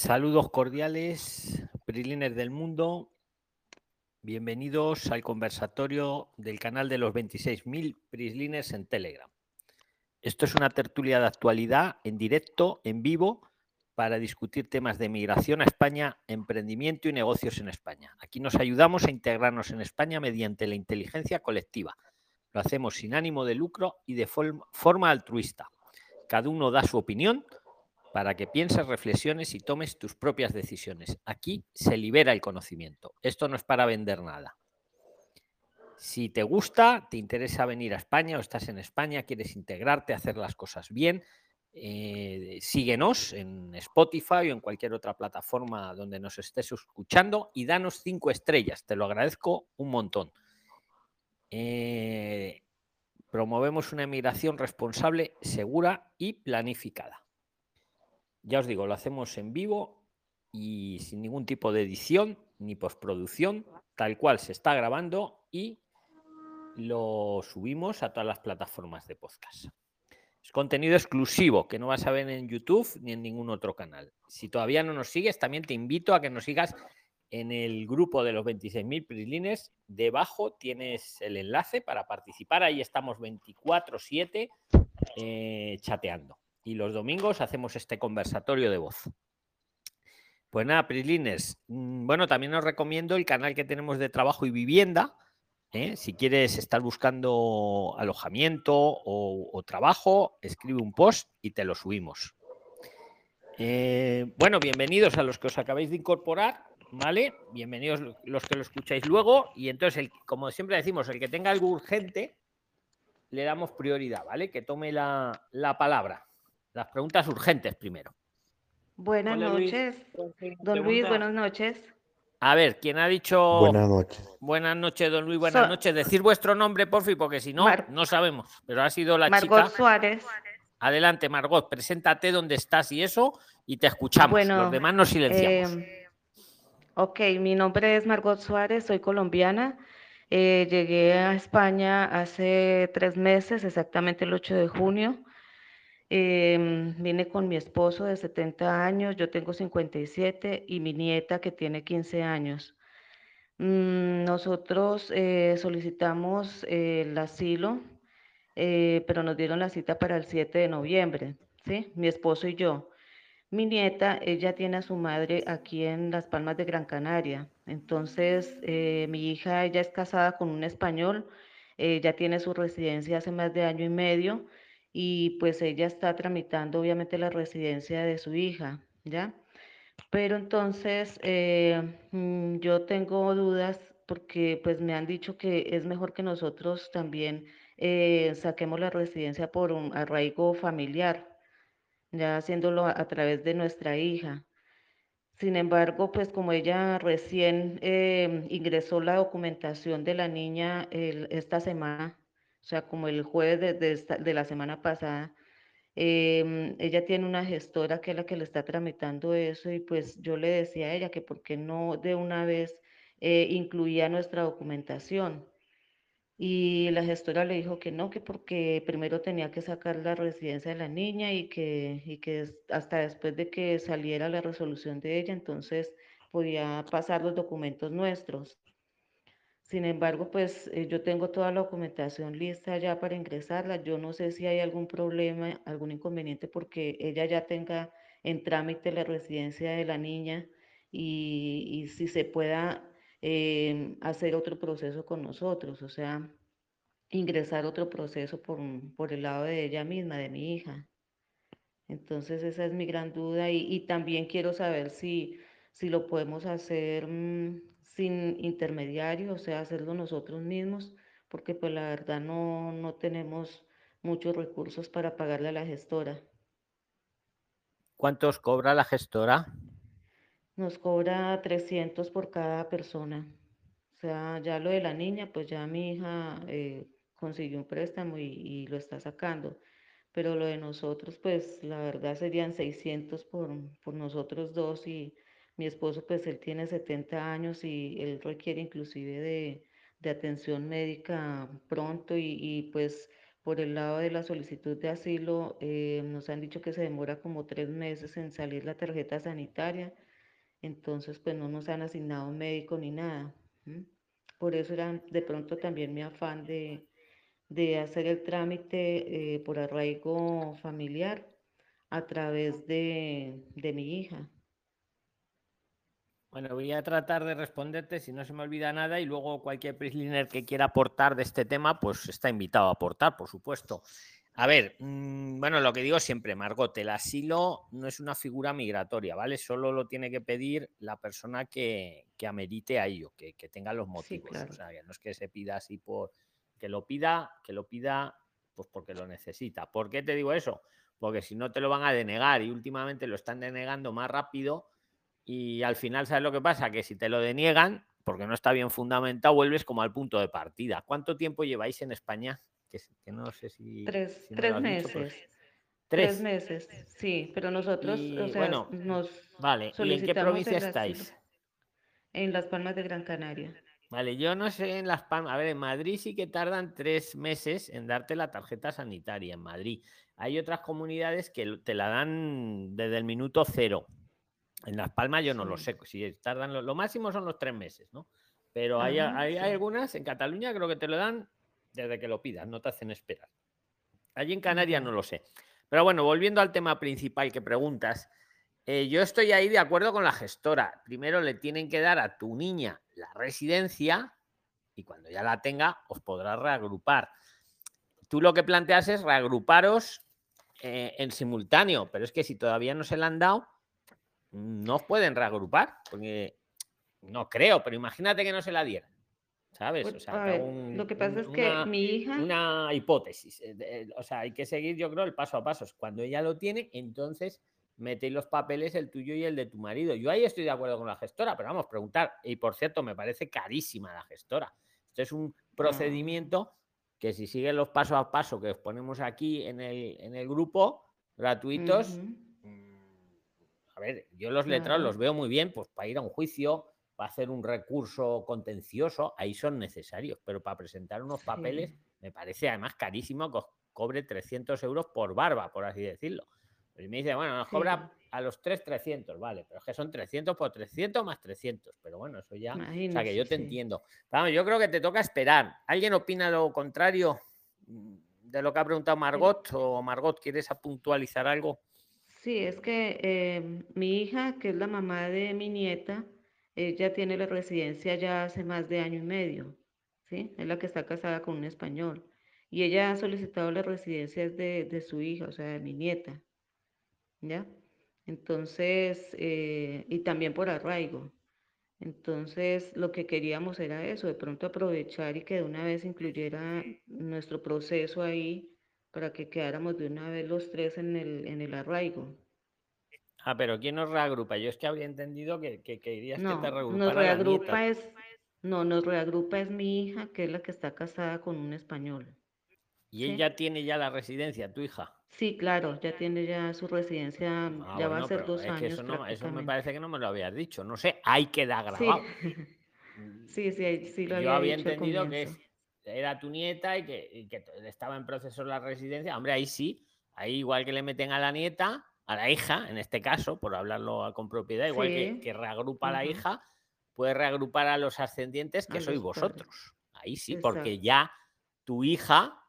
Saludos cordiales, Prilines del mundo. Bienvenidos al conversatorio del canal de los 26.000 Prislines en Telegram. Esto es una tertulia de actualidad en directo, en vivo, para discutir temas de migración a España, emprendimiento y negocios en España. Aquí nos ayudamos a integrarnos en España mediante la inteligencia colectiva. Lo hacemos sin ánimo de lucro y de forma altruista. Cada uno da su opinión para que pienses, reflexiones y tomes tus propias decisiones. Aquí se libera el conocimiento. Esto no es para vender nada. Si te gusta, te interesa venir a España o estás en España, quieres integrarte, hacer las cosas bien, eh, síguenos en Spotify o en cualquier otra plataforma donde nos estés escuchando y danos cinco estrellas. Te lo agradezco un montón. Eh, promovemos una emigración responsable, segura y planificada. Ya os digo, lo hacemos en vivo y sin ningún tipo de edición ni postproducción, tal cual se está grabando y lo subimos a todas las plataformas de podcast. Es contenido exclusivo que no vas a ver en YouTube ni en ningún otro canal. Si todavía no nos sigues, también te invito a que nos sigas en el grupo de los 26.000 Prislines. Debajo tienes el enlace para participar. Ahí estamos 24-7 eh, chateando. Y los domingos hacemos este conversatorio de voz. Pues nada, Prislines. Mm, bueno, también os recomiendo el canal que tenemos de trabajo y vivienda ¿eh? Si quieres estar buscando alojamiento o, trabajo, escribe un post y te lo subimos. Eh, bueno, bienvenidos a los que os acabáis de incorporar, ¿vale? Bienvenidos los que lo escucháis luego. Y entonces, como siempre decimos, el que tenga algo urgente, le damos prioridad, ¿vale? Que tome la, palabra. Las preguntas urgentes primero. Buenas noches. Don Luis, buenas noches. A ver, ¿quién ha dicho. Buenas noches. Buenas noches, don Luis, buenas noches. Decir vuestro nombre, por fin, porque si no, no sabemos. Pero ha sido la Margot Suárez. Adelante, Margot, preséntate dónde estás y eso, y te escuchamos. Bueno, Los demás nos silenciamos. Eh, ok, mi nombre es Margot Suárez, soy colombiana. Eh, llegué a España hace tres meses, exactamente el 8 de junio. Em, vine con mi esposo de 70 años, yo tengo 57 y mi nieta que tiene 15 años. Mm, nosotros eh, solicitamos el asilo, eh, pero nos dieron la cita para el 7 de noviembre, ¿sí? Mi esposo y yo. Mi nieta, ella tiene a su madre aquí en Las Palmas de Gran Canaria. Entonces, eh, mi hija, ella es casada con un español, ella tiene su residencia hace más de año y medio y pues ella está tramitando obviamente la residencia de su hija, ¿ya? Pero entonces eh, mm, yo tengo dudas porque pues me han dicho que es mejor que nosotros también eh, saquemos la residencia por un arraigo familiar, ya haciéndolo a, través de nuestra hija. Sin embargo, pues como ella recién eh, ingresó la documentación de la niña esta semana, o sea, como el jueves de, la semana pasada, em, ella tiene una gestora que es la que le está tramitando eso y pues yo le decía a ella que por qué no de una vez eh, incluía nuestra documentación. Y la gestora le dijo que no, que porque primero tenía que sacar la residencia de la niña y que, y que hasta después de que saliera la resolución de ella, entonces podía pasar los documentos nuestros. Sin embargo, pues eh, yo tengo toda la documentación lista ya para ingresarla. Yo no sé si hay algún problema, algún inconveniente porque ella ya tenga en trámite la residencia de la niña y, si se pueda em, hacer otro proceso con nosotros, o sea, ingresar otro proceso por, por el lado de ella misma, de mi hija. Entonces esa es mi gran duda y, también quiero saber si, si lo podemos hacer mm, sin intermediario, o sea, hacerlo nosotros mismos, porque pues la verdad no, no tenemos muchos recursos para pagarle a la gestora. ¿Cuántos cobra la gestora? Nos cobra 300 por cada persona. O sea, ya lo de la niña, pues ya mi hija eh, consiguió un préstamo y, y, lo está sacando. Pero lo de nosotros, pues la verdad serían 600 por, por nosotros dos y mi esposo, pues él tiene 70 años y él requiere inclusive de, atención médica pronto y, pues por el lado de la solicitud de asilo, eh, nos han dicho que se demora como tres meses en salir la tarjeta sanitaria, entonces pues no nos han asignado médico ni nada. Por eso era de pronto también mi afán de, hacer el trámite eh, por arraigo familiar a través de, de mi hija. Bueno, voy a tratar de responderte si no se me olvida nada y luego cualquier prisoner que quiera aportar de este tema, pues está invitado a aportar, por supuesto. A ver, mm, bueno, lo que digo siempre, Margot, el asilo no es una figura migratoria, ¿vale? Solo lo tiene que pedir la persona que, que amerite a ello, que, tenga los motivos. O sea, que no es que se pida así por que lo pida, que lo pida pues porque lo necesita. ¿Por qué te digo eso? Porque si no te lo van a denegar y últimamente lo están denegando más rápido y al final, ¿sabes lo que pasa? Que si te lo deniegan, porque no está bien fundamentado, vuelves como al punto de partida. ¿Cuánto tiempo lleváis en España? Que, no sé si... Tres, tres meses. ¿Tres? meses, sí, pero nosotros, o sea, bueno, nos vale. ¿Y en qué provincia estáis? En Las Palmas de Gran Canaria. Vale, yo no sé en Las Palmas. A ver, en Madrid sí que tardan tres meses en darte la tarjeta sanitaria. En Madrid. Hay otras comunidades que te la dan desde el minuto cero. En Las Palmas yo no lo sé, si tardan lo, máximo son los tres meses, ¿no? Pero hay, hay, algunas, en Cataluña creo que te lo dan desde que lo pidas, no te hacen esperar. Allí en Canarias no lo sé. Pero bueno, volviendo al tema principal que preguntas, eh, yo estoy ahí de acuerdo con la gestora. Primero le tienen que dar a tu niña la residencia y cuando ya la tenga os podrá reagrupar. Tú lo que planteas es reagruparos eh, en simultáneo, pero es que si todavía no se la han dado, no pueden reagrupar, porque no creo, pero imagínate que no se la dieran. ¿Sabes? O sea, lo que pasa es que mi hija. Una hipótesis. Eh, o sea, hay que seguir, yo creo, el paso a paso. Cuando ella lo tiene, entonces metéis los papeles, el tuyo y el de tu marido. Yo ahí estoy de acuerdo con la gestora, pero vamos, preguntar. Y por cierto, me parece carísima la gestora. Esto es un procedimiento que si siguen los pasos a paso que os ponemos aquí en el, en el grupo, gratuitos, a ver, yo los letrados los veo muy bien, pues para ir a un juicio, para hacer un recurso contencioso, ahí son necesarios, pero para presentar unos papeles me parece además carísimo que os cobre 300 euros por barba, por así decirlo. Y me dice, bueno, nos cobra a los 3 300, vale, pero es que son 300 por 300 más 300, pero bueno, eso ya, o sea que yo te entiendo. Vamos, yo creo que te toca esperar. ¿Alguien opina lo contrario mm, de lo que ha preguntado Margot? ¿O Margot, quieres puntualizar algo? Sí, es que em, mi hija, que es la mamá de mi nieta, ella tiene la residencia ya hace más de año y medio, ¿sí? Es la que está casada con un español. Y ella ha solicitado las residencias de, de su hija, o sea, de mi nieta, ¿ya? Entonces, eh, y también por arraigo. Entonces, lo que queríamos era eso, de pronto aprovechar y que de una vez incluyera nuestro proceso ahí para que quedáramos de una vez los tres en el, en el arraigo. Ah, pero ¿quién nos reagrupa? Yo es que habría entendido que, que querías que te reagrupara nos reagrupa es, no, nos reagrupa es mi hija, que es la que está casada con un español. ¿Y ella tiene ya la residencia, tu hija? Sí, claro, ya tiene ya su residencia, ah, ya va a ser dos años. eso, eso, me parece que no me lo habías dicho, no sé, hay que dar grabado. Sí, sí, sí, lo había Yo había entendido que era tu nieta y que, estaba en proceso la residencia, hombre, ahí sí, ahí igual que le meten a la nieta, a la hija, en este caso, por hablarlo con propiedad, igual que, reagrupa a la hija, puede reagrupar a los ascendientes que sois vosotros. Ahí sí, porque ya tu hija,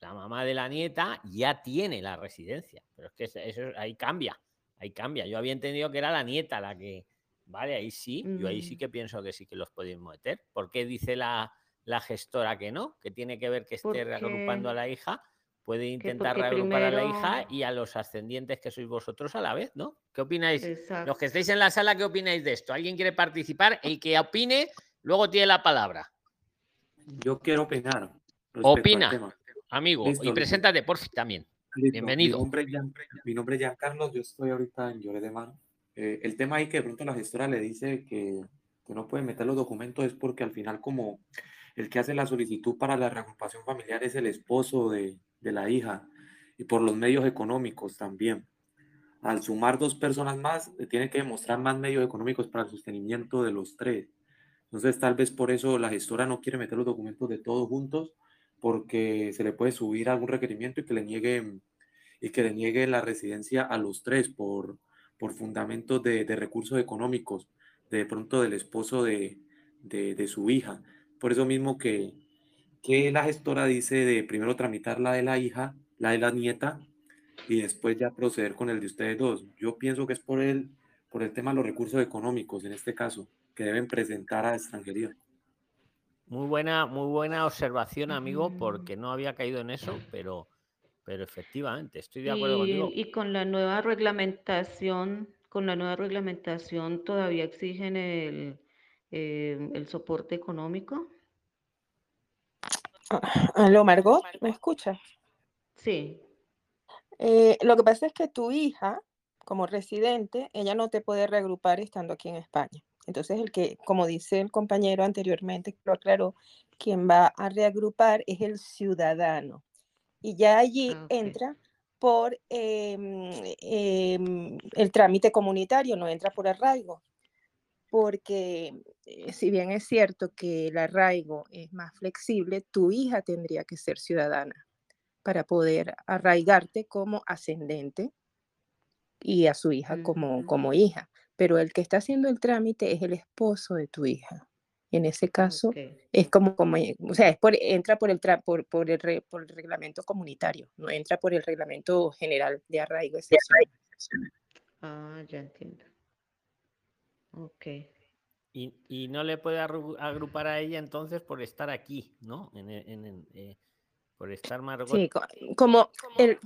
la mamá de la nieta, ya tiene la residencia. Pero es que eso ahí cambia, ahí cambia. Yo había entendido que era la nieta la que, vale, ahí sí, yo ahí sí que pienso que sí que los podéis meter. ¿Por qué dice la, la gestora que no, que tiene que ver que esté reagrupando a la hija, puede intentar reagrupar a la hija y a los ascendientes que sois vosotros a la vez, ¿no? ¿Qué opináis? Los que estáis en la sala, ¿qué opináis de esto? ¿Alguien quiere participar? El que opine, luego tiene la palabra. Yo quiero opinar. Opina, amigo, y preséntate, por fin, también. Bienvenido. Mi nombre, es Giancarlo, yo estoy ahorita en Llore de Mar. Eh, el tema ahí que de pronto la gestora le dice que, que no puede meter los documentos es porque al final como el que hace la solicitud para la reagrupación familiar es el esposo de, la hija y por los medios económicos también. Al sumar dos personas más, tiene que demostrar más medios económicos para el sostenimiento de los tres. Entonces, tal vez por eso la gestora no quiere meter los documentos de todos juntos, porque se le puede subir algún requerimiento y que le niegue, y que le niegue la residencia a los tres por, por fundamentos de, de recursos económicos, de pronto del esposo de, de, de, su hija. Por eso mismo que, que la gestora dice de primero tramitar la de la hija, la de la nieta, y después ya proceder con el de ustedes dos. Yo pienso que es por el, por el tema de los recursos económicos, en este caso, que deben presentar a extranjería. Muy buena, muy buena observación, amigo, porque no había caído en eso, pero, pero efectivamente, estoy de acuerdo Y, contigo. y con la nueva reglamentación, con la nueva reglamentación todavía exigen el, eh, el soporte económico. Aló, Margot, ¿me escuchas? Sí, Eh, lo que pasa es que tu hija, como residente, ella no te puede reagrupar estando aquí en España. Entonces, el que, como dice el compañero anteriormente, lo aclaró, quien va a reagrupar es el ciudadano. Y ya allí Ah, entra por em, em, el trámite comunitario, no entra por arraigo. Porque eh, si bien es cierto que el arraigo es más flexible, tu hija tendría que ser ciudadana para poder arraigarte como ascendente y a su hija como, Ujú. como hija. Pero el que está haciendo el trámite es el esposo de tu hija. En ese caso, es como, como eh, o sea, es por, entra por el, tra- por, por, el re- por el reglamento comunitario, no entra por el reglamento general de arraigo excepcional. Ah, ya entiendo. Ok. Y, y no le puede agrupar a ella entonces por estar aquí, ¿no? En, el- en eh, por estar Margot. Sí, co- como el,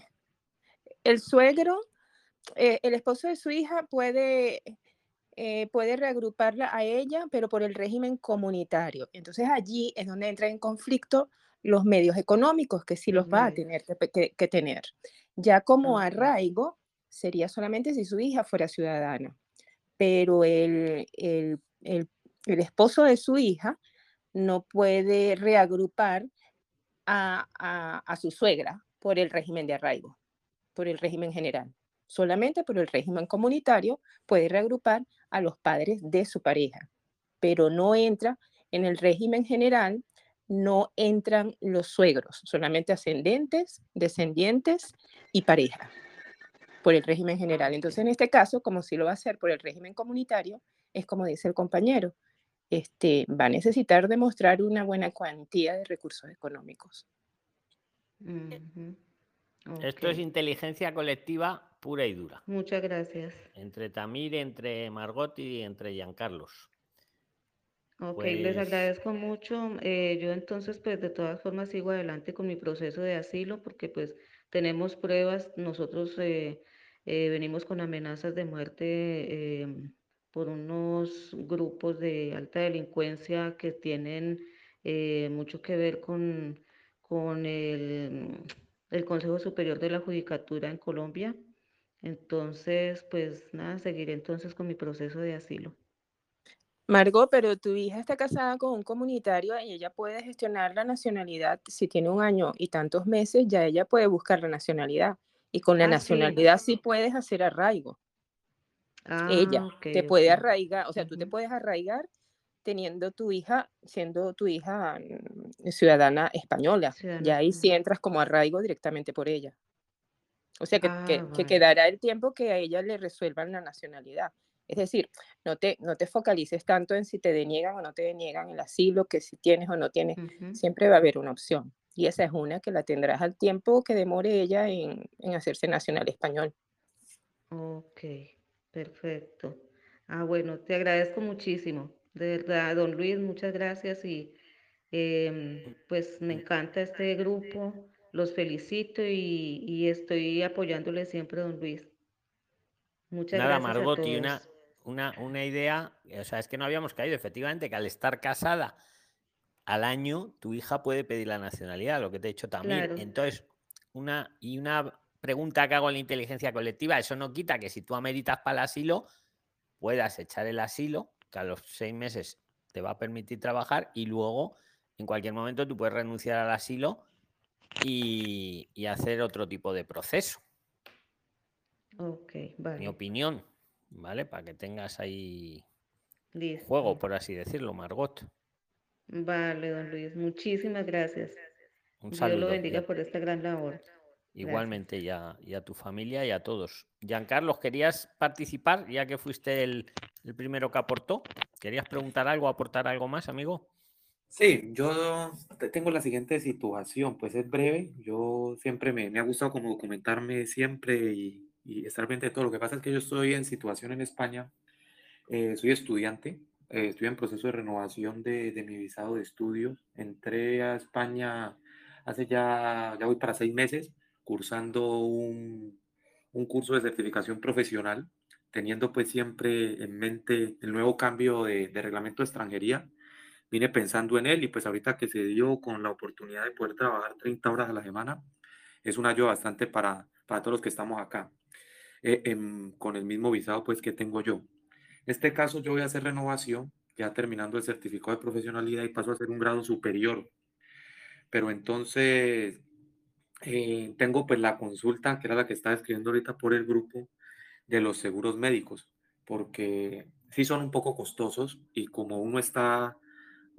el suegro, eh, el esposo de su hija puede, eh, puede reagruparla a ella, pero por el régimen comunitario. Entonces allí es donde entran en conflicto los medios económicos, que sí Los va a tener que, pe- que- que tener. Ya como arraigo sería solamente si su hija fuera ciudadana, pero el, el, el, esposo de su hija no puede reagrupar a, a, a su suegra por el régimen de arraigo, por el régimen general. Solamente por el régimen comunitario puede reagrupar a los padres de su pareja, pero no entra en el régimen general, no entran los suegros, solamente ascendentes, descendientes y pareja por el régimen general. Entonces, en este caso, como si lo va a hacer por el régimen comunitario, es como dice el compañero, este, va a necesitar demostrar una buena cuantía de recursos económicos. Ujú. Esto es inteligencia colectiva pura y dura. Muchas gracias. Entre Tamir, entre Margot y entre Giancarlos. Ok, les Pues- agradezco mucho. Eh, yo entonces, pues de todas formas sigo adelante con mi proceso de asilo porque pues tenemos pruebas. Nosotros eh, eh, venimos con amenazas de muerte em, por unos grupos de alta delincuencia que tienen eh, mucho que ver con, con el, el Consejo Superior de la Judicatura en Colombia. Entonces, pues nada, seguiré entonces con mi proceso de asilo. Margot, pero tu hija está casada con un comunitario y ella puede gestionar la nacionalidad. Si tiene un año y tantos meses, ya ella puede buscar la nacionalidad. Y con la Ah, nacionalidad sí puedes hacer arraigo. ella Ah, te puede arraigar, o sea, tú te puedes arraigar teniendo tu hija, siendo tu hija mm, ciudadana española. Ciudadana Ya ahí sí entras como arraigo directamente por ella. O sea, que, que- Ah, que quedará el tiempo que a ella le resuelvan la nacionalidad. Es decir, no te, no te focalices tanto en si te deniegan o no te deniegan el asilo, que si tienes o no tienes. Siempre va a haber una opción. Y esa es una que la tendrás al tiempo que demore ella en, en hacerse nacional español. Ok, perfecto. Ah, bueno, te agradezco muchísimo. De verdad, don Luis, muchas gracias y em, pues me encanta este grupo. Los felicito y, y estoy apoyándole siempre, don Luis. Muchas Nada, gracias a Margot, y una, una, una idea, o sea, es que no habíamos caído, efectivamente, que al estar casada al año, tu hija puede pedir la nacionalidad, lo que te he dicho también. Claro. Entonces, una, y una pregunta que hago en la inteligencia colectiva, eso no quita que si tú ameritas para el asilo, puedas echar el asilo, que a los seis meses te va a permitir trabajar, y luego, en cualquier momento, tú puedes renunciar al asilo y, y hacer otro tipo de proceso Ok, mi vale, opinión, ¿vale? Para que tengas ahí listo. juego, por así decirlo, Margot. Vale, don Luis, muchísimas gracias. Un Dios saludo. lo bendiga por esta gran labor. Igualmente ya, y a tu familia y a todos. Giancarlos, ¿querías participar ya que fuiste el, el primero que aportó? ¿Querías preguntar algo, aportar algo más, amigo? Sí, yo te- tengo la siguiente situación, pues es breve. Yo siempre me, me ha gustado como documentarme siempre y, y estar pendiente de todo. Lo que pasa es que yo estoy en situación en España, eh, soy estudiante, eh, estoy en proceso de renovación de, de mi visado de estudios. Entré a España hace ya, ya voy para seis meses, cursando un, un curso de certificación profesional, teniendo pues siempre en mente el nuevo cambio de, de reglamento de extranjería vine pensando en él y pues ahorita que se dio con la oportunidad de poder trabajar 30 horas a la semana, es un ayuda bastante para, para todos los que estamos acá, eh, em, con el mismo visado pues que tengo yo. Este caso yo voy a hacer renovación, ya terminando el certificado de profesionalidad y paso a hacer un grado superior. Pero entonces eh, tengo pues la consulta, que era la que estaba escribiendo ahorita por el grupo, de los seguros médicos, porque sí son un poco costosos y como uno está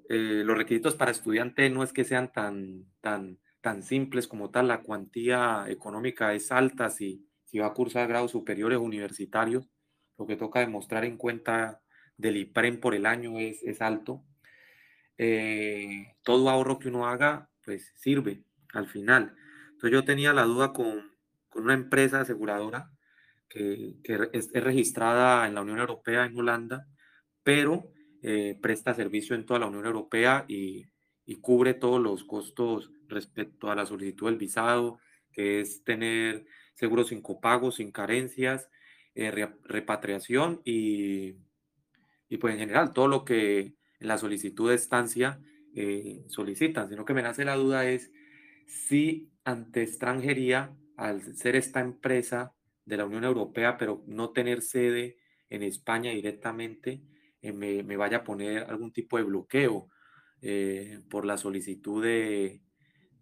eh, los requisitos para estudiante no es que sean tan, tan, tan simples como tal, la cuantía económica es alta si, si va a cursar grados superiores universitarios, lo que toca demostrar en cuenta del IPREM por el año es, es alto. Eh, todo ahorro que uno haga, pues sirve al final. Entonces yo tenía la duda con, con una empresa aseguradora que, que es, es registrada en la Unión Europea, en Holanda, pero eh, presta servicio en toda la Unión Europea y, y, cubre todos los costos respecto a la solicitud del visado, que es tener seguros sin copagos, sin carencias, eh, re, repatriación y, y, pues en general todo lo que en la solicitud de estancia eh, solicitan, sino que me nace la duda es si ante extranjería, al ser esta empresa de la Unión Europea, pero no tener sede en España directamente, eh, me, me, vaya a poner algún tipo de bloqueo por la solicitud de,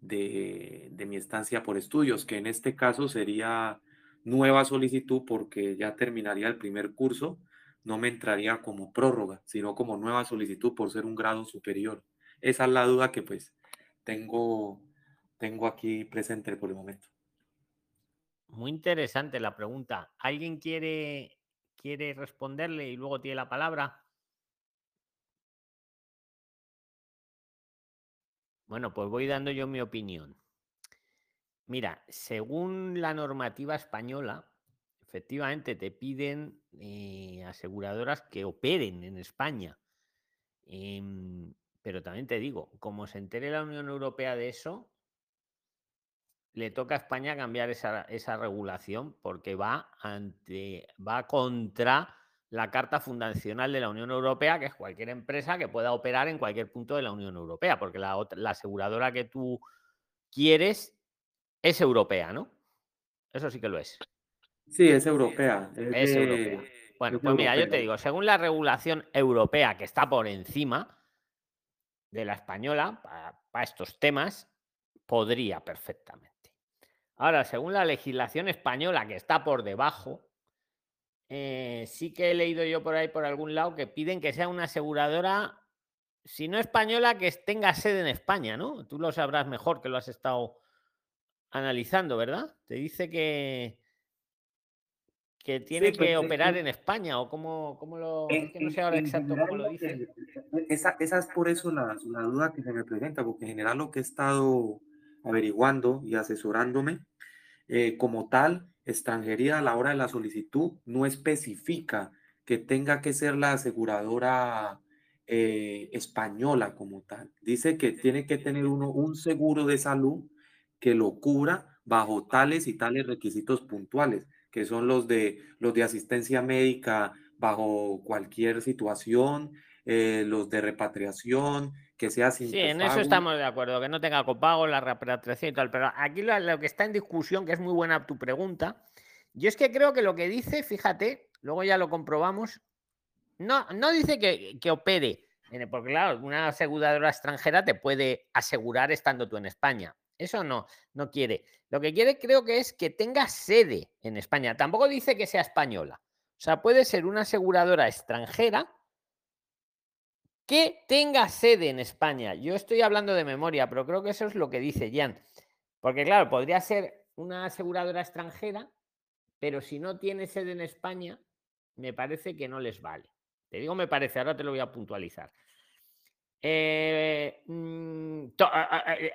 de, de, mi estancia por estudios, que en este caso sería nueva solicitud porque ya terminaría el primer curso, no me entraría como prórroga, sino como nueva solicitud por ser un grado superior. Esa es la duda que pues tengo, tengo aquí presente por el momento. Muy interesante la pregunta. ¿Alguien quiere, quiere responderle y luego tiene la palabra? Bueno, pues voy dando yo mi opinión. Mira, según la normativa española, efectivamente te piden eh, aseguradoras que operen en España. Eh, pero también te digo, como se entere la Unión Europea de eso, le toca a España cambiar esa, esa regulación porque va, ante, va contra la Carta Fundacional de la Unión Europea, que es cualquier empresa que pueda operar en cualquier punto de la Unión Europea, porque la, la aseguradora que tú quieres es europea, ¿no? Eso sí que lo es. Sí, es europea. Es, europea. Bueno, es pues mira, yo te digo, según la regulación europea que está por encima de la española para, para estos temas, podría perfectamente. Ahora, según la legislación española que está por debajo, eh, sí que he leído yo por ahí por algún lado que piden que sea una aseguradora, si no española, que tenga sede en España, ¿no? Tú lo sabrás mejor que lo has estado analizando, ¿verdad? Te dice que que tiene sí, pues, que operar en España o cómo, cómo lo en, es que no sé ahora exacto cómo lo dice. Esa, esa, es por eso la, la, duda que se me presenta, porque en general lo que he estado averiguando y asesorándome, eh, como tal, extranjería a la hora de la solicitud no especifica que tenga que ser la aseguradora eh, española como tal. Dice que tiene que tener uno un seguro de salud que lo cubra bajo tales y tales requisitos puntuales, que son los de, los de asistencia médica bajo cualquier situación, eh, los de repatriación, que sea sin Sí, en eso estamos de acuerdo, que no tenga copago, la repatriación y tal, pero aquí lo, lo, que está en discusión, que es muy buena tu pregunta, yo es que creo que lo que dice, fíjate, luego ya lo comprobamos, no, no dice que, que opere, porque claro, una aseguradora extranjera te puede asegurar estando tú en España. Eso no, no quiere. Lo que quiere creo que es que tenga sede en España. Tampoco dice que sea española. O sea, puede ser una aseguradora extranjera que tenga sede en España. Yo estoy hablando de memoria, pero creo que eso es lo que dice Jan. Porque claro, podría ser una aseguradora extranjera, pero si no tiene sede en España, me parece que no les vale. Te digo, me parece, ahora te lo voy a puntualizar. Eh, mm,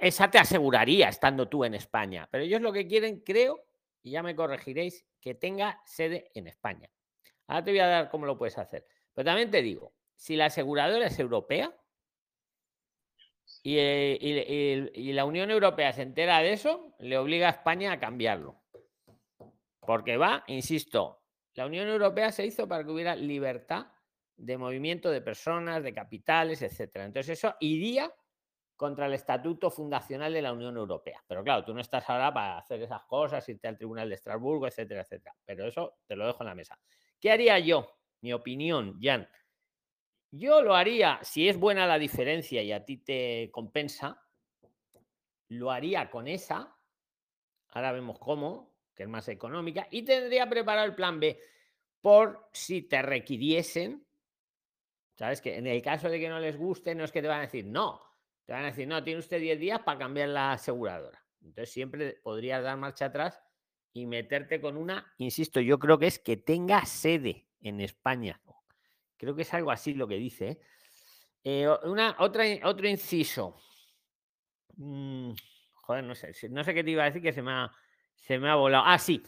esa te aseguraría estando tú en España, pero ellos lo que quieren, creo, y ya me corregiréis, que tenga sede en España. Ahora te voy a dar cómo lo puedes hacer. Pero también te digo, si la aseguradora es europea y, eh, y la Unión Europea se entera de eso, le obliga a España a cambiarlo. Porque va, insisto, la Unión Europea se hizo para que hubiera libertad de movimiento de personas, de capitales, etcétera. Entonces eso iría contra el estatuto fundacional de la Unión Europea. Pero claro, tú no estás ahora para hacer esas cosas, irte al Tribunal de Estrasburgo, etcétera, etcétera. Pero eso te lo dejo en la mesa. ¿Qué haría yo? Mi opinión, Jan. Yo lo haría, si es buena la diferencia y a ti te compensa, lo haría con esa. Ahora vemos cómo, que es más económica, y tendría preparado el plan B por si te requiriesen ¿Sabes? Que en el caso de que no les guste, no es que te van a decir no. Te van a decir, no, tiene usted 10 días para cambiar la aseguradora. Entonces siempre podrías dar marcha atrás y meterte con una, insisto, yo creo que es que tenga sede en España. Creo que es algo así lo que dice. ¿eh? Eh, una, otra, otro inciso. Mm, joder, no sé, no sé qué te iba a decir que se me se me ha volado. Ah, sí.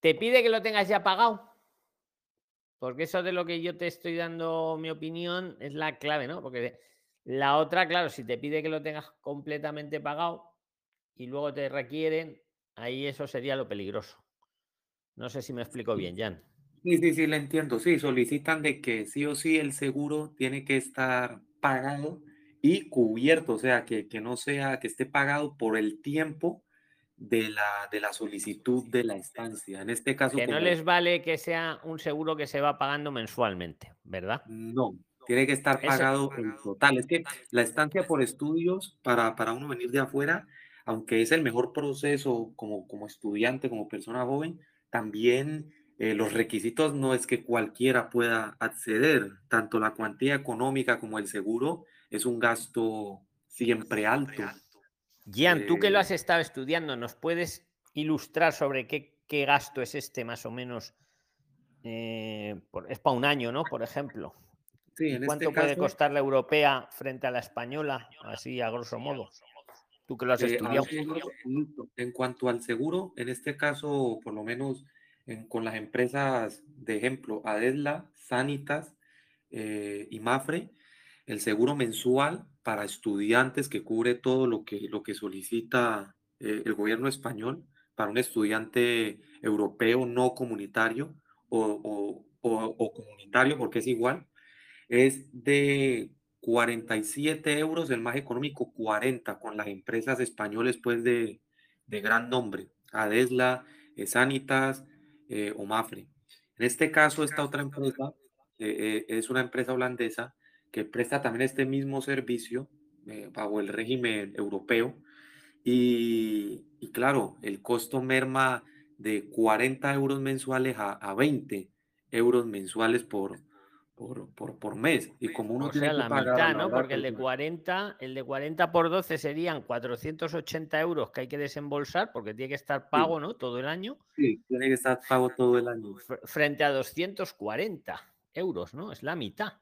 Te pide que lo tengas ya pagado. Porque eso de lo que yo te estoy dando mi opinión es la clave, ¿no? Porque la otra, claro, si te pide que lo tengas completamente pagado y luego te requieren, ahí eso sería lo peligroso. No sé si me explico bien, Jan. Sí, sí, sí, le entiendo. Sí, solicitan de que sí o sí el seguro tiene que estar pagado y cubierto, o sea, que, que no sea que esté pagado por el tiempo de la, de la solicitud de la estancia. En este caso... Que no les vale que sea un seguro que se va pagando mensualmente, ¿verdad? No, tiene que estar pagado en total. Es que la estancia por estudios para, para uno venir de afuera, aunque es el mejor proceso como, como estudiante, como persona joven, también eh, los requisitos no es que cualquiera pueda acceder. Tanto la cuantía económica como el seguro es un gasto siempre alto. Gian, tú que lo eh, has estado estudiando, ¿nos puedes ilustrar sobre qué, qué gasto es este más o menos? Eh, es para un año, ¿no? Por ejemplo. Sí, en ¿Cuánto este puede costar la europea frente a la española? Así, a grosso modo. Tú que lo has eh, estudiado. En cuanto al seguro, en este caso, por lo menos con las empresas de ejemplo, Adesla, Sanitas y Mafre, el seguro mensual para estudiantes que cubre todo lo que, lo que solicita eh, el gobierno español para un estudiante europeo no comunitario o, comunitario, porque es igual, es de 47 euros, el más económico 40, con las empresas españoles pues de, gran nombre, Adesla, eh, Sanitas eh, o Mafre. En este caso, esta otra empresa es una empresa holandesa que presta también este mismo servicio eh, bajo el régimen europeo. Y, claro, el costo merma de 40 euros mensuales a, a 20 euros mensuales por, por, por, por, mes. Y como uno o sea, la mitad, ¿no? Porque el de 40, el de 40 por 12 serían 480 euros que hay que desembolsar porque tiene que estar pago, ¿no? Todo el año. Sí, tiene que estar pago todo el año. Frente a 240 euros, ¿no? Es la mitad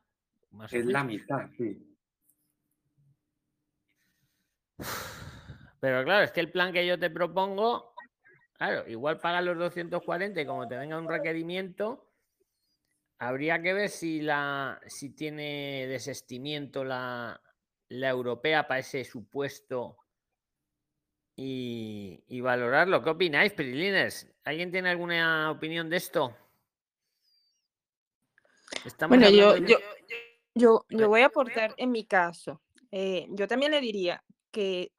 es la mitad, sí. Pero claro, es que el plan que yo te propongo, claro, igual paga los 240 y como te venga un requerimiento, habría que ver si la si tiene desestimiento la, la europea para ese supuesto y, y valorarlo. ¿Qué opináis, Prilines? ¿Alguien tiene alguna opinión de esto? bueno, yo, yo, yo, voy a aportar en mi caso. Eh, yo también le diría que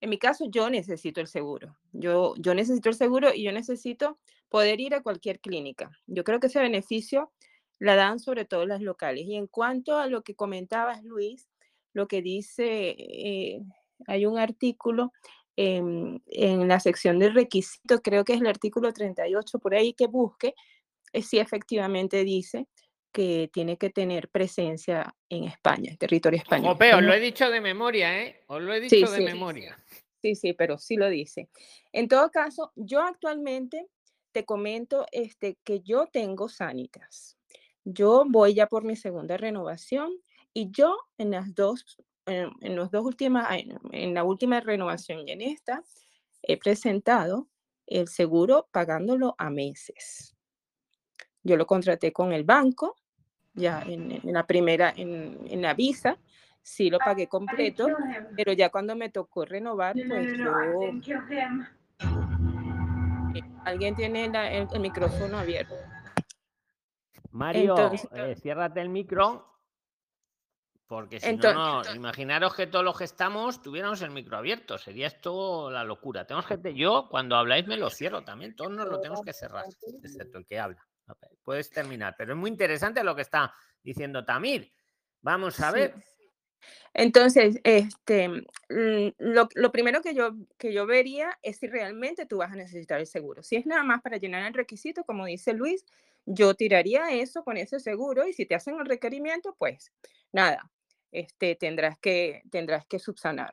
en mi caso yo necesito el seguro. Yo, yo necesito el seguro y yo necesito poder ir a cualquier clínica. Yo creo que ese beneficio la dan sobre todo las locales. Y en cuanto a lo que comentabas, Luis, lo que dice, eh, hay un artículo en, en, la sección de requisitos, creo que es el artículo 38 por ahí que busque, eh, si efectivamente dice que tiene que tener presencia en España, en territorio español. Europeo, lo he dicho de memoria, ¿eh? Os lo he dicho de memoria. Sí, sí, pero sí lo dice. En todo caso, yo actualmente te comento este, que yo tengo Sanitas. Yo voy ya por mi segunda renovación y yo en las dos, en, los dos últimas, en la última renovación y en esta, he presentado el seguro pagándolo a meses. Yo lo contraté con el banco, ya en, la primera, en, la visa, sí lo pagué completo, pero ya cuando me tocó renovar, pues yo... Eh, alguien tiene el, micrófono abierto. Mario, eh, ciérrate el micro. Porque si no, imaginaros que todos los que estamos tuviéramos el micro abierto. Sería esto la locura. Tenemos que, yo cuando habláis me lo cierro también. Todos nos lo tenemos que cerrar, excepto el que habla. Puedes terminar. Pero es muy interesante lo que está diciendo Tamir. Vamos a ver. Entonces, este, mm, lo, lo, primero que yo, que yo vería es si realmente tú vas a necesitar el seguro. Si es nada más para llenar el requisito, como dice Luis, yo tiraría eso con ese seguro y si te hacen el requerimiento, pues nada, este, tendrás, que, tendrás que subsanar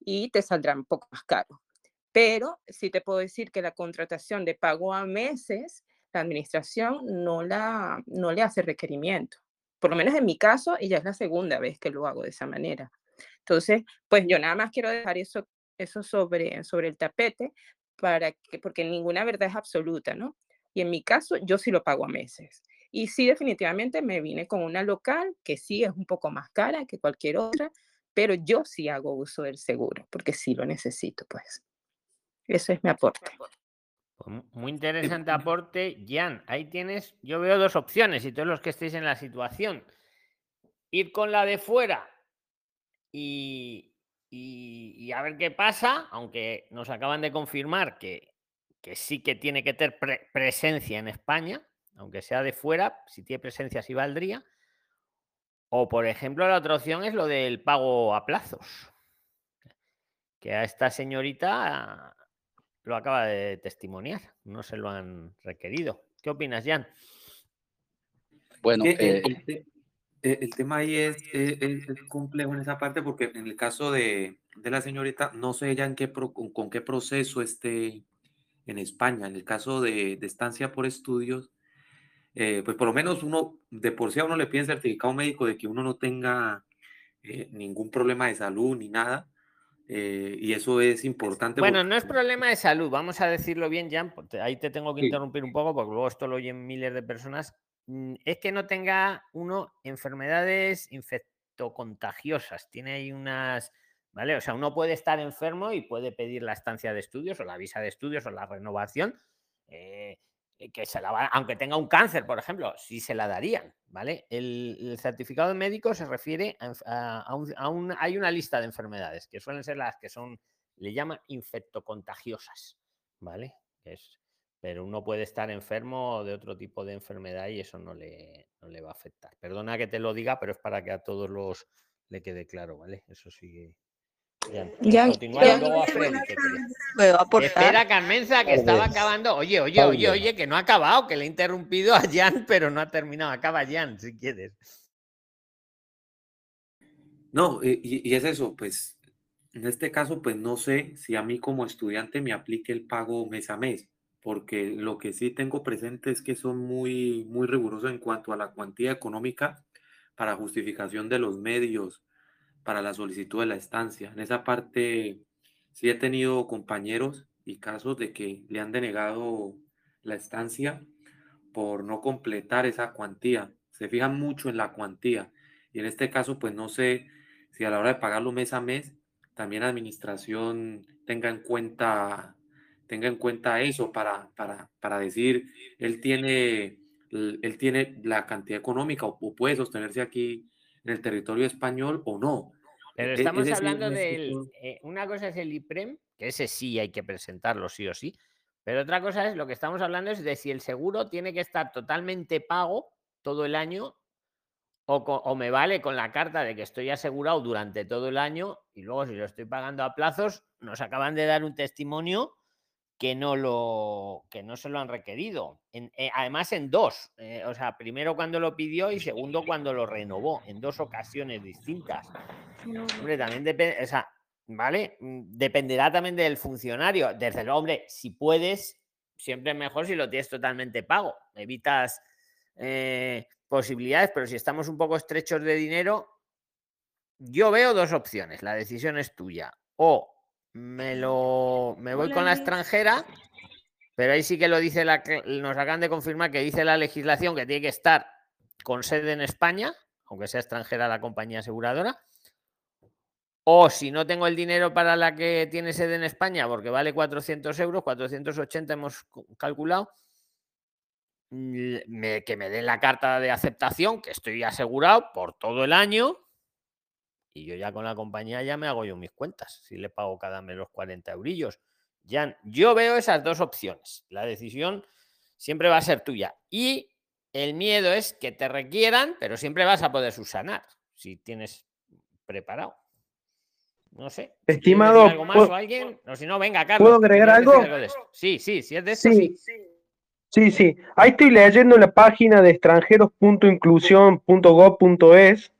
y te saldrá un poco más caro. Pero sí te puedo decir que la contratación de pago a meses, la administración no, la, no le hace requerimiento. Por lo menos en mi caso, y ya es la segunda vez que lo hago de esa manera. Entonces, pues yo nada más quiero dejar eso, eso sobre, sobre el tapete para que, porque ninguna verdad es absoluta, ¿no? Y en mi caso, yo sí lo pago a meses. Y sí, definitivamente me vine con una local que sí es un poco más cara que cualquier otra, pero yo sí hago uso del seguro porque sí lo necesito, pues. Eso es mi aporte. Pues muy interesante aporte, Jan. Ahí tienes, yo veo dos opciones y todos los que estéis en la situación. Ir con la de fuera y, y, a ver qué pasa, aunque nos acaban de confirmar que, que sí que tiene que tener presencia en España, aunque sea de fuera, si tiene presencia sí valdría. O, por ejemplo, la otra opción es lo del pago a plazos. Que a esta señorita lo acaba de testimoniar, no se lo han requerido. ¿Qué opinas, Jan? Bueno, eh, el, tema ahí es, complejo en esa parte porque en el caso de, la señorita, no sé ya en qué con, qué proceso esté en España. En el caso de, de estancia por estudios, eh, pues por lo menos uno, de por sí a uno le pide certificado médico de que uno no tenga eh, ningún problema de salud ni nada. Eh, y eso es importante. Bueno, no es problema de salud, vamos a declo bien, Jan, ahí te tengo que interrumpir un poco porque luego esto lo oyen miles de personas. Mm, es que no tenga uno enfermedades infectocontagiosas, tiene ahí unas, ¿vale? O sea, uno puede estar enfermo y puede pedir la estancia de estudios o la visa de estudios o la renovación. Eh, que se la aunque tenga un cáncer, por ejemplo, sí se la darían, ¿vale? El, certificado médico se refiere a, un, hay una lista de enfermedades que suelen ser las que son, le llaman infectocontagiosas, ¿vale? Es, pero uno puede estar enfermo de otro tipo de enfermedad y eso no le, no le va a afectar. Perdona que te lo diga, pero es para que a todos los le quede claro, ¿vale? Eso sí ya, Espera, Carmenza, que estaba acabando. Oye, oye, oye, oye, que no ha acabado, que le he interrumpido a Jan, pero no ha terminado. Acaba Jan, si quieres. No, y, es eso, pues en este caso, pues no sé si a mí como estudiante me aplique el pago mes a mes, porque lo que sí tengo presente es que son muy, muy rigurosos en cuanto a la cuantía económica para justificación de los medios para la solicitud de la estancia. En esa parte sí he tenido compañeros y casos de que le han denegado la estancia por no completar esa cuantía. Se fijan mucho en la cuantía. Y en este caso, pues no sé si a la hora de pagarlo mes a mes, también la administración tenga en cuenta, tenga en cuenta eso para, para, para decir, él tiene, él tiene la cantidad económica o puede sostenerse aquí en el territorio español o no. Pero estamos hablando de eh, una cosa es el IPREM, que ese sí hay que presentarlo sí o sí, pero otra cosa es lo que estamos hablando es de si el seguro tiene que estar totalmente pago todo el año o, o, me vale con la carta de que estoy asegurado durante todo el año y luego si lo estoy pagando a plazos, nos acaban de dar un testimonio que no lo que no se lo han requerido. En, eh, además en dos, eh, o sea, primero cuando lo pidió y segundo cuando lo renovó, en dos ocasiones distintas. Hombre, también depende, o sea, ¿vale? Mm, dependerá también del funcionario. Desde luego, hombre, si puedes, siempre es mejor si lo tienes totalmente pago. Evitas eh, posibilidades, pero si estamos un poco estrechos de dinero, yo veo dos opciones. La decisión es tuya. O me lo me voy con la extranjera, pero ahí sí que lo dice la nos acaban de confirmar que dice la legislación que tiene que estar con sede en España, aunque sea extranjera la compañía aseguradora. O si no tengo el dinero para la que tiene sede en España, porque vale 400 euros, 480 hemos calculado, que me den la carta de aceptación, que estoy asegurado por todo el año, y yo ya con la compañía ya me hago yo mis cuentas, si le pago cada mes los 40 eurillos. Ya, yo veo esas dos opciones. La decisión siempre va a ser tuya. Y el miedo es que te requieran, pero siempre vas a poder subsanar si tienes preparado. No sé. Estimado. algo más o alguien? No, si no, venga, Carlos. ¿Puedo agregar algo? sí, sí, si es de eso, sí. Sí, sí. Ahí estoy leyendo la página de extranjeros.inclusión.gov.es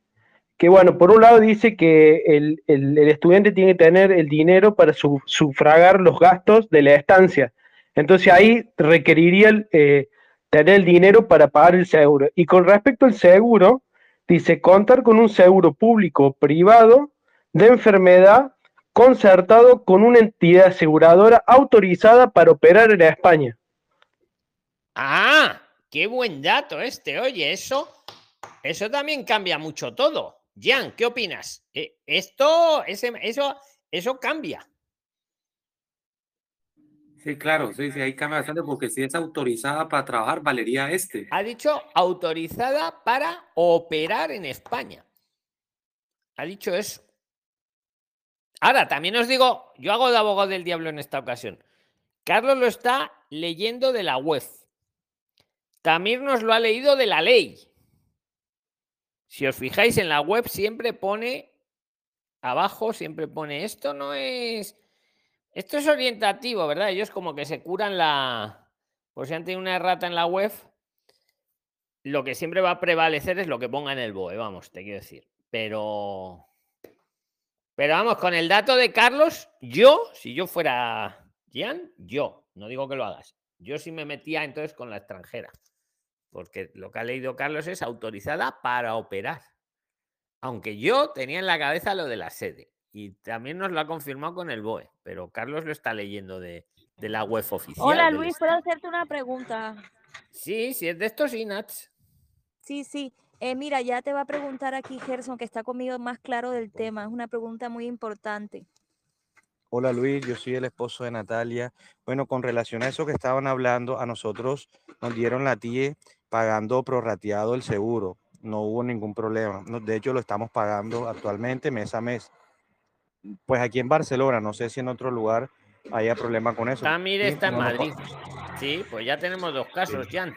que bueno, por un lado dice que el, estudiante tiene que tener el dinero para sufragar los gastos de la estancia. Entonces ahí requeriría eh, tener el dinero para pagar el seguro. Y con respecto al seguro, dice contar con un seguro público o privado de enfermedad concertado con una entidad aseguradora autorizada para operar en España. Ah, qué buen dato este. Oye, eso, eso también cambia mucho todo. Jan, ¿qué opinas? Eh, esto, ese, eso, eso cambia. Sí, claro, sí, sí, ahí cambia bastante porque si es autorizada para trabajar, valería este. Ha dicho autorizada para operar en España. Ha dicho eso. Ahora, también os digo, yo hago de abogado del diablo en esta ocasión. Carlos lo está leyendo de la web. También nos lo ha leído de la ley. Si os fijáis en la web, siempre pone abajo, siempre pone esto no es. Esto es orientativo, ¿verdad? Ellos como que se curan la. Por si han tenido una errata en la web, lo que siempre va a prevalecer es lo que ponga en el BOE, vamos, te quiero decir. Pero. Pero vamos, con el dato de Carlos, yo, si yo fuera Jan, yo, no digo que lo hagas, yo sí me metía entonces con la extranjera porque lo que ha leído Carlos es autorizada para operar. Aunque yo tenía en la cabeza lo de la sede y también nos lo ha confirmado con el BOE, pero Carlos lo está leyendo de, la web oficial. Hola Luis, ¿puedo hacerte una pregunta? Sí, si es de estos INATS. Sí, sí. Eh, mira, ya te va a preguntar aquí Gerson, que está conmigo más claro del tema. Es una pregunta muy importante. Hola Luis, yo soy el esposo de Natalia. Bueno, con relación a eso que estaban hablando, a nosotros nos dieron la TIE pagando prorrateado el seguro. No hubo ningún problema. De hecho, lo estamos pagando actualmente mes a mes. Pues aquí en Barcelona, no sé si en otro lugar haya problema con eso. También está en Madrid. Sí, pues ya tenemos dos casos, Jan.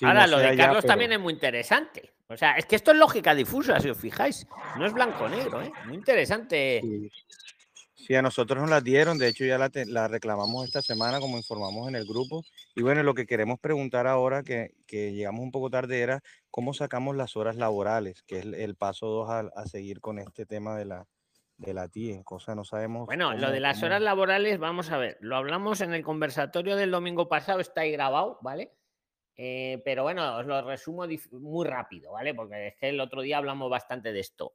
Ahora, lo de Carlos también es muy interesante. O sea, es que esto es lógica difusa, si os fijáis. No es blanco-negro, ¿eh? Muy interesante. Sí, a nosotros nos la dieron, de hecho ya la, reclamamos esta semana como informamos en el grupo. Y bueno, lo que queremos preguntar ahora, que, llegamos un poco tarde, era cómo sacamos las horas laborales, que es el, paso dos a, seguir con este tema de la, de la TIE, cosa no sabemos. Bueno, lo de las horas laborales, vamos a ver, lo hablamos en el conversatorio del domingo pasado, está ahí grabado, ¿vale? Eh, pero bueno, os lo resumo muy rápido, ¿vale? Porque es que el otro día hablamos bastante de esto.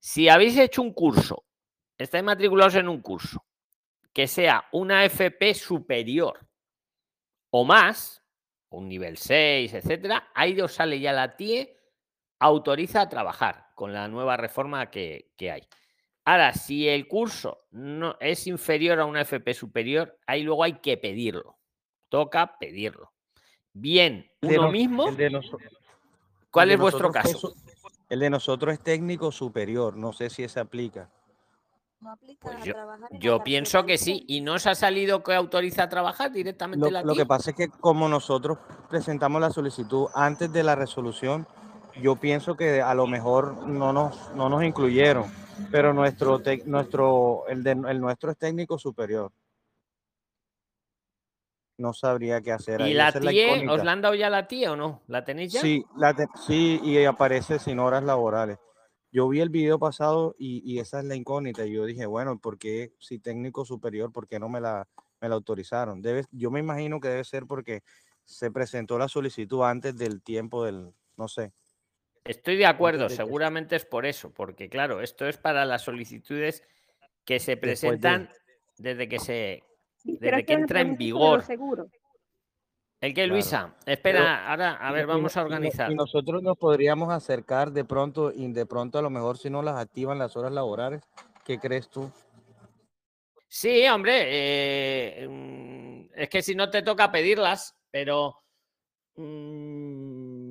Si habéis hecho un curso estáis matriculados en un curso que sea una FP superior o más, un nivel 6, etcétera, ahí os sale ya la TIE, autoriza a trabajar con la nueva reforma que, hay. Ahora, si el curso no es inferior a una FP superior, ahí luego hay que pedirlo. Toca pedirlo. Bien, uno mismo. ¿Cuál es vuestro caso? El de nosotros es técnico superior, no sé si se aplica. Pues yo, pienso que sí. ¿Y no os ha salido que autoriza a trabajar directamente lo, la Lo que pasa es que como nosotros presentamos la solicitud antes de la resolución, yo pienso que a lo mejor no nos, no nos incluyeron, pero nuestro, nuestro, el, de, el nuestro es técnico superior. no sabría qué hacer. ahí. ¿Y la es la TIE, os la han dado ya la TIE o no? ¿La tenéis ya? Sí, la te- sí, y aparece sin horas laborales. Yo vi el video pasado y, y esa es la incógnita. Y yo dije, bueno, ¿por qué si técnico superior, por qué no me la, me la autorizaron? Debe, yo me imagino que debe ser porque se presentó la solicitud antes del tiempo del, no sé. Estoy de acuerdo, de que- seguramente es por eso, porque claro, esto es para las solicitudes que se de- presentan desde que se desde que me entra en vigor. los seguros. ¿El que Claro. Luisa? Espera, ahora, a ver, vamos a organizar. Y nosotros nos podríamos acercar de pronto y de pronto a lo mejor si no las activan las horas laborales. ¿Qué crees tú? Sí, hombre, eh, mm, es que si no te toca pedirlas, pero mm,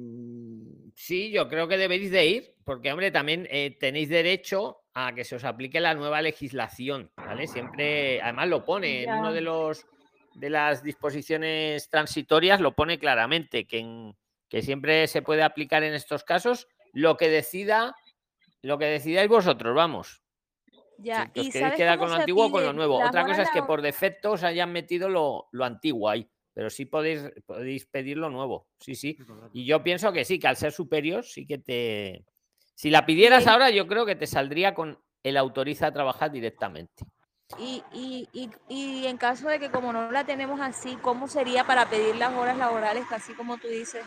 sí, yo creo que debéis de ir, porque, hombre, también eh, tenéis derecho a que se os aplique la nueva legislación, ¿vale? Siempre, además lo pone en uno de los de las disposiciones transitorias, lo pone claramente, que, en- que siempre se puede aplicar en estos casos lo que decida, lo que decidáis vosotros, vamos. Ya, Si que os ¿y queréis quedar con lo antiguo o con lo nuevo. Otra cosa es que por defecto os hayan metido lo, lo antiguo ahí, pero sí podéis, podéis pedir lo nuevo. Sí, sí. Y yo pienso que sí, que al ser superior sí que te... Si la pidieras ahora, yo creo que te saldría con el autoriza a trabajar directamente. Y, y, y, y en caso de que como no la tenemos así, ¿cómo sería para pedir las horas laborales, así como tú dices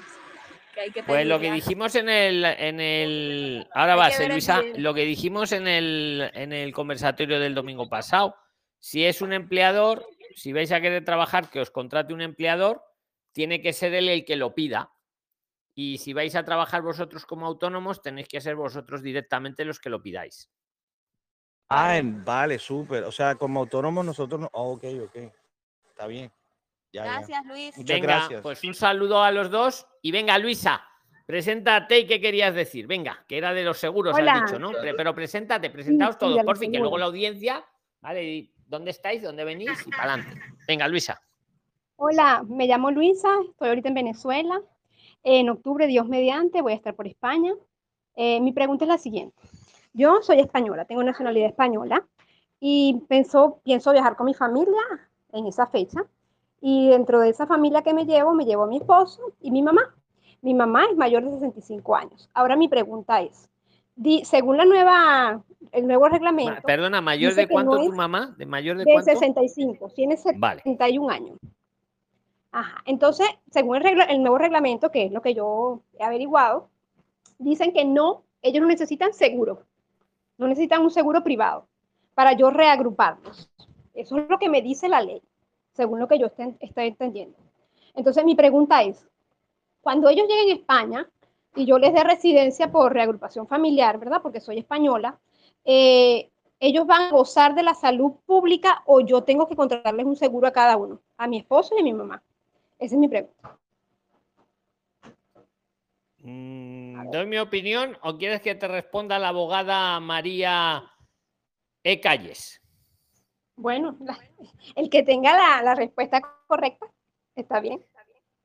que hay que Pues lo que dijimos en el, en el. Ahora el Luisa, lo que dijimos en el, en el conversatorio del domingo pasado. Si es un empleador, si vais a querer trabajar, que os contrate un empleador, tiene que ser él el que lo pida. Y si vais a trabajar vosotros como autónomos, tenéis que ser vosotros directamente los que lo pidáis. Ah, en- vale, súper. O sea, como autónomos nosotros no. oh, ok, ok. Está bien. Ya, ya. Gracias, Luis. Muchas Venga, gracias. pues un saludo a los dos. Y venga, Luisa, preséntate y qué querías decir. Venga, que era de los seguros, Hola. has dicho, ¿no? Pero preséntate, presentaos sí, todos, de por fin, que luego la audiencia, ¿vale? Y ¿Dónde estáis? ¿Dónde venís? Y para adelante. Venga, Luisa. Hola, me llamo Luisa, estoy ahorita en Venezuela. En octubre, Dios mediante, voy a estar por España. Eh, mi pregunta es la siguiente. Yo soy española, tengo nacionalidad española y pienso, pienso viajar con mi familia en esa fecha. Y dentro de esa familia que me llevo, me llevo a mi esposo y mi mamá. Mi mamá es mayor de 65 años. Ahora mi pregunta es, di- según la nueva, el nuevo reglamento, Perdona, ¿mayor de cuánto no tu mamá? ¿De mayor de de cuánto? 65, tiene Vale. 71 años. Ajá. Entonces, según el, regla- el nuevo reglamento, que es lo que yo he averiguado, dicen que no, ellos no necesitan seguro, no necesitan un seguro privado para yo reagruparlos. Eso es lo que me dice la ley, según lo que yo estoy entendiendo. Entonces, mi pregunta es, cuando ellos lleguen a España y yo les dé residencia por reagrupación familiar, ¿verdad? Porque soy española, eh, ellos van a gozar de la salud pública o yo tengo que contratarles un seguro a cada uno, a mi esposo y a mi mamá. Esa es mi pregunta. Mm, ¿Doy mi opinión o quieres que te responda la abogada María E. Calles? Bueno, la- el que tenga la, la respuesta correcta, está bien.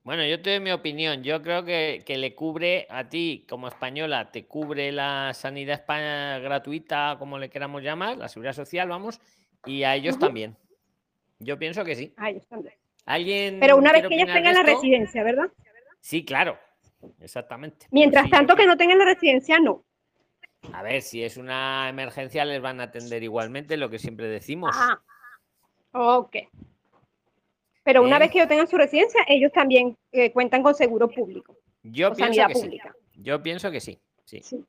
Bueno, yo te doy mi opinión. Yo creo que, que le cubre a ti como española, te cubre la sanidad espa- gratuita, como le queramos llamar, la seguridad social, vamos, y a ellos también. Yo pienso que sí. A ellos también. ¿Alguien Pero una vez que ellos tengan la residencia, ¿verdad? Sí, claro. Exactamente. Pero Mientras sí, yo tanto que no tengan la residencia, no. A ver, si es una emergencia, les van a atender igualmente, lo que siempre decimos. Ah, ok. Pero una ¿Eh? vez que ellos tengan su residencia, ellos también eh, cuentan con seguro público Yo pienso sanidad que sí. pública. Yo pienso que sí. sí. Sí.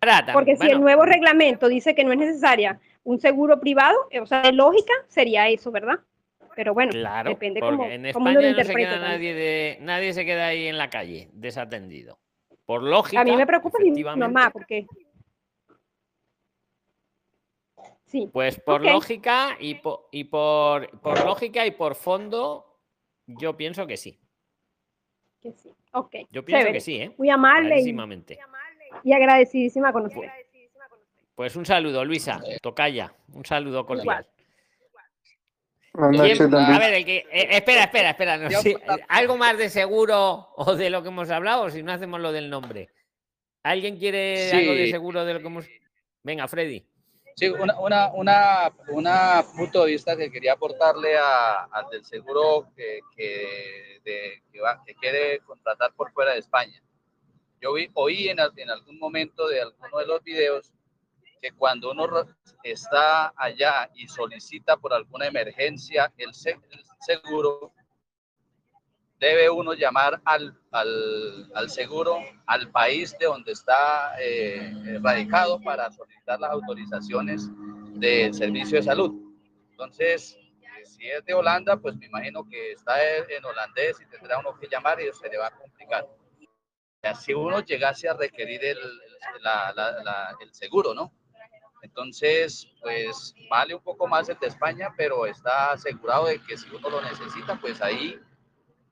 Ahora, Porque si el nuevo reglamento dice que no es necesaria un seguro privado, eh, o sea, de lógica sería eso, ¿verdad? Pero bueno, Claro, depende cómo, en cómo uno lo España no se queda nadie de nadie se queda ahí en la calle desatendido. Por lógica. A mí me preocupa mi mamá, porque... Sí, Pues por lógica y, po- y por, por lógica y por fondo, yo pienso que sí. que sí. Ok, Yo pienso chévere. que sí, ¿eh? Muy amable y, y agradecidísima con usted. Pues un saludo, Luisa. Tocaya. Un saludo cordial. ¿Quién- noches, a ver, el que. eh, espera, espera, espera. no ¿Algo más de seguro o de lo que hemos hablado? O si no hacemos lo del nombre. ¿Alguien quiere algo de seguro de lo que hemos. Venga, Freddy. Sí, una, una, una, una punto de vista que quería aportarle a, al del seguro que, que, de, que, va, que quiere contratar por fuera de España. Yo vi, oí en, en algún momento de alguno de los videos que cuando uno está allá y solicita por alguna emergencia el, seguro, debe uno llamar al, al, al, seguro, al país de donde está eh, radicado para solicitar las autorizaciones del servicio de salud. Entonces, si es de Holanda, pues me imagino que está en holandés y tendrá uno que llamar y se le va a complicar. Si uno llegase a requerir el, la, el seguro, ¿no? Entonces, pues vale un poco más el de España, pero está asegurado de que si uno lo necesita, pues ahí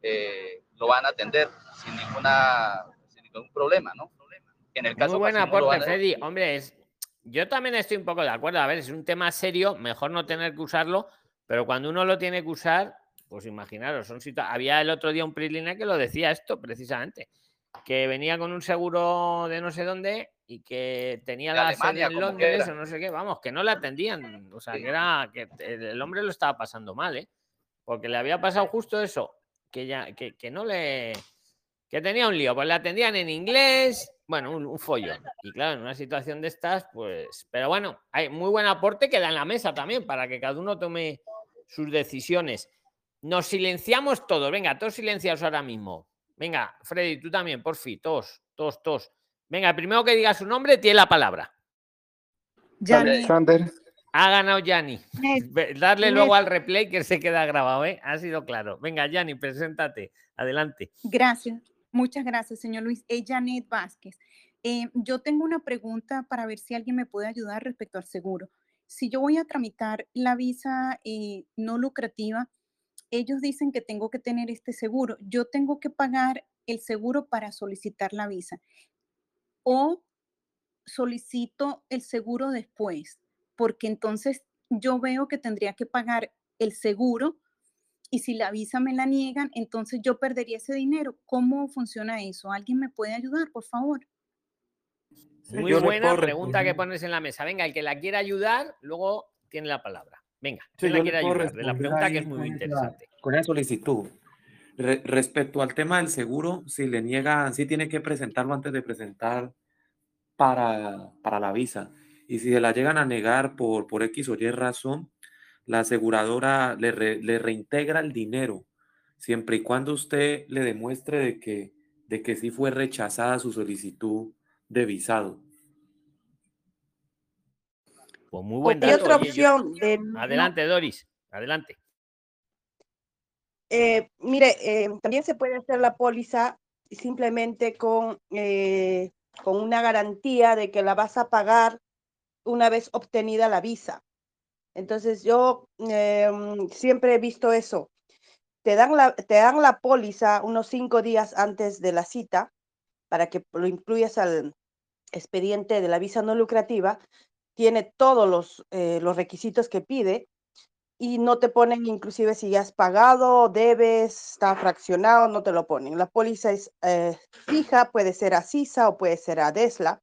eh, lo van a atender sin, ninguna, sin ningún problema, ¿no? En el caso Muy buen aporte, a... Freddy. Hombre, es, yo también estoy un poco de acuerdo. A ver, es un tema serio, mejor no tener que usarlo, pero cuando uno lo tiene que usar, pues imaginaros, son había el otro día un PRISLINE que lo decía esto precisamente, que venía con un seguro de no sé dónde y que tenía la sede en Londres o no sé qué, vamos, que no le atendían, o sea, que era que el hombre lo estaba pasando mal, ¿eh? Porque le había pasado justo eso, que ya que, que, no le que tenía un lío, pues le atendían en inglés, bueno, un, un follón. Y claro, en una situación de estas, pues, pero bueno, hay muy buen aporte que da en la mesa también para que cada uno tome sus decisiones. Nos silenciamos todos, venga, todos silenciados ahora mismo. Venga, Freddy, tú también, por fin, todos, todos, todos. Venga, el primero que diga su nombre tiene la palabra. Yanni. Sander. Ha ganado Yanni. Darle luego al replay que se queda grabado, ¿eh? Ha sido claro. Venga, Yanni, preséntate. Adelante. Gracias. Muchas gracias, señor Luis. Es Janet Vázquez. Eh, yo tengo una pregunta para ver si alguien me puede ayudar respecto al seguro. Si yo voy a tramitar la visa eh, no lucrativa, ellos dicen que tengo que tener este seguro. Yo tengo que pagar el seguro para solicitar la visa. O solicito el seguro después porque entonces yo veo que tendría que pagar el seguro y si la visa me la niegan, entonces yo perdería ese dinero. ¿Cómo funciona eso? ¿Alguien me puede ayudar, por favor? Muy buena pregunta que pones en la mesa. Venga, el que la quiera ayudar, luego tiene la palabra. Venga, ¿quién la quiere ayudar? De la pregunta que es muy interesante. con la solicitud. Re respecto al tema del seguro, si le niegan, sí tiene que presentarlo antes de presentar para, para la visa y si se la llegan a negar por, por X o Y razón, la aseguradora le, re, le reintegra el dinero, siempre y cuando usted le demuestre de que, de que sí fue rechazada su solicitud de visado. Pues muy buen dato. Otra opción. Oye, yo... de... Adelante, Doris, adelante. Eh, mire, eh, también se puede hacer la póliza simplemente con, eh, con una garantía de que la vas a pagar una vez obtenida la visa. Entonces yo eh, siempre he visto eso. Te dan, la, te dan la póliza unos cinco días antes de la cita para que lo incluyas al expediente de la visa no lucrativa. Tiene todos los, eh, los requisitos que pide y no te ponen inclusive si ya has pagado, debes, está fraccionado, no te lo ponen. La póliza es eh, fija, puede ser a CISA o puede ser a DESLA,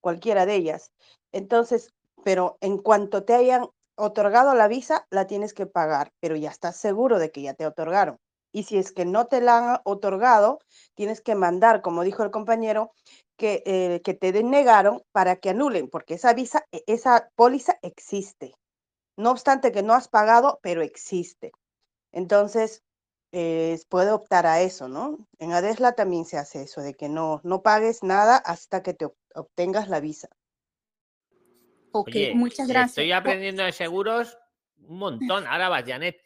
cualquiera de ellas. Entonces, pero en cuanto te hayan otorgado la visa, la tienes que pagar, pero ya estás seguro de que ya te otorgaron. Y si es que no te la han otorgado, tienes que mandar, como dijo el compañero, que, eh, que te denegaron para que anulen, porque esa visa, e, esa póliza existe. No obstante que no has pagado, pero existe. Entonces, eh, puede optar a eso, ¿no? En Adesla también se hace eso, de que no, no pagues nada hasta que te obtengas la visa. Ok, Oye, muchas gracias. Estoy aprendiendo de seguros un montón. Ahora vas, Janet.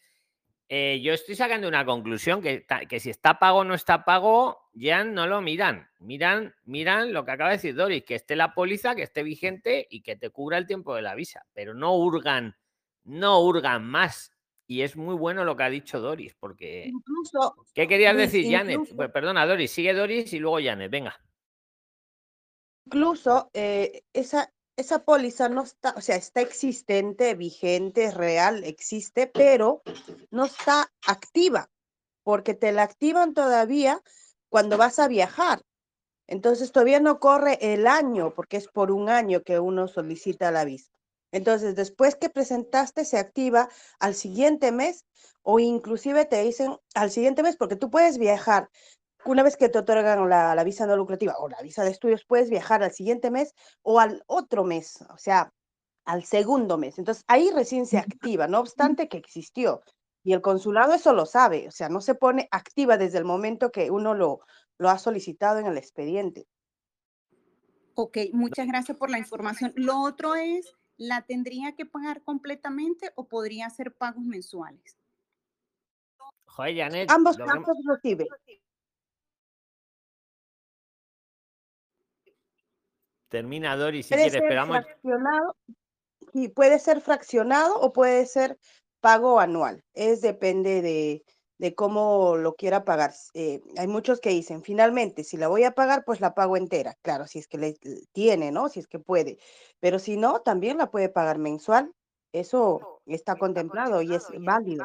Eh, yo estoy sacando una conclusión que, que, si está pago o no está pago, ya no lo miran. Miran, miran lo que acaba de decir Doris, que esté la póliza, que esté vigente y que te cubra el tiempo de la visa. Pero no hurgan, no hurgan más. Y es muy bueno lo que ha dicho Doris, porque. Incluso, ¿Qué querías decir, Janet? Pues, perdona, Doris, sigue Doris y luego Janet, venga. Incluso eh, esa, esa póliza no está, o sea, está existente, vigente, real, existe, pero no está activa, porque te la activan todavía cuando vas a viajar. Entonces todavía no corre el año, porque es por un año que uno solicita la visa. Entonces, después que presentaste, se activa al siguiente mes o inclusive te dicen al siguiente mes, porque tú puedes viajar. Una vez que te otorgan la, la visa no lucrativa o la visa de estudios, puedes viajar al siguiente mes o al otro mes, o sea, al segundo mes. Entonces, ahí recién se activa, no obstante que existió. Y el consulado eso lo sabe, o sea, no se pone activa desde el momento que uno lo, lo ha solicitado en el expediente. Ok, muchas gracias por la información. Lo otro es, ¿la tendría que pagar completamente o podría hacer pagos mensuales? Joder, Janet, Ambos lo que- recibe. termina Doris si Puede quiere, ser esperamos. fraccionado, y puede ser fraccionado o puede ser pago anual. Es depende de, de cómo lo quiera pagar. Eh, hay muchos que dicen, finalmente, si la voy a pagar, pues la pago entera. Claro, si es que le tiene, ¿no? Si es que puede. Pero si no, también la puede pagar mensual. Eso está contemplado y es válido.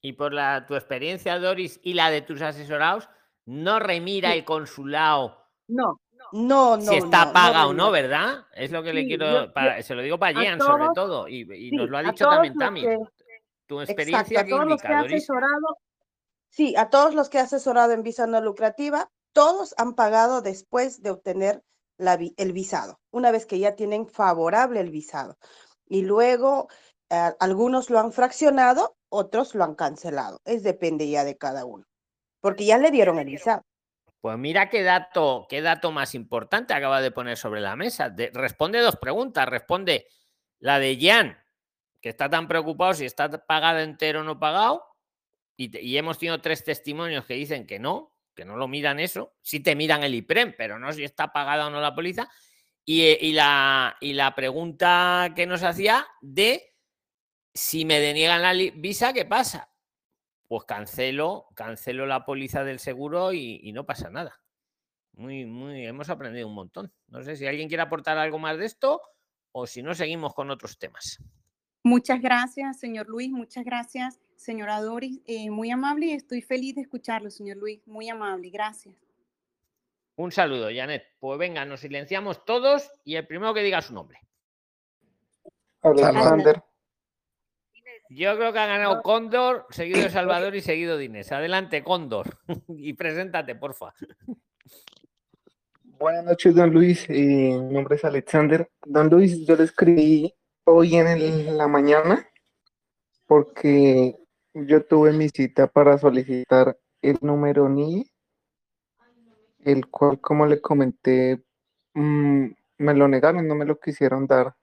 Y por la, tu experiencia, Doris, y la de tus asesorados, no remira Sí. el consulado No, no, no. si está no, paga no o no. ¿verdad? Es lo que le quiero, yo- yo- para- se lo digo para Jean sobre todo, y, y sí, nos lo ha dicho también Tami. que- Tu Exacto, experiencia a todos los que clínica, ha Doris. asesorado, sí, a todos los que ha asesorado en visa no lucrativa, todos han pagado después de obtener el visado, una vez que ya tienen favorable el visado. Y luego eh, algunos lo han fraccionado, otros lo han cancelado. Es depende ya de cada uno, porque ya le dieron el visado. Pues mira qué dato, qué dato más importante acaba de poner sobre la mesa. De- responde dos preguntas. Responde la de Jan, que está tan preocupado si está pagado entero o no pagado. Y, hemos tenido tres testimonios que dicen que no, que no lo miran eso. Sí te miran el IPREM, pero no si está pagada o no la póliza. Y, eh, y la, y la pregunta que nos hacía de si me deniegan la visa, ¿qué pasa? Pues cancelo, cancelo la póliza del seguro y, y no pasa nada. Muy, muy, hemos aprendido un montón. No sé si alguien quiere aportar algo más de esto o si no, seguimos con otros temas. Muchas gracias, señor Luis. Muchas gracias, señora Doris. Eh, muy amable y estoy feliz de escucharlo, señor Luis. Muy amable. Gracias. Un saludo, Janet. Pues venga, nos silenciamos todos y el primero que diga su nombre. Alexander. Yo creo que ha ganado Cóndor, seguido de Salvador y seguido de Inés. Adelante, Cóndor. y preséntate, porfa. Buenas noches, don Luis. Eh, mi nombre es Alexander. Don Luis, yo le escribí hoy en la mañana porque yo tuve mi cita para solicitar el número NIE, el cual, como le comenté, mm, me lo negaron, no me lo quisieron dar.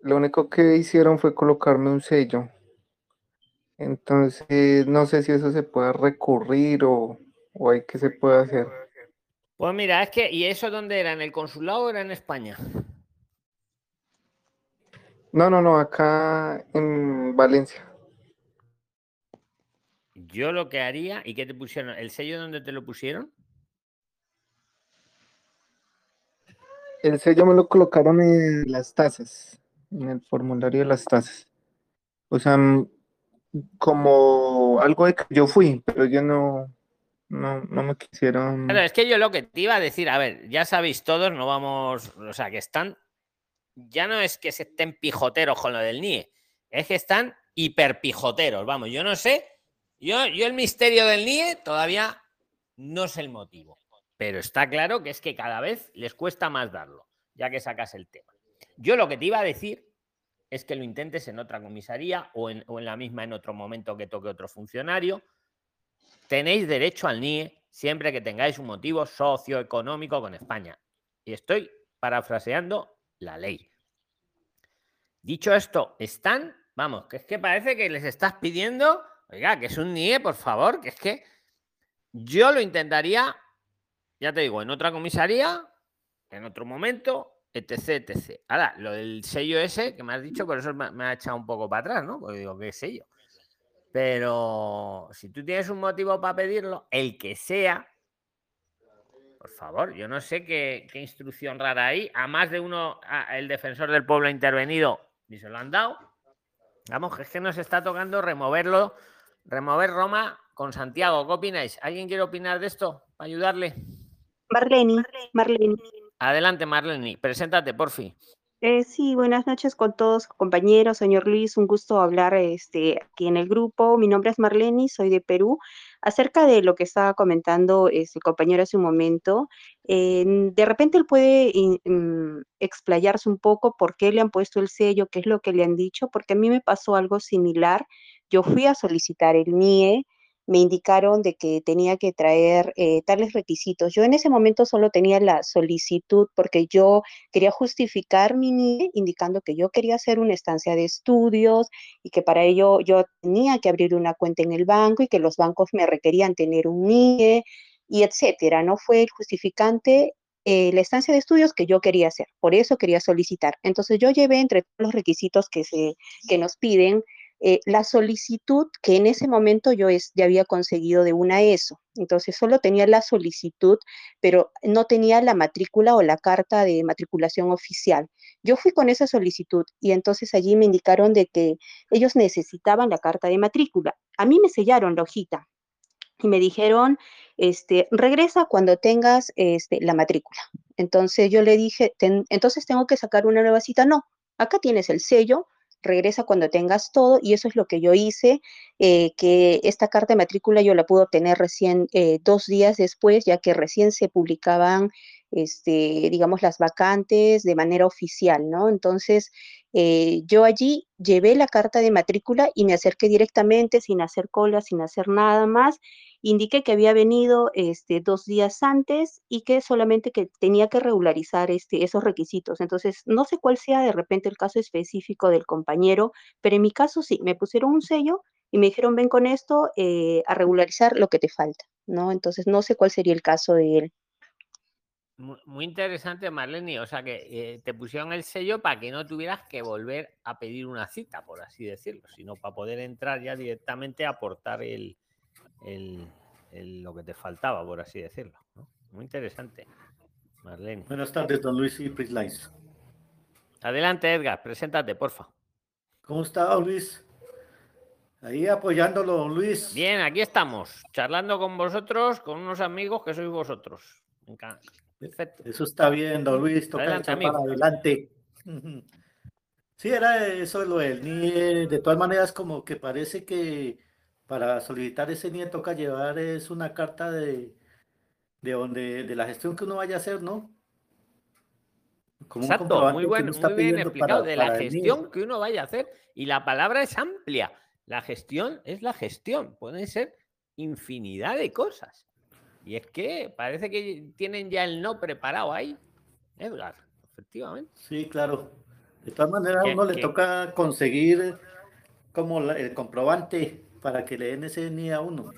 Lo único que hicieron fue colocarme un sello. Entonces, no sé si eso se puede recurrir o, o hay que se puede hacer. Pues mira, es que, ¿y eso dónde era? ¿En el consulado o era en España? No, no, no, acá en Valencia. Yo lo que haría, ¿y qué te pusieron? ¿El sello dónde te lo pusieron? El sello me lo colocaron en las tazas, en el formulario de las tazas. O sea, como algo de que yo fui, pero yo no, no, no me quisieron. Claro, es que yo lo que te iba a decir, a ver, ya sabéis todos, no vamos, o sea, que están, ya no es que se estén pijoteros con lo del NIE, es que están hiperpijoteros, vamos, yo no sé, yo, yo el misterio del NIE todavía no sé el motivo, pero está claro que es que cada vez les cuesta más darlo, ya que sacas el tema. Yo lo que te iba a decir es que lo intentes en otra comisaría o en, o en la misma en otro momento que toque otro funcionario, tenéis derecho al NIE siempre que tengáis un motivo socioeconómico con España. Y estoy parafraseando la ley. Dicho esto, están, vamos, que es que parece que les estás pidiendo, oiga, que es un NIE, por favor, que es que yo lo intentaría, ya te digo, en otra comisaría, en otro momento, etc, etc. Ahora, lo del sello ese que me has dicho, por eso me, ha echado un poco para atrás, ¿no? Porque digo, ¿qué sello? Pero si tú tienes un motivo para pedirlo, el que sea, por favor, yo no sé qué, instrucción rara hay. A más de uno, el defensor del pueblo ha intervenido y se lo han dado. Vamos, que es que nos está tocando removerlo, remover Roma con Santiago. ¿Qué opináis? ¿Alguien quiere opinar de esto para ayudarle? Marlene, Marlene. Adelante, Marlene, preséntate, por fin. Eh, sí, buenas noches con todos, compañeros, señor Luis, un gusto hablar este, aquí en el grupo. Mi nombre es Marleni, soy de Perú. Acerca de lo que estaba comentando este, el compañero hace un momento, de repente él puede mm, explayarse un poco por qué le han puesto el sello, qué es lo que le han dicho, porque a mí me pasó algo similar. Yo fui a solicitar el NIE, me indicaron de que tenía que traer eh, tales requisitos. Yo en ese momento solo tenía la solicitud porque yo quería justificar mi NIE indicando que yo quería hacer una estancia de estudios y que para ello yo tenía que abrir una cuenta en el banco y que los bancos me requerían tener un NIE y etcétera. No fue el justificante eh, la estancia de estudios que yo quería hacer, por eso quería solicitar. Entonces yo llevé entre los requisitos que, se, que nos piden eh, la solicitud que en ese momento yo es, ya había conseguido de una ESO. Entonces solo tenía la solicitud, pero no tenía la matrícula o la carta de matriculación oficial. Yo fui con esa solicitud y entonces allí me indicaron de que ellos necesitaban la carta de matrícula. A mí me sellaron la hojita y me dijeron, este, regresa cuando tengas este, la matrícula. Entonces yo le dije, "Ten- entonces tengo que sacar una nueva cita. No, acá tienes el sello, regresa cuando tengas todo y eso es lo que yo hice, eh, que esta carta de matrícula yo la pude obtener recién eh, dos días después, ya que recién se publicaban, este, digamos, las vacantes de manera oficial, ¿no? Entonces, eh, yo allí llevé la carta de matrícula y me acerqué directamente, sin hacer cola, sin hacer nada más. Indiqué que había venido este, dos días antes y que solamente que tenía que regularizar este, esos requisitos. Entonces, no sé cuál sea de repente el caso específico del compañero, pero en mi caso sí, me pusieron un sello y me dijeron, ven con esto eh, a regularizar lo que te falta, ¿no? Entonces, no sé cuál sería el caso de él. Mu- Muy interesante, Marlene. O sea que eh, te pusieron el sello para que no tuvieras que volver a pedir una cita, por así decirlo, sino para poder entrar ya directamente a aportar el, el- el- lo que te faltaba, por así decirlo. ¿no? Muy interesante, Marlene. Buenas tardes, don Luis y Prislines. Adelante, Edgar, preséntate, porfa. ¿Cómo está, don Luis? Ahí apoyándolo, don Luis. Bien, aquí estamos, charlando con vosotros, con unos amigos que sois vosotros. Me encanta. Perfecto. Eso está bien, don Luis. Toca Adelante, amigo. para adelante. Sí, era eso lo del NIE. De todas maneras, como que parece que para solicitar ese NIE toca llevar es una carta de, de donde, de la gestión que uno vaya a hacer, ¿no? Como Exacto, muy bueno, muy bien explicado, para- de la para gestión que uno vaya a hacer. Y la palabra es amplia. La gestión es la gestión. Pueden ser infinidad de cosas. Y es que parece que tienen ya el no preparado ahí. Edgar, efectivamente. Sí, claro. De todas maneras, a uno le que- toca conseguir como la- el comprobante para que le den ese NIE a uno,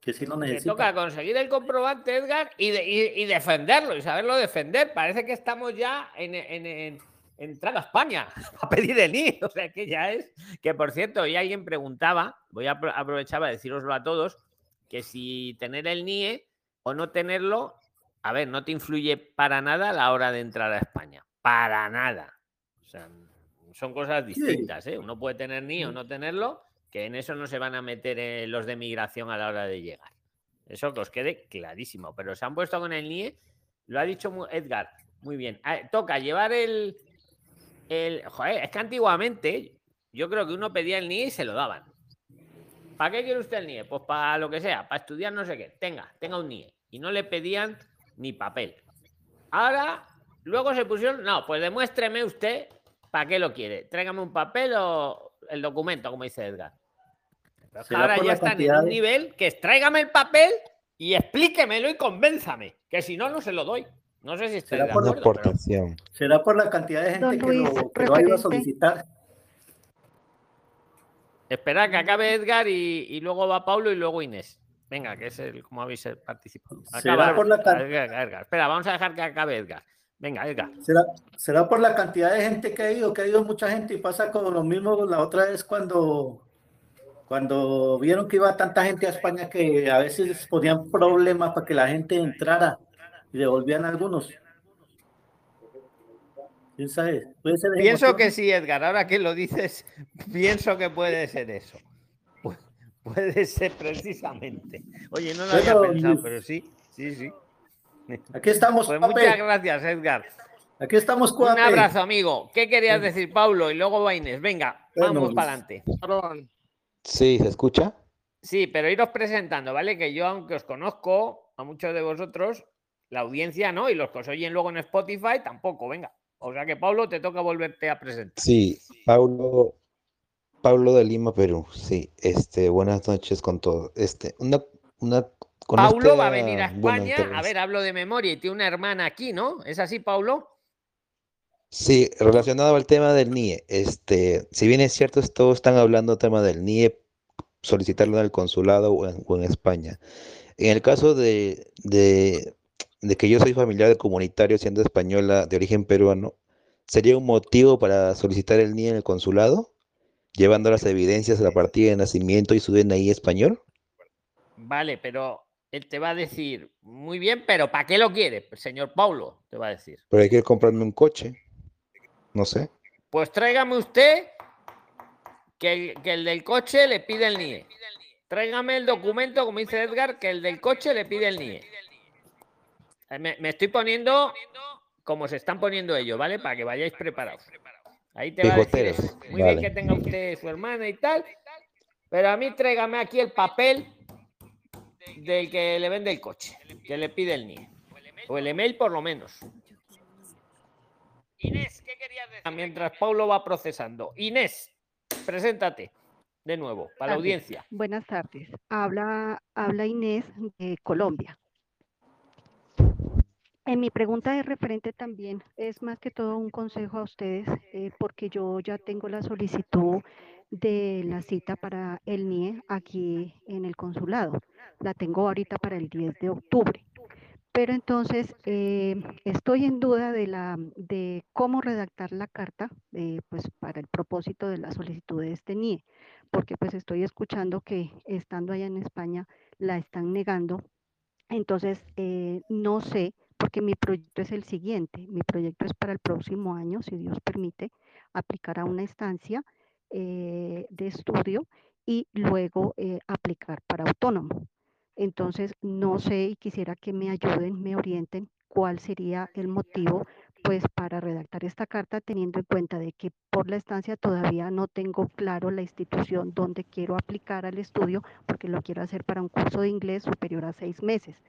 que si lo necesita. toca conseguir el comprobante, Edgar, y, de- y- y defenderlo, y saberlo defender. Parece que estamos ya en, en, en- entrada a España a pedir el NIE. O sea, que ya es. Que por cierto, hoy alguien preguntaba, voy a apro- aprovechar para deciroslo a todos, que si tener el NIE o no tenerlo, a ver, no te influye para nada a la hora de entrar a España. Para nada. O sea, son cosas distintas, ¿eh? Uno puede tener NIE o no tenerlo, que en eso no se van a meter eh, los de migración a la hora de llegar. Eso que os quede clarísimo. Pero se han puesto con el NIE, lo ha dicho Edgar, muy bien. Ah, toca llevar el, el. Joder, es que antiguamente yo creo que uno pedía el NIE y se lo daban. ¿Para qué quiere usted el NIE? Pues para lo que sea, para estudiar no sé qué. Tenga, tenga un NIE. Y no le pedían ni papel. Ahora, luego se pusieron, no, pues demuéstreme usted para qué lo quiere. Tráigame un papel o el documento, como dice Edgar. Pero es que ¿Será ahora ya están en un de- nivel que es tráigame el papel y explíquemelo y convénzame. Que si no, no se lo doy. No sé si estoy Será de por la pero-. ¿Será por la cantidad de gente que, lo, que lo ha ido a solicitar? Espera que acabe Edgar y, y luego va Pablo y luego Inés. Venga, que es el como habéis eh, participado. ¿Será por la Edgar, Edgar. Espera, vamos a dejar que acabe Edgar. Venga, Edgar. ¿Será, será por la cantidad de gente que ha ido, que ha ido mucha gente y pasa como lo mismo la otra vez cuando, cuando vieron que iba tanta gente a España que a veces ponían problemas para que la gente entrara y devolvían algunos. ¿Quién sabe? Puede ser ese Pienso que sí, Edgar. Ahora que lo dices, pienso que puede ser eso. Pu- Puede ser precisamente. Oye, no lo había pensado, pero sí, sí, sí. Aquí estamos, Pues muchas gracias, Edgar. Aquí estamos, Un cuate. abrazo, amigo. ¿Qué querías decir, Pablo? Y luego va Inés. Venga, vamos Bueno. para adelante. Sí, ¿se escucha? Sí, pero iros presentando, ¿vale? Que yo, aunque os conozco a muchos de vosotros, la audiencia no, y los que os oyen luego en Spotify tampoco, venga. O sea que, Pablo, te toca volverte a presentar. Sí, Pablo, Pablo de Lima, Perú. Sí, este, buenas noches con todo. Este, una, una, con Paulo va a venir a España. A ver, hablo de memoria y tiene una hermana aquí, ¿no? ¿Es así, Paulo? Sí, relacionado al tema del NIE, este, si bien es cierto, todos están hablando tema del NIE, solicitarlo en el consulado o en, o en España. En el caso de, de, de que yo soy familiar de comunitario siendo española de origen peruano, ¿sería un motivo para solicitar el NIE en el consulado? Llevando las evidencias de la partida de nacimiento y su DNI español. Vale, pero él te va a decir, muy bien, pero ¿para qué lo quiere? Señor Paulo, te va a decir. Pero hay que comprarme un coche. No sé. Pues tráigame usted que el, que el del coche le pide el NIE. Tráigame el documento, como dice Edgar, que el del coche le pide el NIE. Me, me estoy poniendo como se están poniendo ellos, ¿vale? Para que vayáis preparados. Ahí te va a decir. Muy bien que tenga usted su hermana y tal. Pero a mí tráigame aquí el papel del que le vende el coche, que le pide el NIE. O el email por lo menos. Inés, ¿qué querías decir? Mientras Paulo va procesando. Inés, preséntate de nuevo para la audiencia. Buenas tardes. Habla, habla Inés de Colombia. En mi pregunta es referente también, es más que todo un consejo a ustedes, eh, porque yo ya tengo la solicitud de la cita para el NIE aquí en el consulado. La tengo ahorita para el 10 de octubre. Pero entonces eh, estoy en duda de, la, de cómo redactar la carta eh, pues para el propósito de la solicitud de este NIE, porque pues estoy escuchando que estando allá en España la están negando. Entonces, no sé, porque mi proyecto es el siguiente, mi proyecto es para el próximo año, si Dios permite, aplicar a una estancia eh, de estudio y luego eh, aplicar para autónomo. Entonces, no sé y quisiera que me ayuden, me orienten cuál sería el motivo pues para redactar esta carta teniendo en cuenta de que por la estancia todavía no tengo claro la institución donde quiero aplicar al estudio porque lo quiero hacer para un curso de inglés superior a seis meses.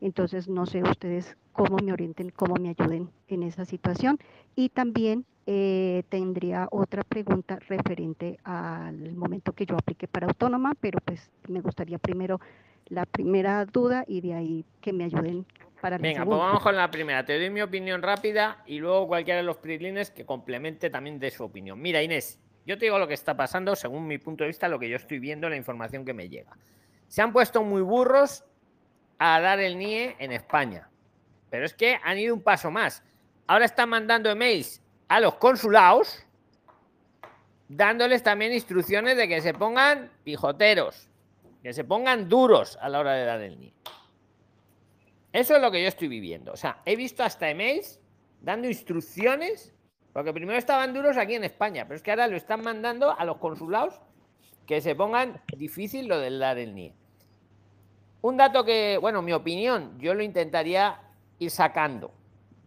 Entonces, no sé ustedes cómo me orienten, cómo me ayuden en esa situación. Y también eh, tendría otra pregunta referente al momento que yo aplique para autónoma, pero pues me gustaría primero la primera duda y de ahí que me ayuden para Venga, pues vamos con la primera. Te doy mi opinión rápida y luego cualquiera de los prilines que complemente también de su opinión. Mira, Inés, yo te digo lo que está pasando según mi punto de vista, lo que yo estoy viendo, la información que me llega. Se han puesto muy burros a dar el NIE en España. Pero es que han ido un paso más. Ahora están mandando emails a los consulados dándoles también instrucciones de que se pongan pijoteros, que se pongan duros a la hora de dar el NIE. Eso es lo que yo estoy viviendo. O sea, he visto hasta emails dando instrucciones, porque primero estaban duros aquí en España, pero es que ahora lo están mandando a los consulados que se pongan difícil lo del dar el NIE. Un dato que, bueno, mi opinión, yo lo intentaría ir sacando,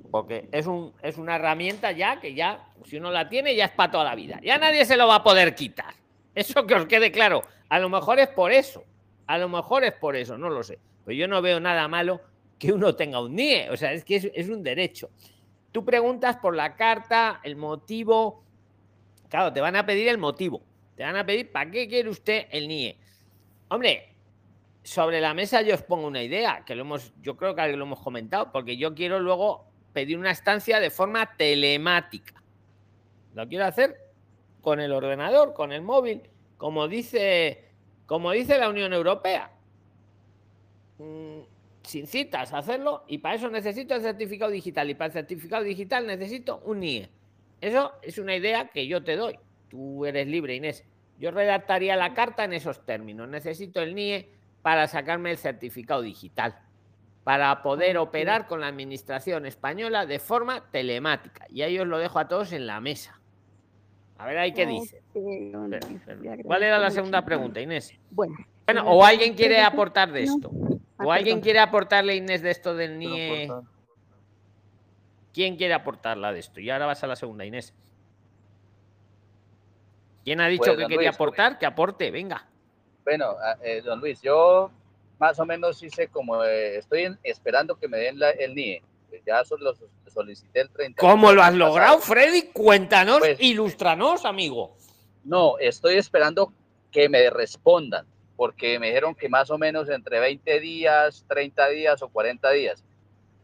porque es, un, es una herramienta ya que ya, si uno la tiene, ya es para toda la vida. Ya nadie se lo va a poder quitar. Eso que os quede claro. A lo mejor es por eso. A lo mejor es por eso, no lo sé. Pues yo no veo nada malo que uno tenga un NIE. O sea, es que es, es un derecho. Tú preguntas por la carta, el motivo. Claro, te van a pedir el motivo. Te van a pedir, ¿para qué quiere usted el NIE? Hombre, sobre la mesa yo os pongo una idea, que lo hemos, yo creo que lo hemos comentado, porque yo quiero luego pedir una estancia de forma telemática. Lo quiero hacer con el ordenador, con el móvil, como dice, como dice la Unión Europea. Mm, sin citas, hacerlo, y para eso necesito el certificado digital, y para el certificado digital necesito un NIE. Eso es una idea que yo te doy. Tú eres libre, Inés. Yo redactaría la carta en esos términos. Necesito el NIE para sacarme el certificado digital, para poder operar con la administración española de forma telemática. Y ahí os lo dejo a todos en la mesa. A ver ahí qué dice. ¿Cuál era la segunda pregunta, Inés? Bueno, Bueno, la o alguien quiere aportar de esto. Ah, O alguien quiere aportarle, Inés, de esto del NIE. ¿Quién quiere aportarla de esto? Y ahora vas a la segunda, Inés. ¿Quién ha dicho Pues, que quería Luis, aportar? Que aporte, venga. Bueno, a- eh, don Luis, yo más o menos hice como, eh, estoy en- esperando que me den la- el NIE. Pues Ya solo lo solicité el 30. ¿Cómo lo has logrado, Freddy? Cuéntanos, Pues- ilústranos, amigo. No, estoy esperando que me respondan, porque me dijeron que más o menos entre 20 días, 30 días o 40 días.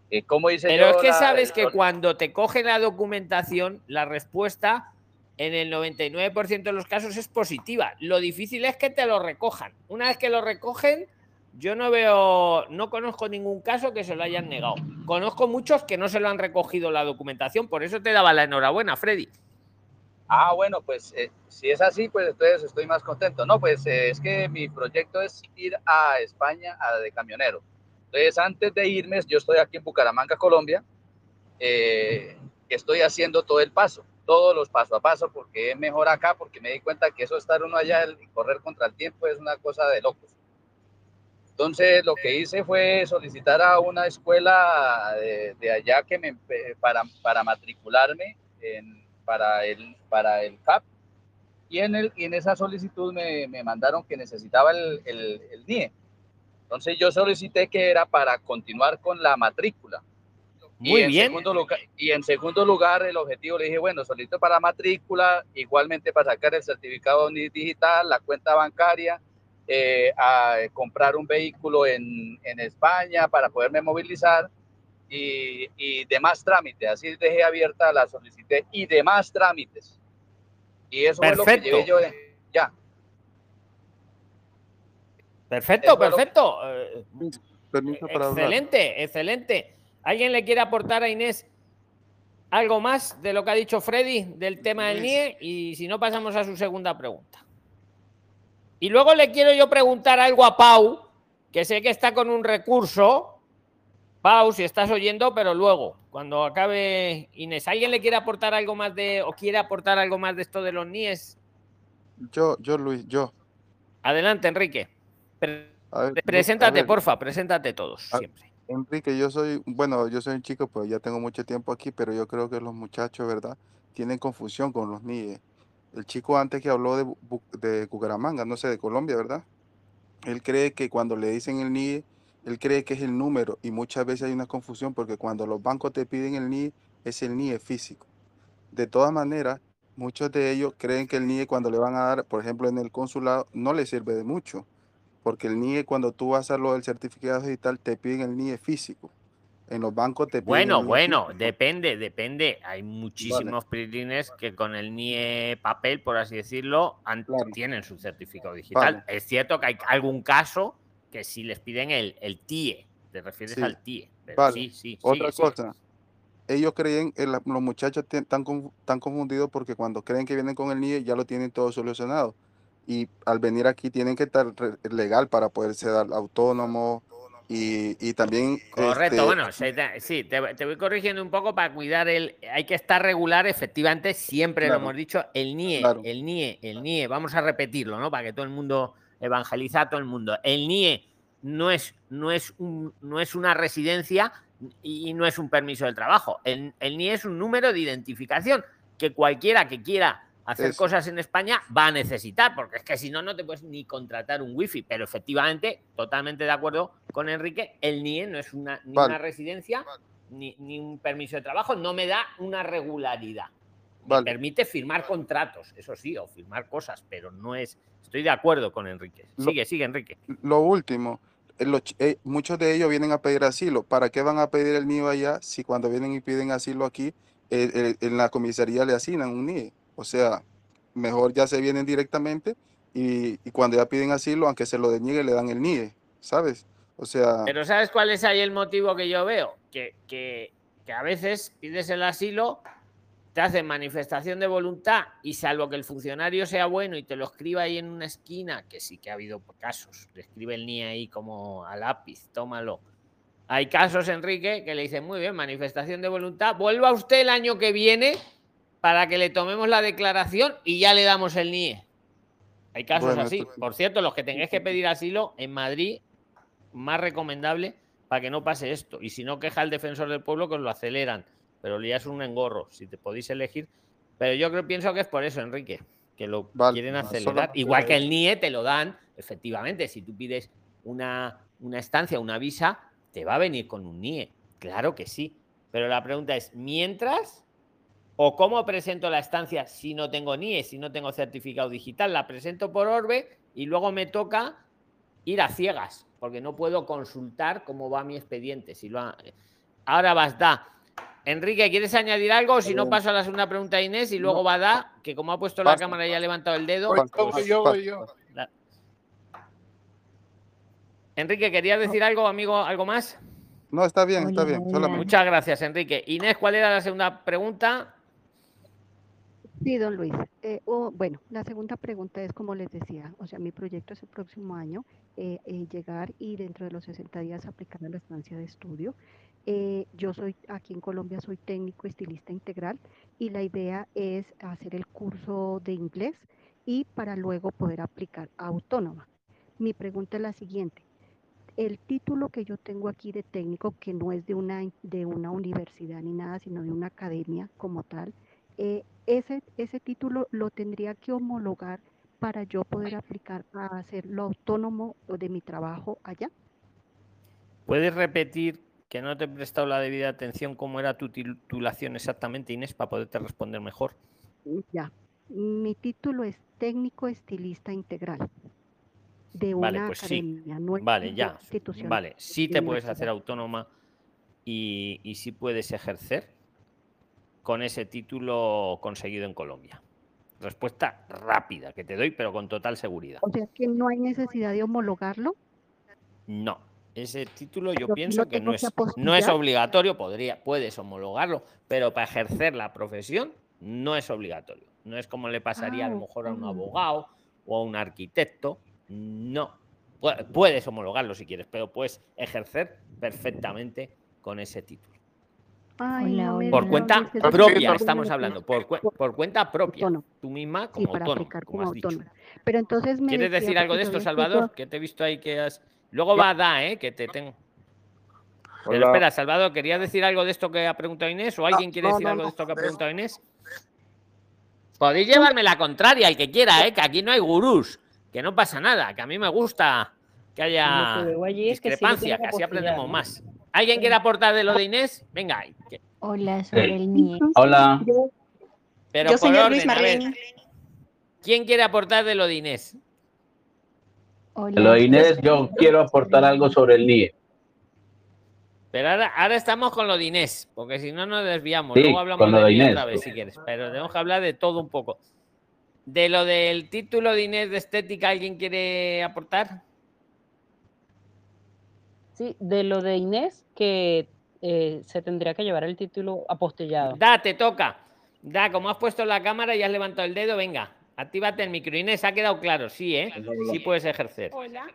Eh, ¿Cómo hice Pero yo es que la- sabes el que cuando te cogen la documentación, la respuesta en el 99% de los casos es positiva. Lo difícil es que te lo recojan. Una vez que lo recogen, yo no veo, no conozco ningún caso que se lo hayan negado. Conozco muchos que no se lo han recogido la documentación, por eso te daba la enhorabuena, Freddy. Ah, bueno, pues eh, si es así, pues entonces estoy más contento. No, pues eh, es que mi proyecto es ir a España a, de camionero. Entonces, antes de irme, yo estoy aquí en Bucaramanga, Colombia. eh, estoy haciendo todo el paso, todos los paso a paso, porque es mejor acá, porque me di cuenta que eso estar uno allá y correr contra el tiempo es una cosa de locos. Entonces, lo que hice fue solicitar a una escuela de, allá que me, para, para matricularme en, para, el, para el CAP. Y en, el, y en esa solicitud me, me mandaron que necesitaba el, el, el NIE. Entonces yo solicité que era para continuar con la matrícula. Muy y en bien. Segundo lugar, y en segundo lugar, el objetivo le dije, bueno, solicito para matrícula, igualmente para sacar el certificado digital, la cuenta bancaria, eh, a comprar un vehículo en, en España para poderme movilizar y, y demás trámites. Así dejé abierta la solicitud y demás trámites. Y eso es lo que Perfecto. llevé yo. de- ya. Perfecto, Eso es lo- perfecto. Eh, Permiso para hablar. Excelente, excelente. ¿Alguien le quiere aportar a Inés algo más de lo que ha dicho Freddy del tema del NIE? Y si no, pasamos a su segunda pregunta. Y luego le quiero yo preguntar algo a Pau, que sé que está con un recurso. Pau, si estás oyendo, pero luego, cuando acabe Inés, ¿alguien le quiere aportar algo más de, o quiere aportar algo más de esto de los NIES? Yo, yo, Luis, yo. Adelante, Enrique. Pre- ver, preséntate, ver, porfa, preséntate todos, a- siempre. Enrique, yo soy, bueno, yo soy un chico, pues ya tengo mucho tiempo aquí, pero yo creo que los muchachos, ¿verdad? Tienen confusión con los NIE. El chico antes que habló de, de Bucaramanga, no sé, de Colombia, ¿verdad? Él cree que cuando le dicen el NIE, él cree que es el número y muchas veces hay una confusión porque cuando los bancos te piden el NIE, es el NIE físico. De todas maneras, muchos de ellos creen que el NIE cuando le van a dar, por ejemplo, en el consulado, no le sirve de mucho, porque el NIE cuando tú vas a hacer lo del certificado digital, te piden el NIE físico. En los bancos te piden Bueno, bueno, físico. depende, depende. Hay muchísimos prilines que con el NIE papel, por así decirlo, tienen su certificado digital. Vale. Es cierto que hay algún caso que sí les piden el, el TIE, te refieres Sí. al TIE. Pero Vale. sí, sí, Otra sigue. cosa, ellos creen, el- los muchachos están confundidos porque cuando creen que vienen con el NIE ya lo tienen todo solucionado. Y al venir aquí tienen que estar legal para poder ser au- autónomo y, y también... Correcto, este, bueno, sí, te, te voy corrigiendo un poco para cuidar el. Hay que estar regular, efectivamente, siempre lo hemos dicho, el NIE, Claro. el NIE, el NIE, vamos a repetirlo, ¿no? Para que todo el mundo evangeliza a todo el mundo. El NIE no es, no es, un, no es una residencia y no es un permiso del trabajo. El, el NIE es un número de identificación que cualquiera que quiera hacer Eso. cosas en España va a necesitar, porque es que si no, no te puedes ni contratar un wifi. Pero efectivamente, totalmente de acuerdo con Enrique, el NIE no es una, ni Vale. una residencia ni, ni un permiso de trabajo, no me da una regularidad. Me permite firmar contratos, eso sí, o firmar cosas, pero no es. Estoy de acuerdo con Enrique. Lo- Sigue, sigue, Enrique. Lo último, eh, los eh, muchos de ellos vienen a pedir asilo. ¿Para qué van a pedir el NIE allá si cuando vienen y piden asilo aquí, eh, eh, en la comisaría le asignan un NIE? O sea, mejor ya se vienen directamente y, cuando ya piden asilo, aunque se lo deniegue, le dan el NIE, ¿sabes? O sea, Pero ¿sabes cuál es ahí el motivo que yo veo? Que, que, que a veces pides el asilo, te hacen manifestación de voluntad y salvo que el funcionario sea bueno y te lo escriba ahí en una esquina, que sí que ha habido casos, le escribe el NIE ahí como a lápiz, tómalo. Hay casos, Enrique, que le dicen, muy bien, manifestación de voluntad, vuelva usted el año que viene para que le tomemos la declaración y ya le damos el NIE. Hay casos Bueno, así. Por cierto, los que tengáis que pedir asilo en Madrid, más recomendable para que no pase esto. Y si no, queja al defensor del pueblo que os lo aceleran. Pero ya es un engorro. Si te podéis elegir. Pero yo creo, pienso que es por eso, Enrique, que lo Vale, quieren acelerar. Igual que el. NIE te lo dan, efectivamente. Si tú pides una, una estancia, una visa, te va a venir con un NIE. Claro que sí. Pero la pregunta es, ¿mientras? ¿O cómo presento la estancia si no tengo NIE, si no tengo certificado digital? La presento por Orbe y luego me toca ir a ciegas, porque no puedo consultar cómo va mi expediente. Si lo ha- Ahora vas, da. Enrique, ¿quieres añadir algo? O si no, paso a la segunda pregunta a Inés y luego no. va a Da, que como ha puesto la Basta. cámara y ha levantado el dedo. Voy, pues- voy yo, voy yo. Da. Enrique, ¿querías decir algo, amigo? ¿Algo más? No, está bien, está bien. Solamente. Muchas gracias, Enrique. Inés, ¿cuál era la segunda pregunta? Sí, don Luis. Eh, oh, bueno, la segunda pregunta es como les decía, o sea, mi proyecto es el próximo año eh, eh, llegar y dentro de los 60 días aplicar la estancia de estudio. Eh, yo soy aquí en Colombia, soy técnico estilista integral y la idea es hacer el curso de inglés y para luego poder aplicar autónoma. Mi pregunta es la siguiente. El título que yo tengo aquí de técnico, que no es de una, de una universidad ni nada, sino de una academia como tal, eh, ese, ese título lo tendría que homologar para yo poder aplicar a hacerlo autónomo de mi trabajo allá. ¿Puedes repetir que no te he prestado la debida atención cómo era tu titulación exactamente, Inés, para poderte responder mejor? Ya. Mi título es técnico estilista integral de Vale, una pues sí. academia, no es Vale, ya. institución Vale, sí te puedes hacer autónoma y, y sí puedes ejercer con ese título conseguido en Colombia. Respuesta rápida que te doy, pero con total seguridad. O sea que no hay necesidad de homologarlo. No, ese título yo pienso que no que es, no es obligatorio, podría, puedes homologarlo, pero para ejercer la profesión no es obligatorio. No es como le pasaría a lo Ah, mejor a un abogado o a un arquitecto. No. Pu- Puedes homologarlo si quieres, pero puedes ejercer perfectamente con ese título. Ay, Por cuenta propia, estamos hablando, por, por cuenta propia. Tú misma Sí, como para autónomo, aplicar como como has dicho. autónomo. Pero entonces me ¿Quieres decía, decir algo de esto, Salvador? Que te he visto ahí que has... Luego va a dar, ¿eh? Que te tengo... Pero Hola. espera, Salvador, ¿querías decir algo de esto que ha preguntado Inés? ¿O alguien quiere no, decir no, algo no, de esto que ha preguntado Inés? Podéis llevarme la contraria, el que quiera, ¿eh? Que aquí no hay gurús, que no pasa nada, que a mí me gusta que haya sí discrepancia, que así aprendemos más. ¿Alguien quiere aportar de lo de Inés? Venga, Hola, sobre el NIE. Hola. pero Yo, por señor orden, Luis. Marlene. ¿Quién quiere aportar de lo de Inés? Lo de Inés, yo quiero aportar algo sobre el NIE. Pero ahora, ahora estamos con lo de Inés, porque si no nos desviamos. Sí, Luego hablamos con lo de de Inés. otra vez si quieres. Pero tenemos que hablar de todo un poco. De lo del título de Inés de estética, ¿alguien quiere aportar? Sí, de lo de Inés, que eh, se tendría que llevar el título apostillado. Da, te toca. Da, como has puesto la cámara y has levantado el dedo, venga, actívate el micro. Inés, ha quedado claro, sí, ¿eh? Sí puedes ejercer. Hola.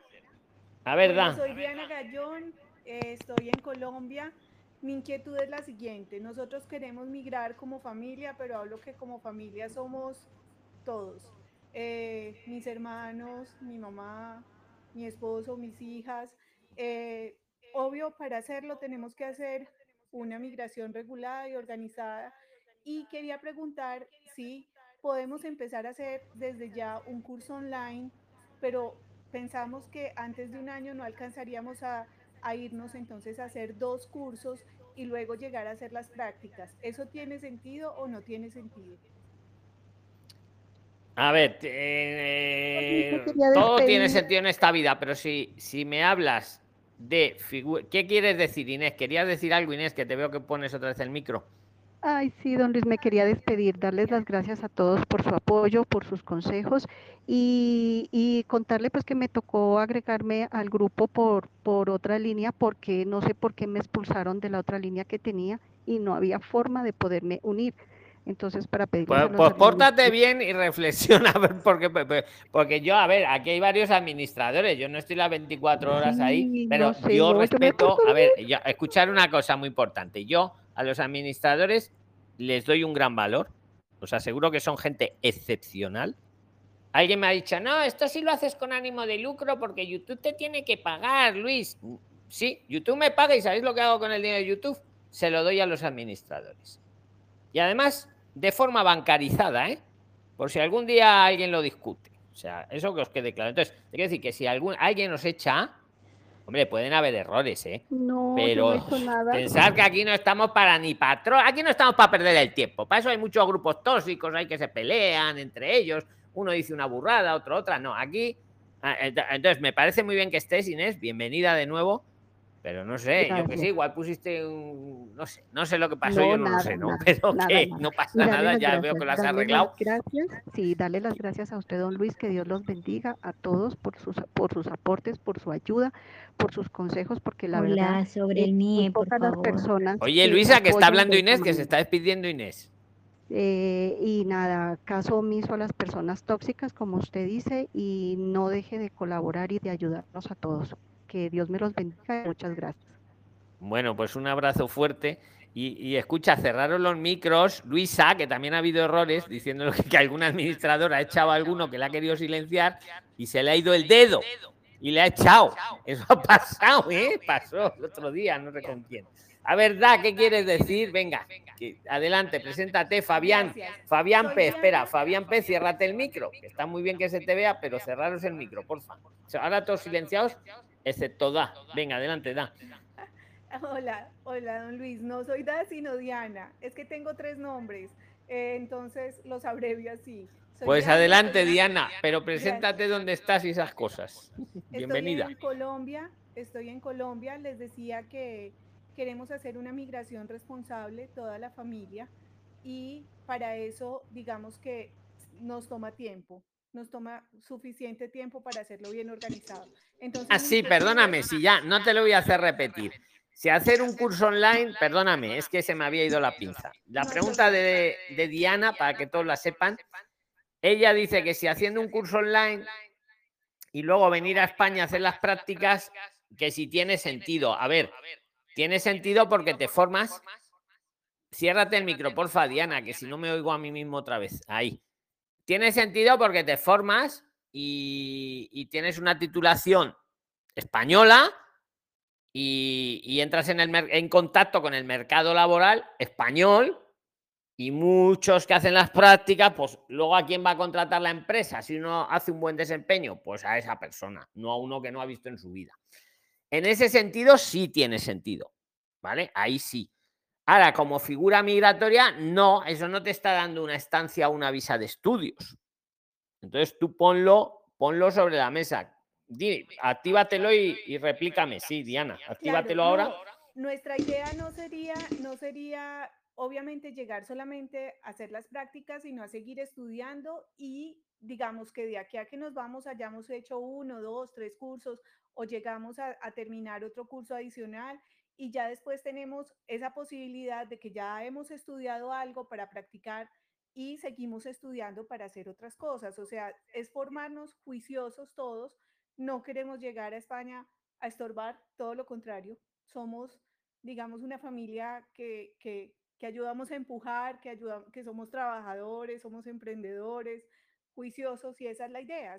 A ver, da. soy Diana Gallón, eh, estoy en Colombia. Mi inquietud es la siguiente. Nosotros queremos migrar como familia, pero hablo que como familia somos todos. Eh, mis hermanos, mi mamá, mi esposo, mis hijas. Eh, obvio, para hacerlo tenemos que hacer una migración regulada y organizada. Y quería preguntar si podemos empezar a hacer desde ya un curso online, pero pensamos que antes de un año no alcanzaríamos a, a irnos entonces a hacer dos cursos y luego llegar a hacer las prácticas. ¿Eso tiene sentido o no tiene sentido? A ver, eh, todo tiene sentido en esta vida, pero si, si me hablas de figura... ¿Qué quieres decir, Inés? ¿Querías decir algo, Inés? Que te veo que pones otra vez el micro. Ay, sí, don Luis, me quería despedir, darles las gracias a todos por su apoyo, por sus consejos y, y contarle pues que me tocó agregarme al grupo por, por otra línea porque no sé por qué me expulsaron de la otra línea que tenía y no había forma de poderme unir. Entonces, para pedirles Pues, pues pórtate bien y reflexiona, a ver, porque, porque- yo, a ver, aquí hay varios administradores, yo no estoy las 24 horas ahí, Sí, pero no sé, yo no, respeto, a ver, yo- escuchar una cosa muy importante, yo a los administradores les doy un gran valor, os aseguro que son gente excepcional. Alguien me ha dicho, no, esto sí lo haces con ánimo de lucro porque YouTube te tiene que pagar, Luis. Sí, YouTube me paga y ¿sabéis lo que hago con el dinero de YouTube? se lo doy a los administradores. Y además, de forma bancarizada, ¿eh? Por si algún día alguien lo discute. O sea, eso que os quede claro. Entonces, te quiero decir que si algún, alguien nos echa, hombre, pueden haber errores, ¿eh? No, Pero no nada. pensar que aquí no estamos para ni patrón, aquí no estamos para perder el tiempo. Para eso hay muchos grupos tóxicos, hay que se pelean entre ellos. Uno dice una burrada, otro otra. No, aquí. ah, ent- Entonces, me parece muy bien que estés, Inés. Bienvenida de nuevo. Pero no sé, yo que sí, igual pusiste un. No sé, no sé lo que pasó, No, yo no nada, lo sé, ¿no? nada, Pero nada, que nada. no pasa nada, ya veo que lo has arreglado. Gracias, sí, darle las gracias a usted, don Luis, que Dios los bendiga a todos por sus, por sus aportes, por su ayuda, por sus consejos, porque la verdad, Hola, sobre eh, el NIE, por pocas las favor. personas Oye, Luisa, que está hablando Inés, que se está despidiendo Inés. Eh, y nada, caso omiso a las personas tóxicas, como usted dice, y no deje de colaborar y de ayudarnos a todos. Que Dios me los bendiga y muchas gracias. Bueno, pues un abrazo fuerte. Y, y escucha, cerraron los micros. Luisa, que también ha habido errores, diciendo que, que algún administrador ha echado a alguno que le ha querido silenciar y se le ha ido el dedo y le ha echado. Eso ha pasado, ¿eh? Pasó el otro día, no sé con quién. A ver, Da, ¿qué quieres decir? Venga, que- adelante, preséntate, Fabián. Fabián P, espera, Fabián P, ciérrate el micro. está muy bien que se te vea, pero cerraros el micro, porfa. Ahora todos silenciados, excepto Da. Venga, adelante, Da. Hola, hola, don Luis. No soy Da, sino Diana. Es que tengo tres nombres, eh, entonces los abrevio así. Soy Pues Diana, adelante, Diana, pero preséntate dónde estás y esas cosas. Bienvenida. Estoy en Colombia, estoy en Colombia. Les decía que queremos hacer una migración responsable, toda la familia, y para eso, digamos que nos toma tiempo, nos toma suficiente tiempo para hacerlo bien organizado. Entonces, Ah, sí, perdóname, si ya, no te lo voy a hacer repetir. Si hacer un curso online, perdóname, es que se me había ido la pinza. La pregunta de, de Diana, para que todos la sepan, ella dice que si haciendo un curso online y luego venir a España a hacer las prácticas, que si tiene sentido. A ver, tiene sentido porque te formas. Ciérrate el micro, porfa, Diana, que si no me oigo a mí mismo otra vez. Ahí. Tiene sentido porque te formas y, tienes una titulación española y, entras en, el en contacto con el mercado laboral español y muchos que hacen las prácticas, pues luego a quién va a contratar la empresa si uno hace un buen desempeño, pues a esa persona, no a uno que no ha visto en su vida. En ese sentido sí tiene sentido, ¿vale? Ahí sí. Ahora, como figura migratoria, no, eso no te está dando una estancia o una visa de estudios. Entonces tú ponlo, ponlo sobre la mesa. Di, actívatelo y, y replícame. Sí, Diana, actívatelo Claro, ahora. no, nuestra idea no sería, no sería obviamente llegar solamente a hacer las prácticas, sino a seguir estudiando y digamos que de aquí a que nos vamos hayamos hecho uno, dos, tres cursos o llegamos a, a terminar otro curso adicional y ya después tenemos esa posibilidad de que ya hemos estudiado algo para practicar y seguimos estudiando para hacer otras cosas. O sea, es formarnos juiciosos todos. No queremos llegar a España a estorbar, todo lo contrario. Somos, digamos, una familia que, que, que ayudamos a empujar, que, ayudamos, que somos trabajadores, somos emprendedores, juiciosos y esa es la idea,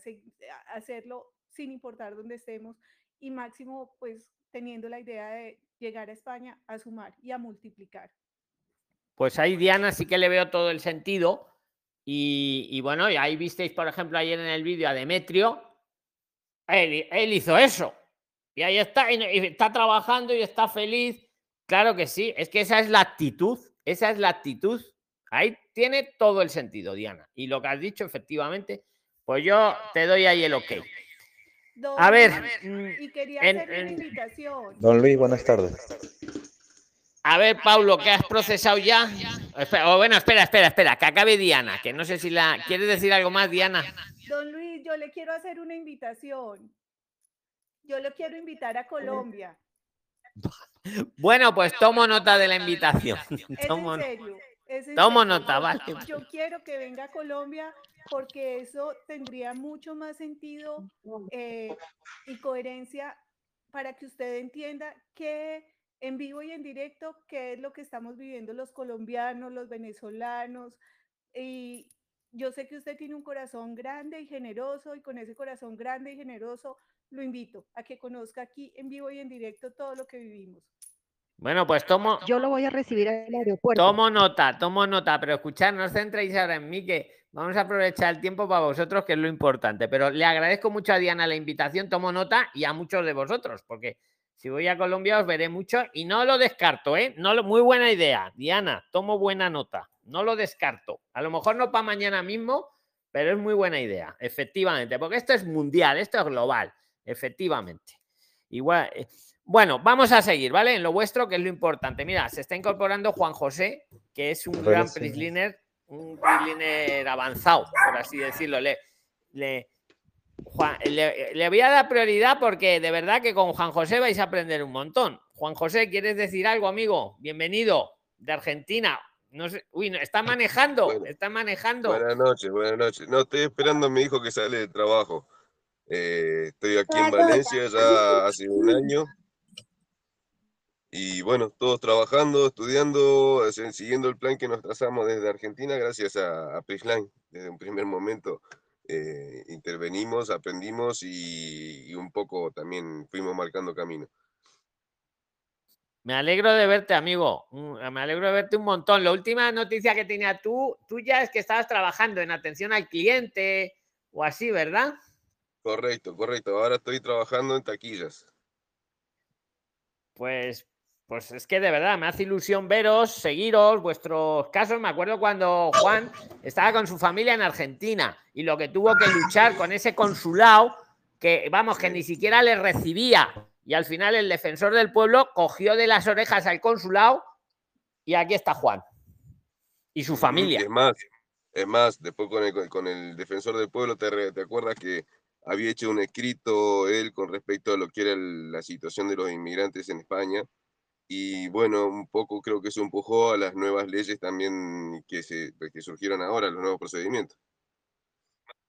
hacerlo sin importar dónde estemos y máximo pues teniendo la idea de llegar a España a sumar y a multiplicar. Pues ahí Diana sí que le veo todo el sentido. Y, y bueno, y ahí visteis, por ejemplo, ayer en el vídeo a Demetrio. Él, él hizo eso. Y ahí está, y, y está trabajando y está feliz. Claro que sí, es que esa es la actitud. Esa es la actitud. Ahí tiene todo el sentido, Diana. Y lo que has dicho, efectivamente, pues yo te doy ahí el ok. Don A ver, mm, y quería en- hacerle una invitación. Don Luis, buenas tardes. A ver, Pablo, ¿qué has procesado ya? O bueno, espera, espera, espera, que acabe Diana, que no sé si la. ¿Quieres decir algo más, Diana? Don Luis, yo le quiero hacer una invitación. Yo lo quiero invitar a Colombia. Bueno, pues tomo nota de la invitación. Es Tomo, en serio. Es en tomo serio. nota, Yo- vale. Yo quiero que venga a Colombia porque eso tendría mucho más sentido eh, y coherencia para que usted entienda que en vivo y en directo qué es lo que estamos viviendo los colombianos, los venezolanos. Y yo sé que usted tiene un corazón grande y generoso y con ese corazón grande y generoso lo invito a que conozca aquí en vivo y en directo todo lo que vivimos. Bueno, pues tomo, Yo lo voy a recibir al aeropuerto. tomo nota, tomo nota, pero escuchad, no os centréis ahora en mí, que vamos a aprovechar el tiempo para vosotros, que es lo importante. Pero le agradezco mucho a Diana la invitación, tomo nota y a muchos de vosotros, porque si voy a Colombia os veré mucho y no lo descarto, ¿eh? No lo- muy buena idea, Diana, tomo buena nota, no lo descarto. A lo mejor no para mañana mismo, pero es muy buena idea, efectivamente, porque esto es mundial, esto es global, efectivamente. Igual, eh, bueno, vamos a seguir, ¿vale? En lo vuestro, que es lo importante. Mira, se está incorporando Juan José, que es un gran prisliner, un prisliner avanzado, por así decirlo. Le, le, Juan- le- le voy a dar prioridad porque de verdad que con Juan José vais a aprender un montón. Juan José, ¿quieres decir algo, amigo? Bienvenido de Argentina. No sé, uy, no, está manejando, está manejando. Buenas noches, buenas noches. No, estoy esperando a mi hijo que sale de trabajo. Eh, estoy aquí en Valencia ya hace un año. Y bueno, todos trabajando, estudiando, siguiendo el plan que nos trazamos desde Argentina, gracias a, a Prisline. Desde un primer momento eh, intervenimos, aprendimos y, y un poco también fuimos marcando camino. Me alegro de verte, amigo. Me alegro de verte un montón. La última noticia que tenía tú, tú ya es que estabas trabajando en atención al cliente o así, ¿verdad? Correcto, correcto. Ahora estoy trabajando en taquillas. Pues, pues es que de verdad me hace ilusión veros, seguiros, vuestros casos. Me acuerdo cuando Juan estaba con su familia en Argentina y lo que tuvo que luchar con ese consulado que, vamos, que ni siquiera le recibía. Y al final el defensor del pueblo cogió de las orejas al consulado y aquí está Juan y su familia. Es más, es más, después con el, con el defensor del pueblo, ¿te, re- te acuerdas que había hecho un escrito él con respecto a lo que era el- la situación de los inmigrantes en España? Y bueno, un poco creo que eso empujó a las nuevas leyes también que, se, que surgieron ahora, los nuevos procedimientos.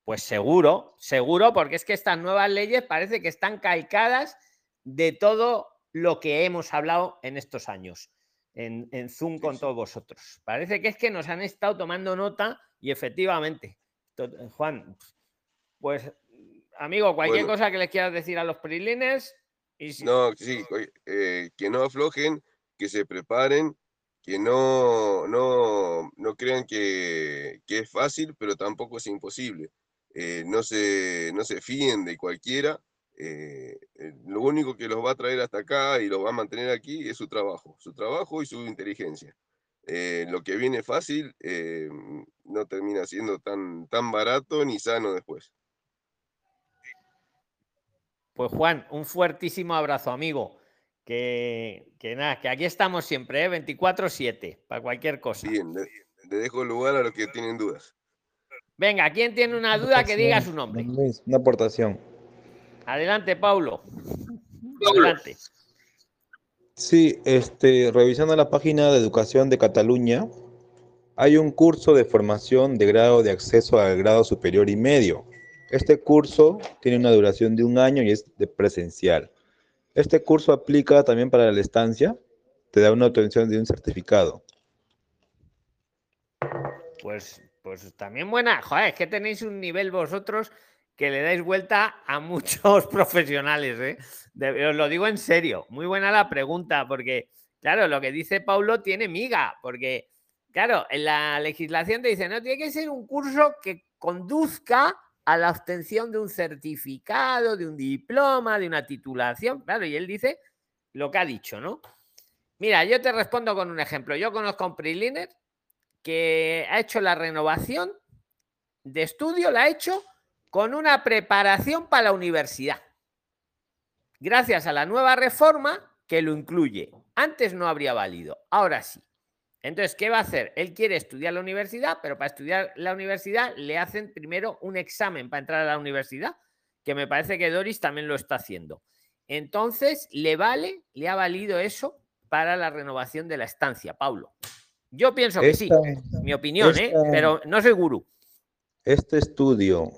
Pues seguro, seguro, porque es que estas nuevas leyes parece que están calcadas de todo lo que hemos hablado en estos años en, en Zoom con todos vosotros. Parece que es que nos han estado tomando nota y efectivamente, to- Juan, pues amigo, cualquier Bueno. cosa que les quieras decir a los priliners y si- No, sí, eh, que no aflojen, que se preparen, que no, no, no crean que, que es fácil, pero tampoco es imposible. Eh, no se, no se fíen de cualquiera. eh, eh, lo único que los va a traer hasta acá y los va a mantener aquí es su trabajo, su trabajo y su inteligencia. Eh, lo que viene fácil eh, no termina siendo tan, tan barato ni sano después. Pues Juan, un fuertísimo abrazo, amigo. Que, que nada, que aquí estamos siempre, ¿eh? 24-7, para cualquier cosa. Bien, le, le dejo lugar a los que tienen dudas. Venga, ¿quién tiene una duda que diga su nombre? Luis, una aportación. Adelante, Paulo. Adelante. Sí, este, revisando la página de educación de Cataluña, hay un curso de formación de grado de acceso al grado superior y medio. Este curso tiene una duración de un año y es de presencial. Este curso aplica también para la estancia, te da una obtención de un certificado. Pues, pues también buena. Joder, es que tenéis un nivel vosotros que le dais vuelta a muchos profesionales, ¿eh? Os lo digo en serio. Muy buena la pregunta, porque, claro, lo que dice Paulo tiene miga, porque, claro, en la legislación te dice, no, tiene que ser un curso que conduzca a la obtención de un certificado, de un diploma, de una titulación. Claro, y él dice lo que ha dicho, ¿no? Mira, yo te respondo con un ejemplo. Yo conozco a un preliner que ha hecho la renovación de estudio, la ha hecho con una preparación para la universidad. Gracias a la nueva reforma que lo incluye. Antes no habría valido, ahora sí. Entonces, ¿qué va a hacer? Él quiere estudiar la universidad, pero para estudiar la universidad le hacen primero un examen para entrar a la universidad, que me parece que Doris también lo está haciendo. Entonces, le vale, le ha valido eso para la renovación de la estancia, Paulo. Yo pienso que sí, Esta- mi opinión, ¿eh? pero no soy gurú. Este estudio,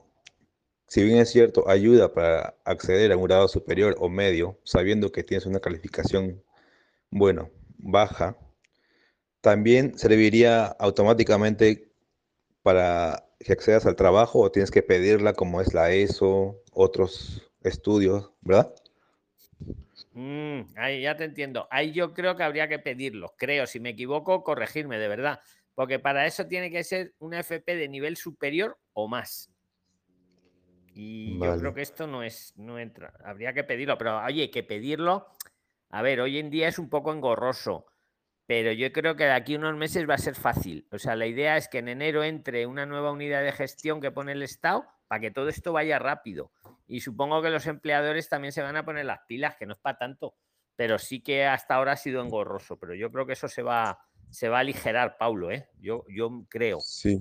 si bien es cierto, ayuda para acceder a un grado superior o medio, sabiendo que tienes una calificación, bueno, baja, también serviría automáticamente para que accedas al trabajo o tienes que pedirla como es la ESO, otros estudios, ¿verdad? Mm, ahí ya te entiendo. Ahí yo creo que habría que pedirlo. Creo, si me equivoco, corregirme de verdad. Porque para eso tiene que ser una FP de nivel superior o más. Y yo creo que esto no es, no entra. Habría que pedirlo, pero oye, que pedirlo. A ver, hoy en día es un poco engorroso, pero yo creo que de aquí a unos meses va a ser fácil. O sea, la idea es que en enero entre una nueva unidad de gestión que pone el Estado para que todo esto vaya rápido. Y supongo que los empleadores también se van a poner las pilas, que no es para tanto, pero sí que hasta ahora ha sido engorroso. Pero yo creo que eso se va, se va a aligerar, Paulo, ¿eh? Yo, yo creo. Sí.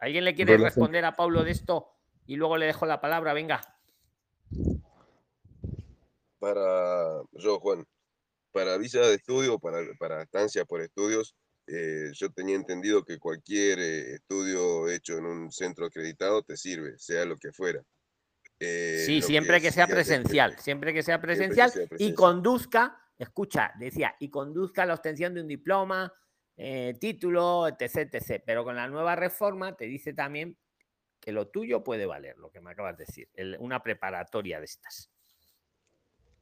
¿Alguien le quiere Relación- responder a Paulo de esto? Y luego le dejo la palabra, venga. Para yo, Juan, para visa de estudio, para, para estancia por estudios, eh, yo tenía entendido que cualquier eh, estudio hecho en un centro acreditado te sirve, sea lo que fuera. Eh, Sí, siempre que sea que- presencial, siempre que sea que presencial y conduzca, escucha, decía, y conduzca a la obtención de un diploma, título, etc, etc. Pero con la nueva reforma te dice también que lo tuyo puede valer, lo que me acabas de decir, el- una preparatoria de estas.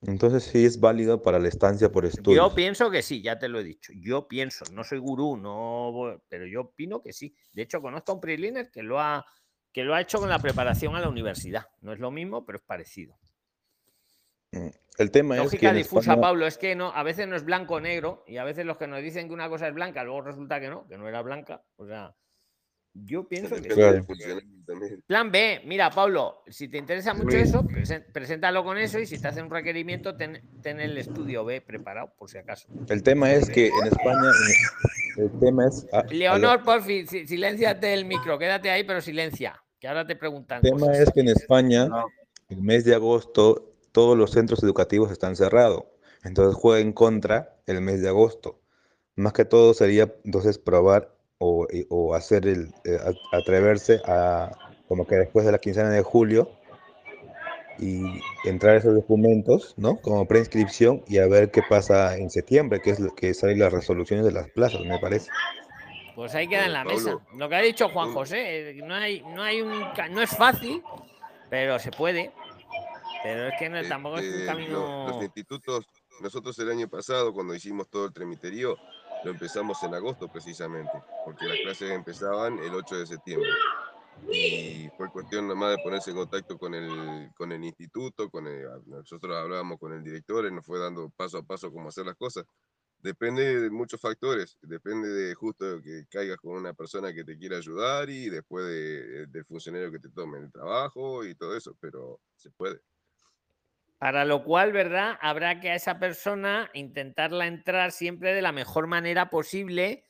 Entonces sí es válido para la estancia por Yo estudios. pienso que sí, ya te lo he dicho. Yo pienso, no soy gurú, no, pero yo opino que sí. De hecho, conozco a un preliner que lo ha que lo ha hecho con la preparación a la universidad. No es lo mismo, pero es parecido. Mm, El tema es que Lógica en difusa, España, Pablo, es que no, a veces no es blanco o negro, y a veces los que nos dicen que una cosa es blanca, luego resulta que no, que no era blanca. O sea, yo pienso que también. Plan B, mira, Pablo, si te interesa mucho eso, preséntalo con eso y si te hacen un requerimiento, ten, ten el estudio B preparado, por si acaso. el tema es que en España, el tema es, a- a lo- Leonor, por fin, silenciate el micro, quédate ahí, pero silencia, que ahora te preguntan el tema cosas. es que en España, el mes de agosto, todos los centros educativos están cerrados. Entonces juega en contra el mes de agosto. Más que todo sería entonces probar o, o hacer el, eh, a- atreverse a, como que después de la quincena de julio, y entrar esos documentos, ¿no? Como preinscripción y a ver qué pasa en septiembre, que es lo que salen las resoluciones de las plazas, me parece. Pues ahí queda en la mesa. Lo que ha dicho Juan José, eh, no hay, no hay un, no es fácil, pero se puede. Pero es que no, tampoco es un Este, camino. los institutos, nosotros el año pasado, cuando hicimos todo el tramiterío, lo empezamos en agosto precisamente, porque las clases empezaban el 8 de septiembre. Y fue cuestión nomás de ponerse en contacto con el, con el instituto, con el- nosotros hablábamos con el director, y nos fue dando paso a paso cómo hacer las cosas. Depende de muchos factores, depende de justo que caigas con una persona que te quiera ayudar y después de- del funcionario que te tome el trabajo y todo eso, pero se puede. Para lo cual, ¿verdad? Habrá que a esa persona intentarla entrar siempre de la mejor manera posible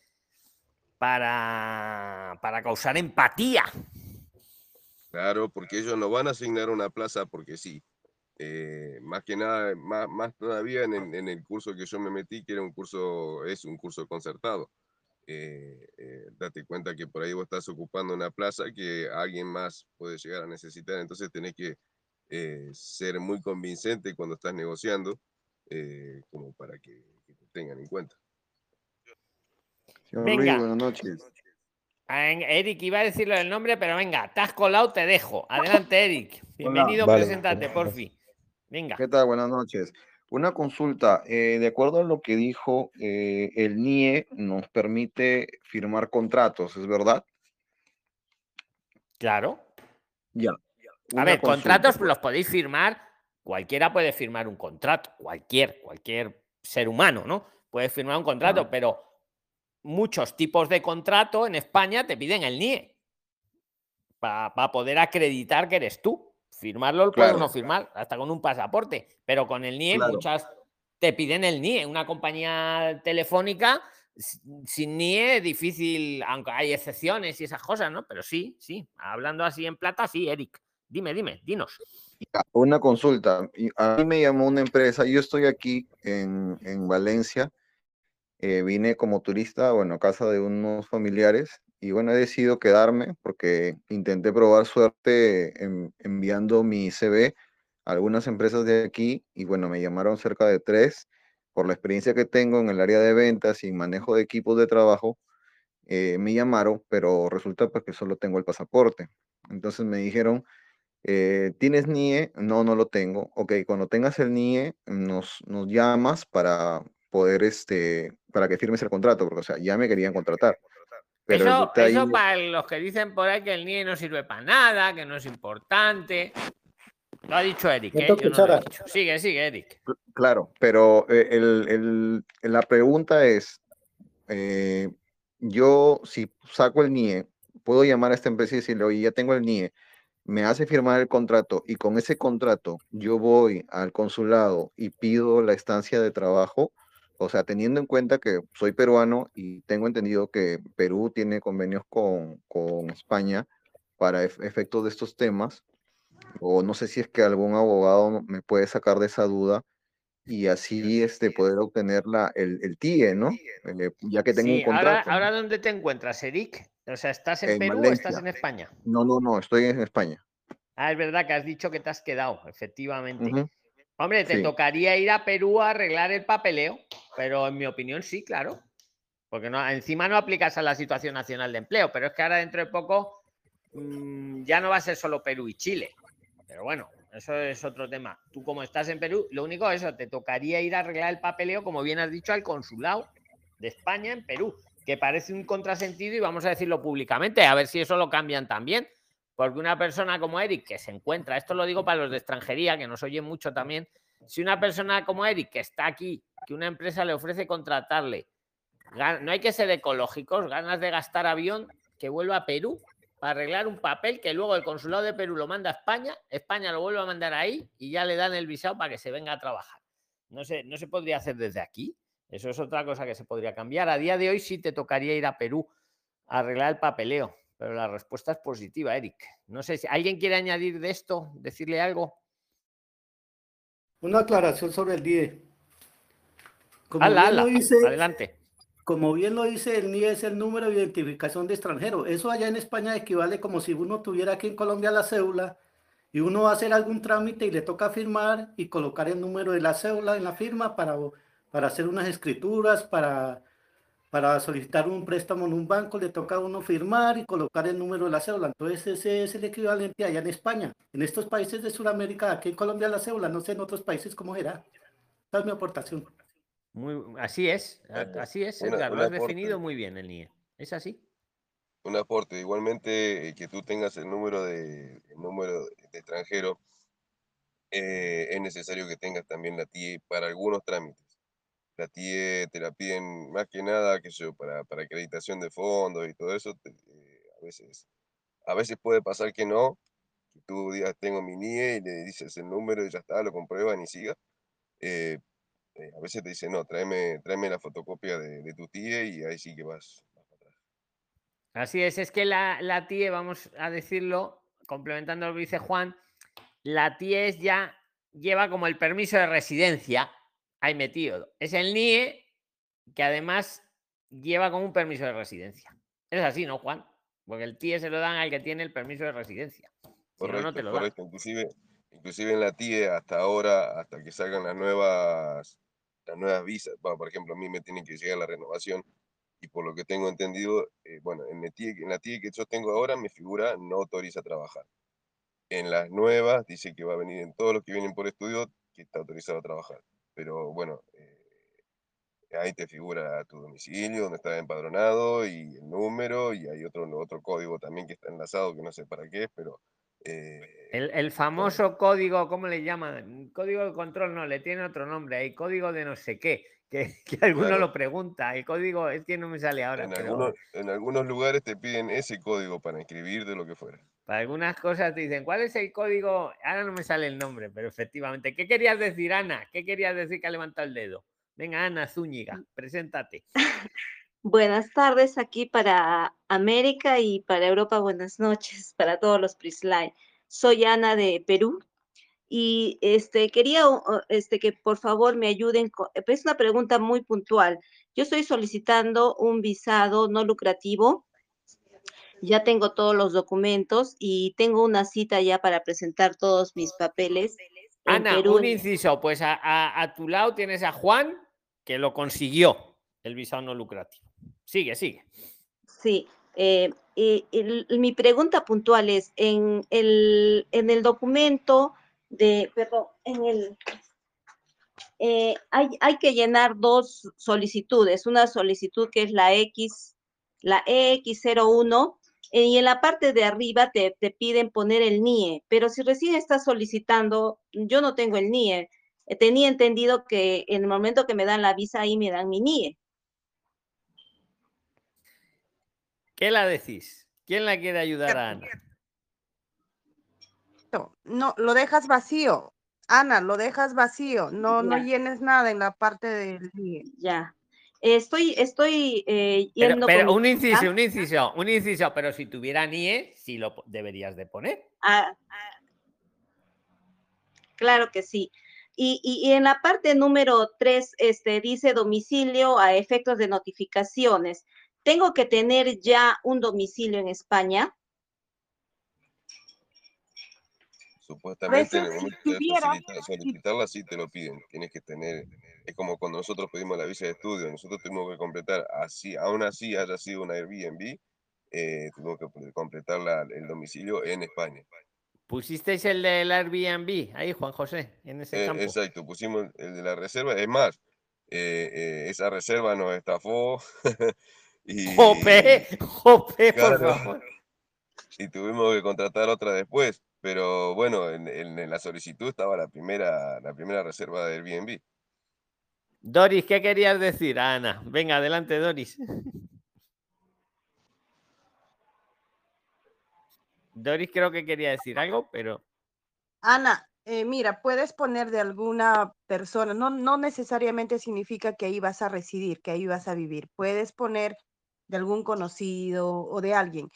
para, para causar empatía. Claro, porque ellos no van a asignar una plaza porque sí. Eh, más que nada, más, más todavía en en el curso que yo me metí, que era un curso, es un curso concertado. Eh, eh, date cuenta que por ahí vos estás ocupando una plaza que alguien más puede llegar a necesitar, entonces tenés que eh, ser muy convincente cuando estás negociando, eh, como para que, que te tengan en cuenta. Señor Venga. Luis, buenas noches. Ah, Eric, iba a decirlo del nombre, pero venga, te has colado, te dejo. Adelante, Eric. Bienvenido, Vale. preséntate, por fin. Venga. ¿Qué tal? Buenas noches. Una consulta. eh, de acuerdo a lo que dijo, eh, el NIE nos permite firmar contratos, ¿es verdad? Claro. Ya. A ver, consulta, contratos los podéis firmar, cualquiera puede firmar un contrato, cualquier, cualquier ser humano, ¿no? Puede firmar un contrato, Ah. pero muchos tipos de contrato en España te piden el NIE para poder acreditar que eres tú. Firmarlo lo puede Claro. uno firmar, hasta con un pasaporte, pero con el NIE Claro. muchas te piden el NIE. Una compañía telefónica sin NIE es difícil, aunque hay excepciones y esas cosas, ¿no? Pero sí, sí, hablando así en plata, sí, Eric. Dime, dime, dinos. Una consulta. A mí me llamó una empresa, yo estoy aquí en, en Valencia, eh, vine como turista, bueno, a casa de unos familiares y bueno, he decidido quedarme porque intenté probar suerte en- enviando mi CV a algunas empresas de aquí y bueno, me llamaron cerca de tres por la experiencia que tengo en el área de ventas y manejo de equipos de trabajo. eh, me llamaron, pero resulta pues que solo tengo el pasaporte. Entonces me dijeron eh, ¿tienes NIE? No, no lo tengo. Ok, cuando tengas el NIE, nos, nos llamas para poder, este, para que firmes el contrato, porque, o sea, ya me querían contratar. Pero Eso, detalle- eso para los que dicen por ahí que el NIE no sirve para nada, que no es importante. Lo ha dicho Eric, ¿eh? Meto Yo no lo he cuchara. dicho. Sigue, sigue, Eric. Claro, pero eh, el, el- la pregunta es, eh, yo si saco el NIE, puedo llamar a esta empresa y decirle, oye, ya tengo el NIE, me hace firmar el contrato y con ese contrato yo voy al consulado y pido la estancia de trabajo, o sea, teniendo en cuenta que soy peruano y tengo entendido que Perú tiene convenios con, con España para ef- efectos de estos temas, o no sé si es que algún abogado me puede sacar de esa duda y así este, poder obtener la, el, el TIE, ¿no? Eh, ya que tengo Sí, un ahora, contrato. ahora ¿dónde te encuentras, Eric? O sea, ¿estás en En Perú o estás en España? No, no, no, estoy en España. Ah, es verdad que has dicho que te has quedado, efectivamente. Hombre, te Sí. tocaría ir a Perú a arreglar el papeleo, pero en mi opinión sí, claro. Porque no, encima no aplicas a la situación nacional de empleo, pero es que ahora dentro de poco mm, ya no va a ser solo Perú y Chile. Pero bueno, eso es otro tema. Tú como estás en Perú, lo único es eso, te tocaría ir a arreglar el papeleo, como bien has dicho, al consulado de España en Perú, que parece un contrasentido y vamos a decirlo públicamente, a ver si eso lo cambian también. Porque una persona como Eric, que se encuentra, esto lo digo para los de extranjería, que nos oyen mucho también, si una persona como Eric, que está aquí, que una empresa le ofrece contratarle, no hay que ser ecológicos, ganas de gastar avión, que vuelva a Perú para arreglar un papel que luego el consulado de Perú lo manda a España, España lo vuelve a mandar ahí y ya le dan el visado para que se venga a trabajar. No se, no se podría hacer desde aquí. Eso es otra cosa que se podría cambiar. A día de hoy sí te tocaría ir a Perú a arreglar el papeleo, pero la respuesta es positiva, Eric. No sé si alguien quiere añadir de esto, decirle algo. Una aclaración sobre el DIE. Como Ala, ala, dice, adelante. Como bien lo dice, el NIE es el número de identificación de extranjero. Eso allá en España equivale como si uno tuviera aquí en Colombia la cédula y uno va a hacer algún trámite y le toca firmar y colocar el número de la cédula en la firma para, para hacer unas escrituras, para, para solicitar un préstamo en un banco, le toca a uno firmar y colocar el número de la cédula. Entonces ese es el equivalente allá en España. En estos países de Sudamérica, aquí en Colombia la cédula, no sé en otros países cómo será. Esa es mi aportación. Muy, así es, así es, Una- Edgar, lo has aporte. definido muy bien el NIE. ¿Es así? un aporte. Igualmente, eh, que tú tengas el número de, el número de extranjero, eh, es necesario que tengas también la TIE para algunos trámites. La TIE te la piden más que nada, que yo, para, para acreditación de fondos y todo eso, te- eh, a veces, a veces puede pasar que no, que tú digas tengo mi NIE y le dices el número y ya está, lo comprueban y siga. Eh, eh, a veces te dicen, no, tráeme, tráeme la fotocopia de, de tu TIE y ahí sí que vas, Así es, es que la, la TIE, vamos a decirlo, complementando lo que dice Juan, la TIE es ya lleva como el permiso de residencia ahí metido. Es el NIE que además lleva como un permiso de residencia. Es así, ¿no, Juan? Porque el TIE se lo dan al que tiene el permiso de residencia. Si no, Correcto, no te lo dan. Inclusive, inclusive en la TIE hasta ahora, hasta que salgan las nuevas, las nuevas visas, bueno, por ejemplo, a mí me tiene que llegar la renovación y por lo que tengo entendido, eh, bueno, en la, TIE, en la TIE que yo tengo ahora, mi figura no autoriza a trabajar. En las nuevas dice que va a venir en todos los que vienen por estudio que está autorizado a trabajar. Pero bueno, eh, ahí te figura tu domicilio, donde estás empadronado y el número y hay otro, otro código también que está enlazado que no sé para qué pero eh, El, el famoso código, ¿cómo le llaman? Código de control, no, le tiene otro nombre, hay código de no sé qué, que, que alguno Claro. lo pregunta. El código es que no me sale ahora, En pero algunos, en algunos lugares te piden ese código para inscribir de lo que fuera. para algunas cosas te dicen, ¿cuál es el código? Ahora no me sale el nombre, pero efectivamente. ¿Qué querías decir, Ana? ¿Qué querías decir que ha levantado el dedo? Venga, Ana Zúñiga, preséntate. Buenas tardes aquí para América y para Europa. Buenas noches para todos los Prisline. Soy Ana de Perú y este quería este que por favor me ayuden. con- Es una pregunta muy puntual. Yo estoy solicitando un visado no lucrativo. Ya tengo todos los documentos y tengo una cita ya para presentar todos mis papeles. Ana, Perú. un inciso, pues a, a- a tu lado tienes a Juan, que lo consiguió, el visado no lucrativo. Sigue, sigue. Sí, Eh, y- mi pregunta puntual es, en el, en el documento de, perdón, en el, eh, hay, hay que llenar dos solicitudes, una solicitud que es la X, la EX01, eh, y en la parte de arriba te, te piden poner el NIE, pero si recién estás solicitando, yo no tengo el NIE, tenía entendido que en el momento que me dan la visa ahí me dan mi NIE. ¿Qué la decís? ¿Quién la quiere ayudar a Ana? No, no, lo dejas vacío. Ana, lo dejas vacío. No, no llenes nada en la parte del. Ya. Estoy, estoy eh, Pero, yendo pero con un mi inciso, un inciso, un inciso, pero si tuviera NIE, sí lo deberías de poner. Ah, ah, claro que sí. Y, y- y en la parte número 3, este, dice domicilio a efectos de notificaciones. ¿Tengo que tener ya un domicilio en España? Supuestamente en el momento de tuviera- solicitar- solicitarla sí te lo piden. Tienes que tener, es como cuando nosotros pedimos la visa de estudio, nosotros tuvimos que completar, así, aún así haya sido una Airbnb, eh, tuvimos que pl- completar la- el domicilio en España. ¿Pusisteis el del Airbnb ahí, Juan José, en ese Eh, campo? exacto, pusimos el de la reserva. Es más, eh, eh, esa reserva nos estafó. y, ¡Jope! ¡Jope, por claro, favor! y tuvimos que contratar otra después. Pero bueno, en, en- en la solicitud estaba la primera, la primera reserva del Airbnb. Doris, ¿qué querías decir, Ana? Venga, adelante, Doris. Doris creo que quería decir algo, pero Ana, eh, mira, puedes poner de alguna persona, no, no necesariamente significa que ahí vas a residir, que ahí vas a vivir. Puedes poner de algún conocido o de alguien.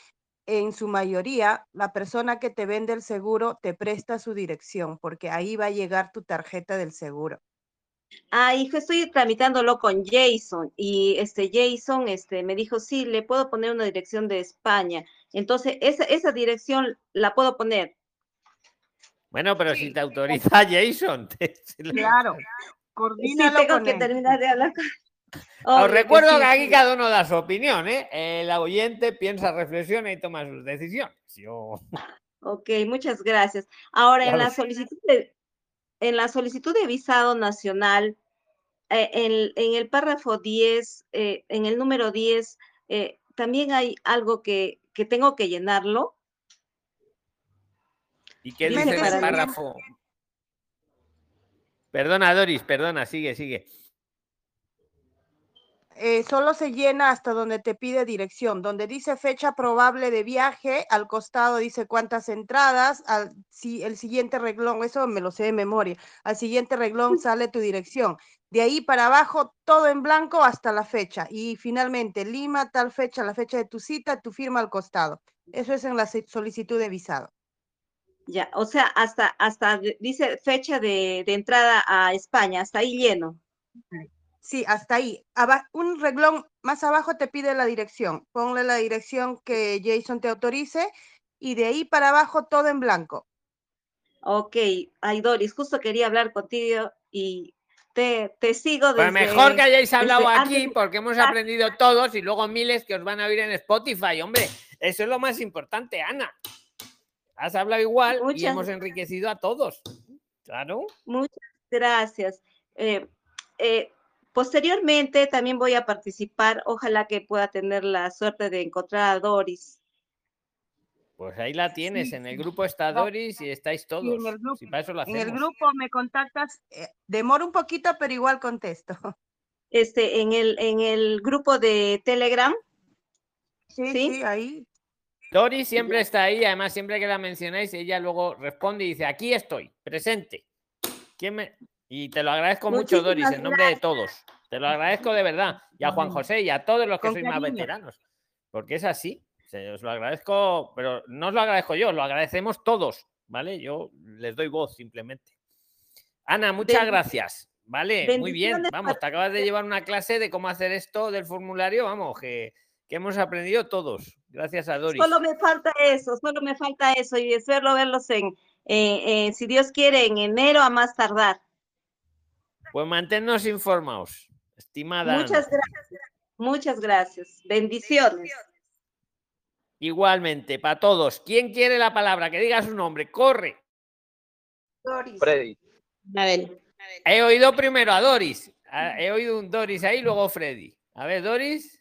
En su mayoría, la persona que te vende el seguro te presta su dirección, porque ahí va a llegar tu tarjeta del seguro. Ah, hijo, estoy tramitándolo con Jason y este Jason este, me dijo, sí, le puedo poner una dirección de España. Entonces, esa, esa dirección la puedo poner. bueno, pero si te autoriza Jason. te- Claro, Sí, tengo con que él. terminar de hablar con... Os recuerdo sí, que aquí sí. cada uno da su opinión, ¿eh? El oyente piensa, reflexiona y toma sus decisiones. Yo... Ok, muchas gracias. Ahora, en la solicitud de, en la solicitud de visado nacional, eh, en, en el párrafo 10, eh, en el número 10, eh, también hay algo que, que tengo que llenarlo. ¿Y qué Dice dice el párrafo? Perdona, Doris, perdona, sigue, sigue. Eh, solo se llena hasta donde te pide dirección, donde dice fecha probable de viaje, al costado dice cuántas entradas, al, si, el siguiente reglón, eso me lo sé de memoria, al siguiente reglón sale tu dirección. De ahí para abajo, todo en blanco hasta la fecha. Y finalmente, Lima, tal fecha, la fecha de tu cita, tu firma al costado. Eso es en la solicitud de visado. Ya, o sea, hasta, hasta dice fecha de, de entrada a España, hasta ahí lleno. Sí, hasta ahí. Aba- un reglón más abajo te pide la dirección. Ponle la dirección que Jason te autorice y de ahí para abajo todo en blanco. Ok, ay Doris, justo quería hablar contigo y te, te sigo Pues desde... mejor que hayáis hablado antes aquí porque hemos aprendido todos y luego miles que os van a oír en Spotify, hombre. Eso es lo más importante, Ana. Has hablado igual y hemos enriquecido a todos. Claro. Muchas gracias. Eh, eh, posteriormente también voy a participar, ojalá que pueda tener la suerte de encontrar a Doris. Pues ahí la tienes, Sí, en el grupo está Doris y estáis todos. Sí, en el grupo, Si para eso lo en el hacemos. grupo me contactas. eh, demora un poquito, pero igual contesto. Este, en el, en el grupo de Telegram. Sí, ¿Sí? sí, ahí. Doris siempre está ahí, además siempre que la mencionáis, ella luego responde y dice, aquí estoy, presente. ¿Quién me-?" Y te lo agradezco mucho, Doris, en nombre de todos. Te lo agradezco de verdad. Y a Juan José y a todos los que Con sois más veteranos. Porque es así. Se os lo agradezco, pero no os lo agradezco yo, lo agradecemos todos, ¿vale? Yo les doy voz simplemente. Ana, muchas gracias. Vale, muy bien. Vamos, te acabas de llevar una clase de cómo hacer esto del formulario, vamos, que, que hemos aprendido todos. Gracias a Doris. Solo me falta eso, solo me falta eso y espero verlos en, eh, eh, si Dios quiere, en enero a más tardar. Pues manténnos informados, estimada. Muchas gracias. Muchas gracias. Bendiciones. Igualmente, para todos. ¿Quién quiere la palabra? Que diga su nombre. Corre. Doris. Freddy. He oído primero a Doris. Ah, He oído un Doris ahí, luego Freddy. A ver, Doris.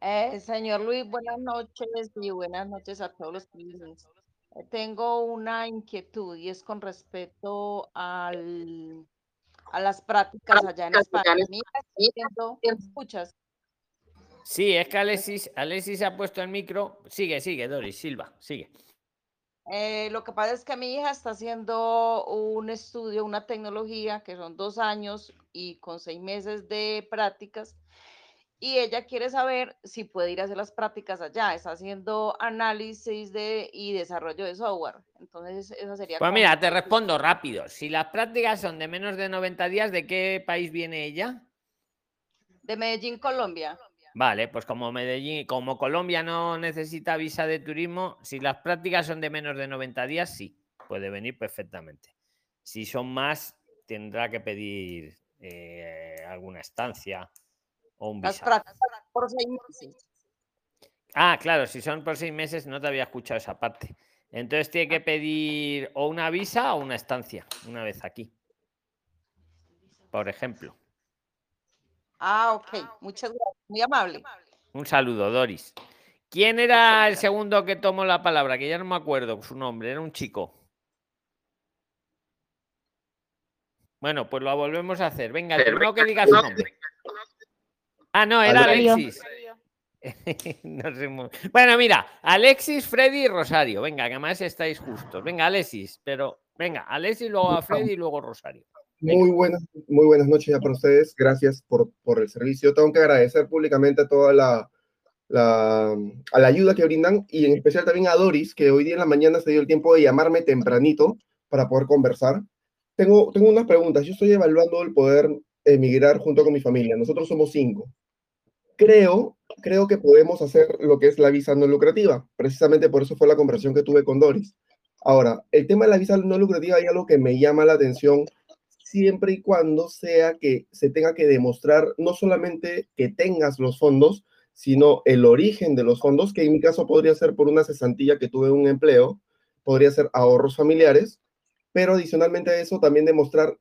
Eh, señor Luis, buenas noches y buenas noches a todos los clientes. Eh, Tengo una inquietud y es con respecto al, a las prácticas allá en España. Mi hija está haciendo- ¿me escuchas? Sí, es que Alexis, Alexis ha puesto el micro. Sigue, sigue, Doris, Silva, sigue. Eh, lo que pasa es que mi hija está haciendo un estudio, una tecnología que son dos años y con seis meses de prácticas. Y ella quiere saber si puede ir a hacer las prácticas allá. Está haciendo análisis de, y desarrollo de software. Entonces, esa sería Pues mira, mi te respondo rápido. Si las prácticas son de menos de 90 días, ¿de qué país viene ella? De Medellín, Colombia. Vale, pues como Medellín, como Colombia no necesita visa de turismo, si las prácticas son de menos de 90 días, sí, puede venir perfectamente. Si son más, tendrá que pedir eh, alguna estancia o un Las por seis meses. Ah, claro, si son por seis meses, no te había escuchado esa parte. Entonces tiene que pedir o una visa o una estancia, una vez aquí. Por ejemplo. Ah, ok. Muchas gracias. Muy amable. Un saludo, Doris. ¿Quién era el segundo que tomó la palabra? Que ya no me acuerdo su nombre, era un chico. Bueno, pues lo volvemos a hacer. Venga, el primero que diga su nombre. Ah, no, era. Alexis. No sé muy- Bueno, mira, Alexis, Freddy y Rosario. Venga, que además estáis justos. Venga, Alexis, pero venga, Alexis, luego a Freddy y luego Rosario. Muy buenas, muy buenas noches ya para ustedes. Gracias por, por el servicio. Tengo que agradecer públicamente a toda la, la, a la ayuda que brindan y en especial también a Doris, que hoy día en la mañana se dio el tiempo de llamarme tempranito para poder conversar. Tengo, tengo unas preguntas. Yo estoy evaluando el poder emigrar junto con mi familia. Nosotros somos cinco. Creo, creo que podemos hacer lo que es la visa no lucrativa. Precisamente por eso fue la conversación que tuve con Doris. Ahora, el tema de la visa no lucrativa hay algo que me llama la atención siempre y cuando sea que se tenga que demostrar no solamente que tengas los fondos, sino el origen de los fondos, que en mi caso podría ser por una cesantilla que tuve un empleo, podría ser ahorros familiares, pero adicionalmente a eso también demostrar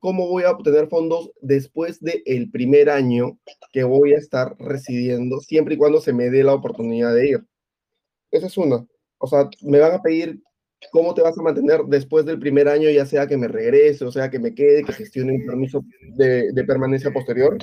cómo voy a obtener fondos después del primer año que voy a estar residiendo, siempre y cuando se me dé la oportunidad de ir. Esa es una. O sea, me van a pedir cómo te vas a mantener después del primer año, ya sea que me regrese, o sea, que me quede, que gestione un permiso de permanencia posterior.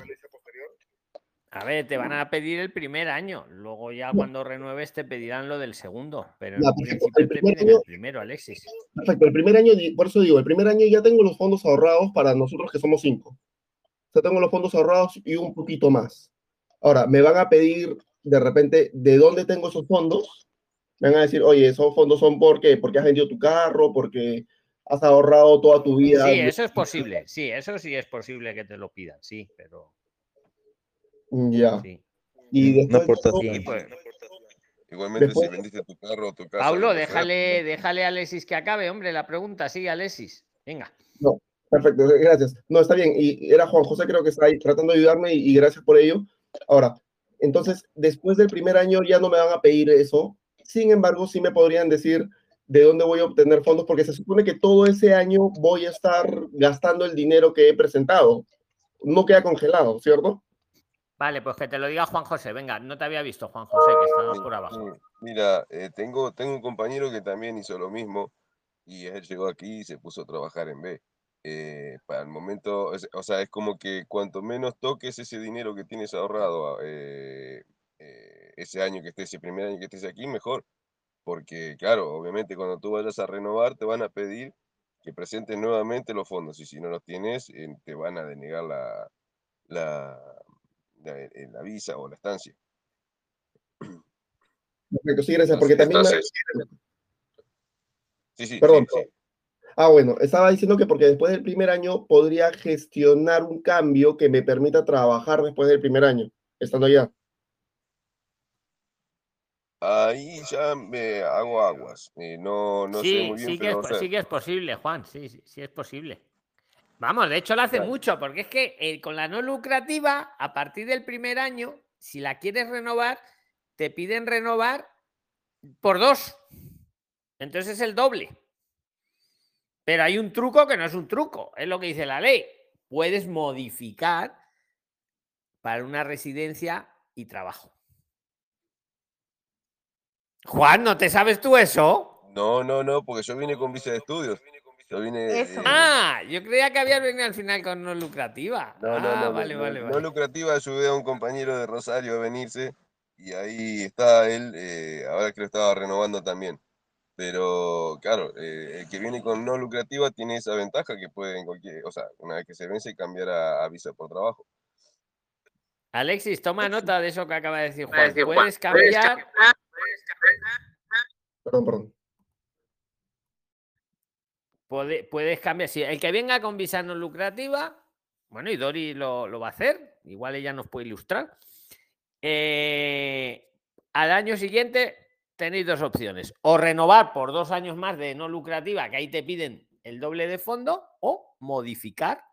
A ver, te van a pedir el primer año. Luego ya cuando renueves te pedirán lo del segundo. Pero Ya, perfecto. El primer año- el primero, Alexis. Perfecto, el primer año, por eso digo, el primer año ya tengo los fondos ahorrados para nosotros que somos cinco. O sea, tengo los fondos ahorrados y un poquito más. Ahora, me van a pedir de repente de dónde tengo esos fondos. Me van a decir, oye, esos fondos son porque, porque has vendido tu carro, porque has ahorrado toda tu vida. Sí, eso es posible. Sí, eso sí es posible que te lo pidan, sí, pero. Ya. Sí. Y después de eso- aportación. Pues, Igualmente, Después- si vendiste tu carro o tu casa. Pablo, fuera, déjale, déjale a Alexis que acabe, hombre, la pregunta. Sí, Alexis. Venga. No, perfecto, gracias. No, está bien. Y era Juan José, creo que está ahí tratando de ayudarme y, y gracias por ello. Ahora, entonces, después del primer año ya no me van a pedir eso. Sin embargo, sí me podrían decir de dónde voy a obtener fondos, porque se supone que todo ese año voy a estar gastando el dinero que he presentado. No queda congelado, ¿cierto? Vale, pues que te lo diga Juan José. Venga, no te había visto, Juan José, que estabas por abajo. Sí, Mira, eh, tengo, tengo un compañero que también hizo lo mismo y él llegó aquí y se puso a trabajar en B. Eh, para el momento, es- o sea, es como que cuanto menos toques ese dinero que tienes ahorrado eh, eh, ese año que estés, ese primer año que estés aquí, mejor. Porque, claro, obviamente cuando tú vayas a renovar te van a pedir que presentes nuevamente los fondos y si no los tienes, eh, te van a denegar la, la, la, eh, la visa o la estancia. Perfecto, sí, gracias, porque también sí, sí, Perdón. sí, sí. Ah, bueno, estaba diciendo que porque después del primer año podría gestionar un cambio que me permita trabajar después del primer año, estando allá. Ahí ya me hago aguas. eh, no, no sé sí, muy bien, sí que, es, o sea, sí que es posible, Juan. Sí, sí, sí es posible. Vamos, de hecho lo hace Claro. mucho, porque es que eh, con la no lucrativa, a partir del primer año, si la quieres renovar, te piden renovar por dos. Entonces es el doble. Pero hay un truco que no es un truco, es lo que dice la ley. Puedes modificar para una residencia y trabajo. Juan, ¿no te sabes tú eso? No, no, no, porque yo vine con visa de estudios. Yo vine. Eso. Ah, yo creía que había venido al final con no lucrativa. No, no, ah, no, vale, no, vale, no vale. lucrativa, ayudé a un compañero de Rosario a venirse y ahí está él, eh, ahora que lo estaba renovando también. Pero claro, eh, el que viene con no lucrativa tiene esa ventaja que puede en cualquier, o sea, una vez que se vence cambiar a, a visa por trabajo. Alexis, toma nota de eso que acaba de decir Juan. puedes cambiar. Perdón, perdón. Puede- puedes cambiar. Si el que venga con visa no lucrativa, bueno, y Dori lo, lo va a hacer, igual ella nos puede ilustrar. Eh, al año siguiente tenéis dos opciones: o renovar por dos años más de no lucrativa, que ahí te piden el doble de fondo, o modificar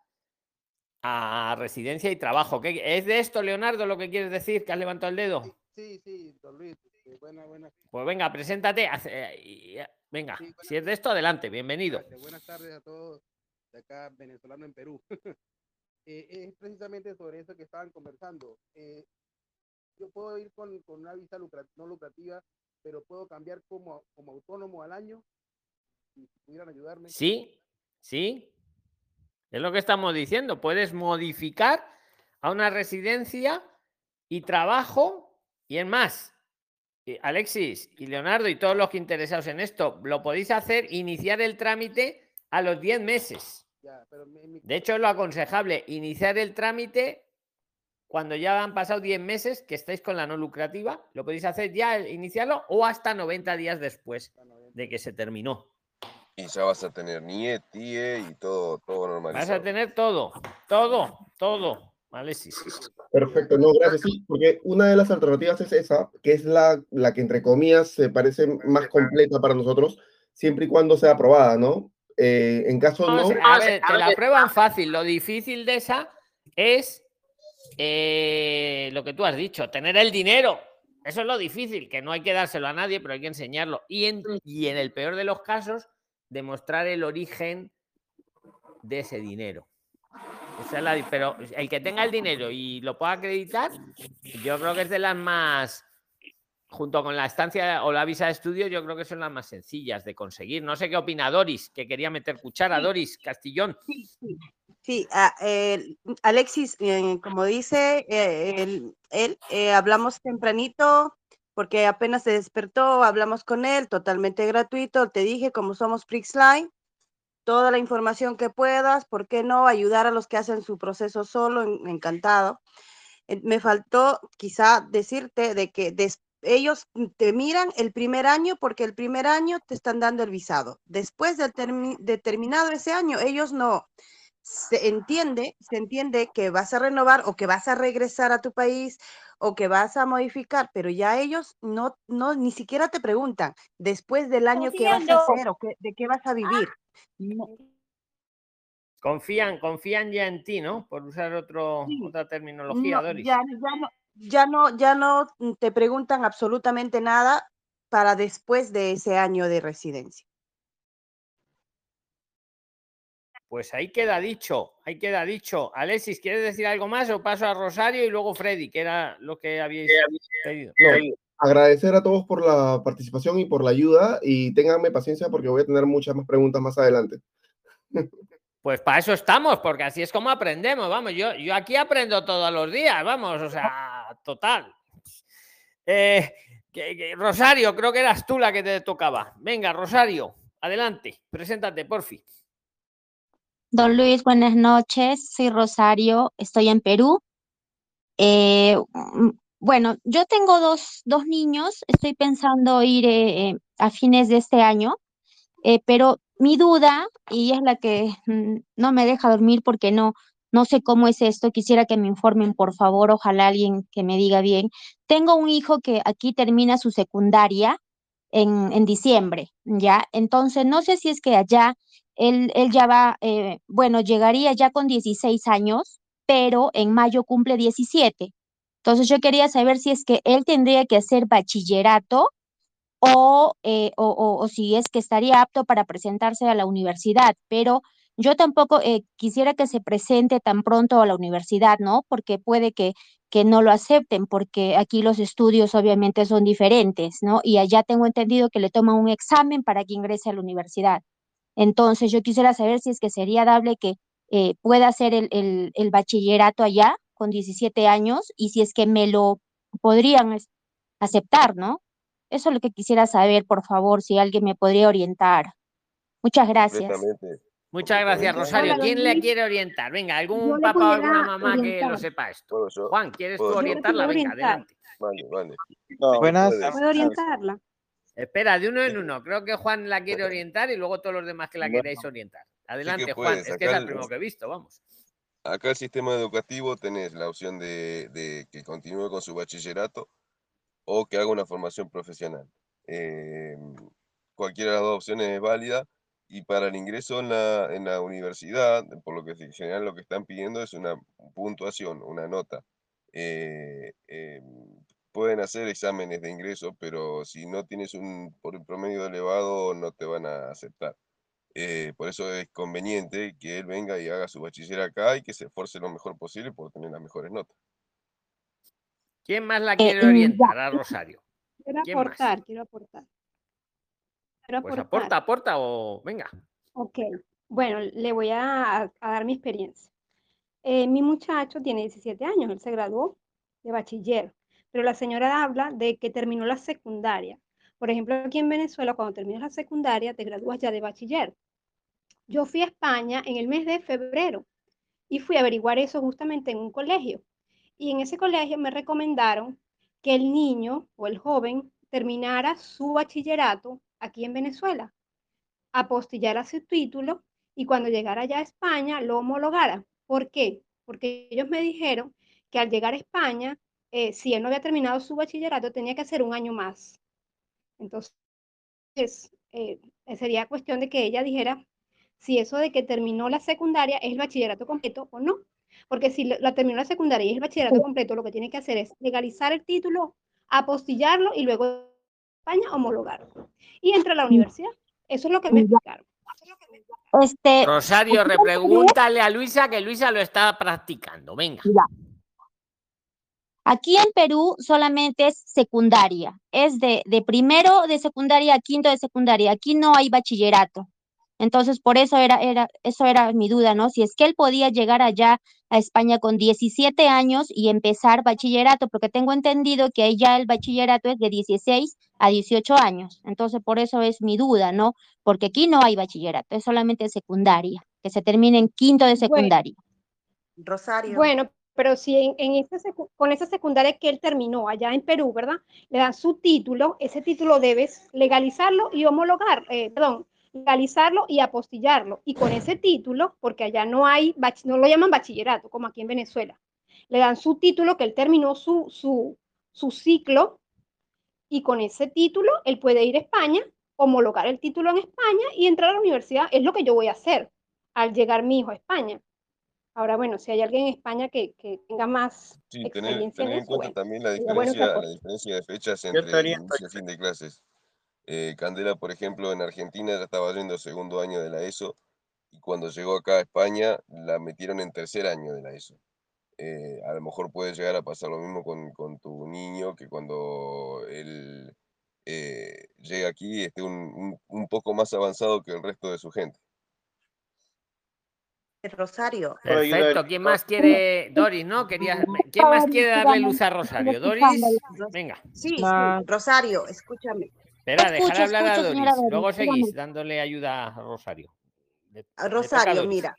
a residencia y trabajo. ¿Qué- ¿Es de esto, Leonardo, lo que quieres decir? ¿Que has levantado el dedo? Sí, sí, don Luis. Buena, buena. Pues venga, preséntate. eh, eh, Venga, si es de esto, adelante, bienvenido. Buenas tardes a todos de acá, venezolano en Perú. Eh, es precisamente sobre eso que estaban conversando. Eh, yo puedo ir con, con una visa lucra- no lucrativa, pero puedo cambiar como, como autónomo al año. Si pudieran ayudarme. Sí, sí. Es lo que estamos diciendo. Puedes modificar a una residencia y trabajo y en más. Alexis y Leonardo y todos los que interesados en esto, lo podéis hacer, iniciar el trámite a los 10 meses. Ya, pero mi- mi- De hecho, es lo aconsejable, iniciar el trámite cuando ya han pasado 10 meses que estáis con la no lucrativa. Lo podéis hacer ya, iniciarlo o hasta 90 días después de que se terminó. Y ya vas a tener NIE, TIE y todo, todo Vas normalizado. a tener todo, todo, todo. Perfecto, no, gracias. Sí, porque una de las alternativas es esa, que es la, la que entre comillas se parece más completa para nosotros, siempre y cuando sea aprobada, ¿no? Eh, en caso No, a ver, te la prueban fácil. Lo difícil de esa es eh, lo que tú has dicho, tener el dinero. Eso es lo difícil, que no hay que dárselo a nadie, pero hay que enseñarlo. Y en, y en el peor de los casos, demostrar el origen de ese dinero. Es la pero el que tenga el dinero y lo pueda acreditar, yo creo que es de las más, junto con la estancia o la visa de estudio, yo creo que son las más sencillas de conseguir. No sé qué opina Doris, que quería meter cuchara. Doris Castillón. Sí, a- el- Alexis, eh, como dice eh, él, eh, hablamos tempranito porque apenas se despertó, hablamos con él, totalmente gratuito. Te dije, como somos Prixline, toda la información que puedas, ¿por qué no? Ayudar a los que hacen su proceso solo, en- encantado. Eh, Me faltó quizá decirte de que ellos te miran el primer año porque el primer año te están dando el visado. Después de, termi- de terminado ese año, ellos no. Se entiende, se entiende que vas a renovar o que vas a regresar a tu país o que vas a modificar, pero ya ellos no, no, ni siquiera te preguntan después del año qué vas a hacer o qué- de qué vas a vivir. No, Confían, confían ya en ti, ¿no? Por usar otro, otra terminología, no, Doris. ya, ya no, ya no, ya no te preguntan absolutamente nada para después de ese año de residencia. Pues ahí queda dicho, ahí queda dicho. Alexis, ¿quieres decir algo más o paso a Rosario y luego Freddy, que era lo que habíais pedido? no, agradecer a todos por la participación y por la ayuda y ténganme paciencia porque voy a tener muchas más preguntas más adelante. Pues para eso estamos, porque así es como aprendemos, vamos, yo, yo aquí aprendo todos los días, vamos, o sea, total. Eh, que- que- Rosario, creo que eras tú la que te tocaba. Venga, Rosario, adelante, preséntate, porfi. Don Luis, buenas noches. Soy Rosario, estoy en Perú. Eh, bueno, yo tengo dos, dos niños, estoy pensando ir eh, eh, a fines de este año, eh, pero mi duda, y es la que mm, no me deja dormir porque no, no sé cómo es esto, quisiera que me informen, por favor, ojalá alguien que me diga bien. Tengo un hijo que aquí termina su secundaria en, en diciembre, ¿ya? Entonces, no sé si es que allá él, él ya va, eh, bueno, llegaría ya con 16 años, pero en mayo cumple 17. Entonces, yo quería saber si es que él tendría que hacer bachillerato o, eh, o, o- o si es que estaría apto para presentarse a la universidad, pero yo tampoco eh, quisiera que se presente tan pronto a la universidad, ¿no? Porque puede que, que no lo acepten, porque aquí los estudios obviamente son diferentes, ¿no? Y allá tengo entendido que le toman un examen para que ingrese a la universidad. Entonces, yo quisiera saber si es que sería dable que eh, pueda hacer el, el, el bachillerato allá con 17 años y si es que me lo podrían aceptar, ¿no? Eso es lo que quisiera saber, por favor, si alguien me podría orientar. Muchas gracias. Muchas gracias. Rosario. ¿Quién le quiere orientar? Venga, algún papá o alguna mamá que lo sepa esto. Juan, ¿quieres tú orientarla? Venga, adelante. Vale, vale. No, Buenas. ¿Puedo orientarla? Espera, de uno en uno. Creo que Juan la quiere orientar y luego todos los demás que la Bueno, queréis orientar. Adelante, Juan. Es que es el, primero que he visto, vamos. Acá el sistema educativo tenés la opción de, que continúe con su bachillerato o que haga una formación profesional. Eh, cualquiera de las dos opciones es válida y para el ingreso en la, en la universidad, por lo que en general lo que están pidiendo es una puntuación, una nota. Eh, eh, pueden hacer exámenes de ingreso, pero si no tienes un por un promedio elevado no te van a aceptar. Eh, por eso es conveniente que él venga y haga su bachiller acá y que se esfuerce lo mejor posible por tener las mejores notas. ¿Quién más la Eh, quiere ya. orientar? A Rosario. Quiero aportar, quiero aportar. Quiero Pues aportar. aporta, aporta o venga. Ok, bueno, le voy a, a dar mi experiencia. Eh, mi muchacho tiene 17 años, él se graduó de bachiller, pero la señora habla de que terminó la secundaria. Por ejemplo, aquí en Venezuela, cuando terminas la secundaria, te gradúas ya de bachiller. Yo fui a España en el mes de febrero y fui a averiguar eso justamente en un colegio. Y en ese colegio me recomendaron que el niño o el joven terminara su bachillerato aquí en Venezuela, apostillara su título y cuando llegara ya a España lo homologara. ¿Por qué? Porque ellos me dijeron que al llegar a España, eh, si él no había terminado su bachillerato, tenía que hacer un año más. Entonces, eh, sería cuestión de que ella dijera si eso de que terminó la secundaria es el bachillerato completo o no. Porque si la terminó la secundaria y es el bachillerato completo, lo que tiene que hacer es legalizar el título, apostillarlo y luego en España homologarlo. Y entra a la universidad. Eso es lo que me explicaron. Este, Rosario, aquí en Perú- repregúntale a Luisa que Luisa lo está practicando. Venga. Ya. Aquí en Perú solamente es secundaria, es de, de primero de secundaria a quinto de secundaria. Aquí no hay bachillerato. Entonces, por eso era, era, eso era mi duda, ¿no? Si es que él podía llegar allá a España con 17 años y empezar bachillerato, porque tengo entendido que allá el bachillerato es de 16 a 18 años. Entonces, por eso es mi duda, ¿no? Porque aquí no hay bachillerato, es solamente secundaria, que se termine en quinto de Bueno, secundaria. Rosario. Bueno, pero si en, en con esa secundaria que él terminó allá en Perú, ¿verdad? Le dan su título, ese título debes legalizarlo y homologar, eh, perdón, legalizarlo y apostillarlo. Y con ese título, porque allá no hay, bach- no lo llaman bachillerato, como aquí en Venezuela, le dan su título que él terminó su, su, su ciclo y con ese título él puede ir a España, homologar el título en España y entrar a la universidad. Es lo que yo voy a hacer al llegar mi hijo a España. Ahora, bueno, si hay alguien en España que, que tenga más Sí, tener, experiencia en tener en eso, cuenta bueno, también la diferencia, la diferencia de fechas entre inicio y fin de clases. Eh, Candela, por ejemplo, en Argentina ya estaba yendo segundo año de la ESO y cuando llegó acá a España la metieron en tercer año de la ESO. Eh, a lo mejor puede llegar a pasar lo mismo con, con tu niño, que cuando él eh, llegue aquí esté un, un- un poco más avanzado que el resto de su gente. Rosario. Perfecto. ¿Quién más quiere? Doris, ¿no? Quería... ¿Quién más quiere darle luz a Rosario? Doris, venga. Sí, sí. Rosario, escúchame. Espera, dejar hablar a escucho, Doris. Doris, Luego seguís dígame. dándole ayuda a Rosario. A Rosario, mira,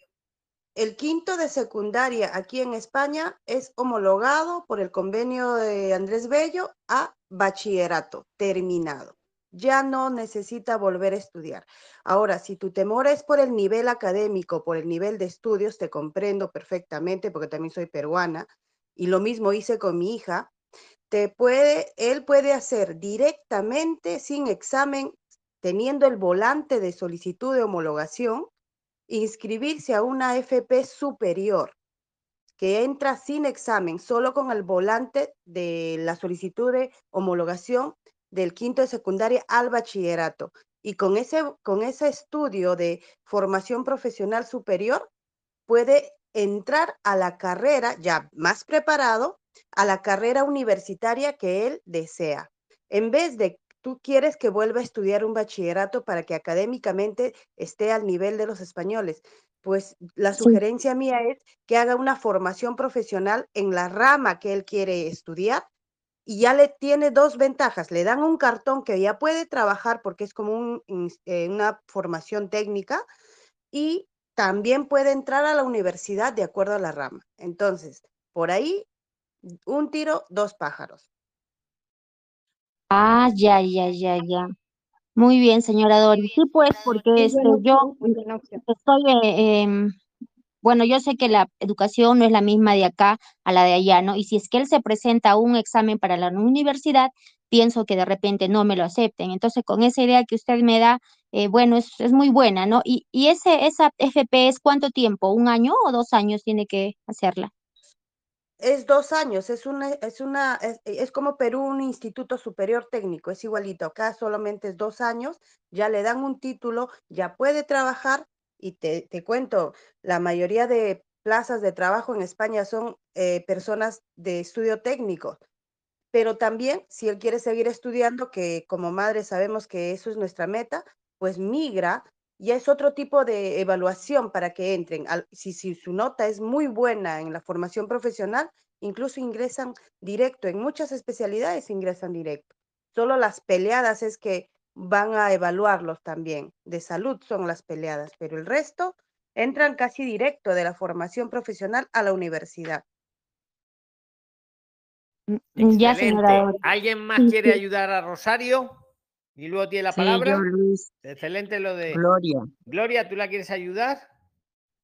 el quinto de secundaria aquí en España es homologado por el convenio de Andrés Bello a bachillerato terminado. Ya no necesita volver a estudiar. Ahora, si tu temor es por el nivel académico, por el nivel de estudios, te comprendo perfectamente porque también soy peruana y lo mismo hice con mi hija. Te puede, él puede hacer directamente sin examen, teniendo el volante de solicitud de homologación, inscribirse a una FP superior que entra sin examen, solo con el volante de la solicitud de homologación, del quinto de secundaria al bachillerato. Y con ese, con ese estudio de formación profesional superior, puede entrar a la carrera ya más preparado, a la carrera universitaria que él desea. En vez de tú quieres que vuelva a estudiar un bachillerato para que académicamente esté al nivel de los españoles, pues la sugerencia mía es que haga una formación profesional en la rama que él quiere estudiar y ya le tiene dos ventajas. Le dan un cartón que ya puede trabajar porque es como eh, una formación técnica y también puede entrar a la universidad de acuerdo a la rama. Entonces, por ahí, un tiro, dos pájaros. Ah, ya, ya, ya, ya. Muy bien, señora Dori. Sí, pues, porque este, yo estoy, eh, em, bueno, yo sé que la educación no es la misma de acá a la de allá, ¿no? Y si es que él se presenta a un examen para la universidad, pienso que de repente no me lo acepten. Entonces, con esa idea que usted me da, eh, bueno, es, es, muy buena, ¿no? Y, y ese, esa FP es cuánto tiempo, un año o dos años tiene que hacerla? Es dos años, es una, es una, es, como Perú, un instituto superior técnico, es igualito. Acá solamente es dos años, ya le dan un título, ya puede trabajar y te, te cuento, la mayoría de plazas de trabajo en España son eh, personas de estudio técnico pero también si él quiere seguir estudiando, que como madre sabemos que eso es nuestra meta, pues migra, y es otro tipo de evaluación para que entren. Si, si su nota es muy buena en la formación profesional, incluso ingresan directo, en muchas especialidades ingresan directo. Solo las peleadas es que van a evaluarlos también. De salud son las peleadas, pero el resto entran casi directo de la formación profesional a la universidad. Mm, ya, señora. ¿Alguien más quiere ayudar a Rosario? Y luego tiene la palabra. Excelente lo de Gloria. Gloria, ¿tú la quieres ayudar?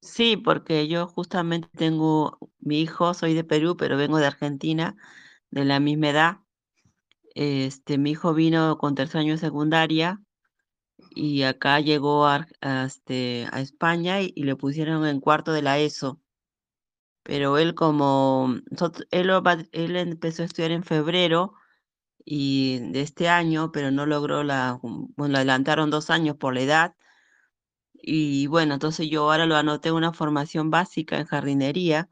Sí, porque yo justamente tengo mi hijo, soy de Perú, pero vengo de Argentina, de la misma edad. Este, mi hijo vino con tercer año de secundaria y acá llegó a, este, a España y, y le pusieron en cuarto de la ESO pero él como, él, él empezó a estudiar en febrero y de este año, pero no logró la, bueno, adelantaron dos años por la edad. Y bueno, entonces yo ahora lo anoté una formación básica en jardinería,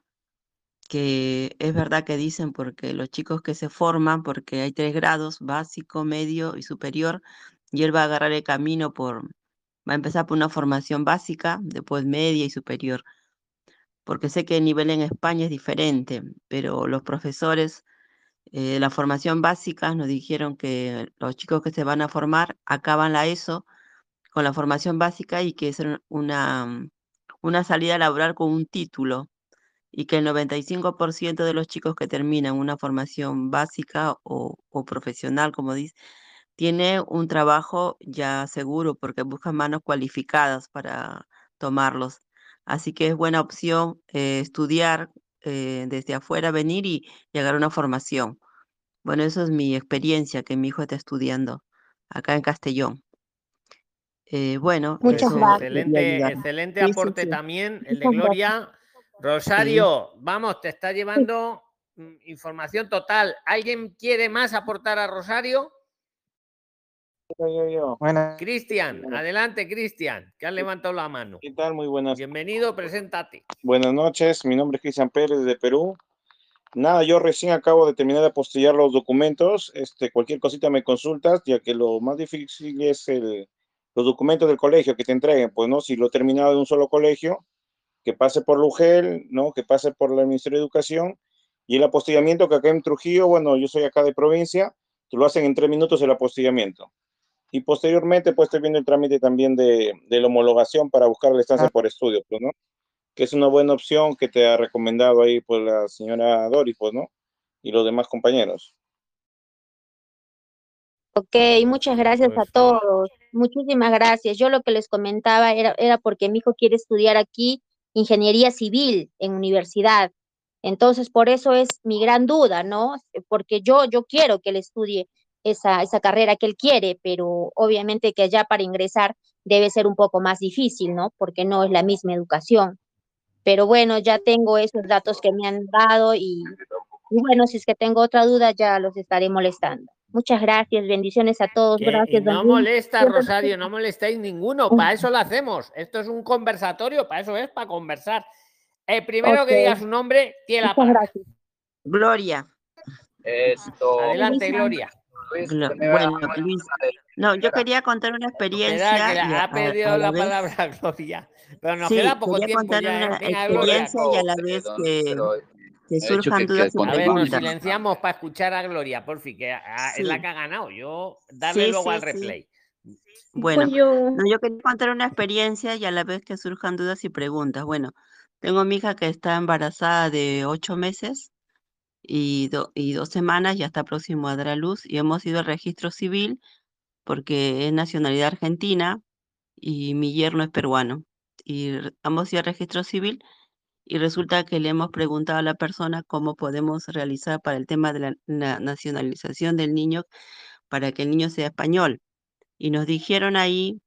que es verdad que dicen porque los chicos que se forman, porque hay tres grados, básico, medio y superior, y él va a agarrar el camino por, va a empezar por una formación básica, después media y superior porque sé que el nivel en España es diferente, pero los profesores de la formación básica nos dijeron que los chicos que se van a formar acaban la ESO con la formación básica y que es una, una salida laboral con un título y que el 95% de los chicos que terminan una formación básica o, o profesional, como dice, tiene un trabajo ya seguro porque buscan manos cualificadas para tomarlos. Así que es buena opción eh, estudiar eh, desde afuera, venir y llegar a una formación. Bueno, eso es mi experiencia, que mi hijo está estudiando acá en Castellón. Eh, bueno, Muchas eso gracias. quería Excelente, excelente Sí, aporte sí. también, el de. Gloria. Rosario, vamos, te está llevando mm, información total. ¿Alguien quiere más aportar a Rosario? Buenas, Cristian, adelante, Cristian, que han levantado la mano. ¿qué tal? Muy buenas, Bienvenido, preséntate. buenas noches. Mi nombre es Cristian Pérez de Perú. Nada, yo recién acabo de terminar de apostillar los documentos. Este, cualquier cosita me consultas, ya que lo más difícil es el, los documentos del colegio que te entreguen. Pues no, si lo he terminado de un solo colegio, que pase por Lugel, ¿no? Que pase por el Ministerio de Educación. Y el apostillamiento que acá en Trujillo, bueno, yo soy acá de provincia, te lo hacen en tres minutos el apostillamiento. Y posteriormente, pues estoy viendo el trámite también de, de la homologación para buscar la estancia por estudio, pues, ¿no? Que es una buena opción que te ha recomendado ahí, pues, la señora Doris, pues, ¿no? Y los demás compañeros. Ok, muchas gracias a todos. Muchísimas gracias. Yo lo que les comentaba era, era porque mi hijo quiere estudiar aquí ingeniería civil en universidad. Entonces, por eso es mi gran duda, ¿no? Porque yo, yo quiero que él estudie esa, esa carrera que él quiere, pero obviamente que allá para ingresar debe ser un poco más difícil, ¿no? Porque no es la misma educación. Pero bueno, ya tengo esos datos que me han dado y, y bueno, si es que tengo otra duda ya los estaré molestando. Muchas gracias, bendiciones a todos. Que- Gracias, don no Luis. molesta, Siempre- Rosario, no molestáis ninguno. Para eso lo hacemos. Esto es un conversatorio, para eso es, para conversar. El primero que Ok. diga su nombre tiene la palabra. Gloria. Esto. Adelante, Gloria. Luis, a bueno, Luis. No, yo quería contar una experiencia. Que la- a- ha perdido a la vez- palabra Gloria. Pero nos Sí, queda poco quería tiempo contar ya. una Gloria. experiencia y a la vez que, que surjan que- que dudas y cuando A ver, nos preguntas. silenciamos para escuchar a Gloria, por fin, que ah, es la Sí. que ha ganado. Yo darle Sí, luego sí, al sí. replay. Bueno, Pues yo, no, yo quería contar una experiencia y a la vez que surjan dudas y preguntas. Bueno, tengo a mi hija que está embarazada de ocho meses y, do- y dos semanas, ya está próximo a dar a luz y hemos ido al registro civil porque es nacionalidad argentina y mi yerno es peruano. Y hemos ido al registro civil y resulta que le hemos preguntado a la persona cómo podemos realizar para el tema de la na- nacionalización del niño para que el niño sea español. Y nos dijeron ahí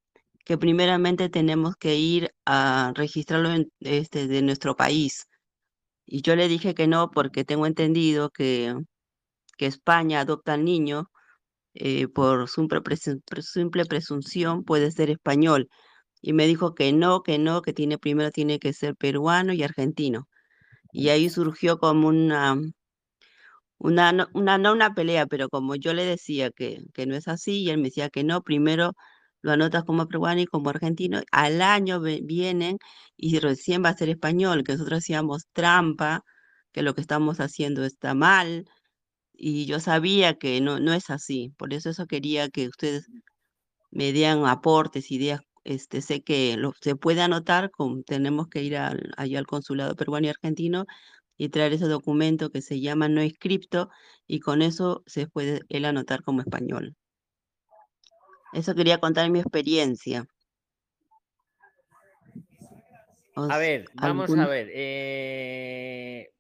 que primeramente tenemos que ir a registrarlo en, este, de nuestro país. Y yo le dije que no porque tengo entendido que, que España adopta al niño eh, por simple, simple presunción puede ser español. Y me dijo que no, que no, que tiene primero tiene que ser peruano y argentino. Y ahí surgió como una, una, una, una pelea, pero como yo le decía que, que no es así, y él me decía que no, primero lo anotas como peruano y como argentino, al año vienen y recién va a ser español, que nosotros hacíamos trampa, que lo que estamos haciendo está mal, y yo sabía que no, no es así, por eso eso quería que ustedes me dieran aportes, ideas, este, sé que lo, se puede anotar, con, tenemos que ir al, allá al consulado peruano y argentino y traer ese documento que se llama no escripto y con eso se puede él anotar como español. Eso quería contar mi experiencia. A ver, vamos a ver. eh,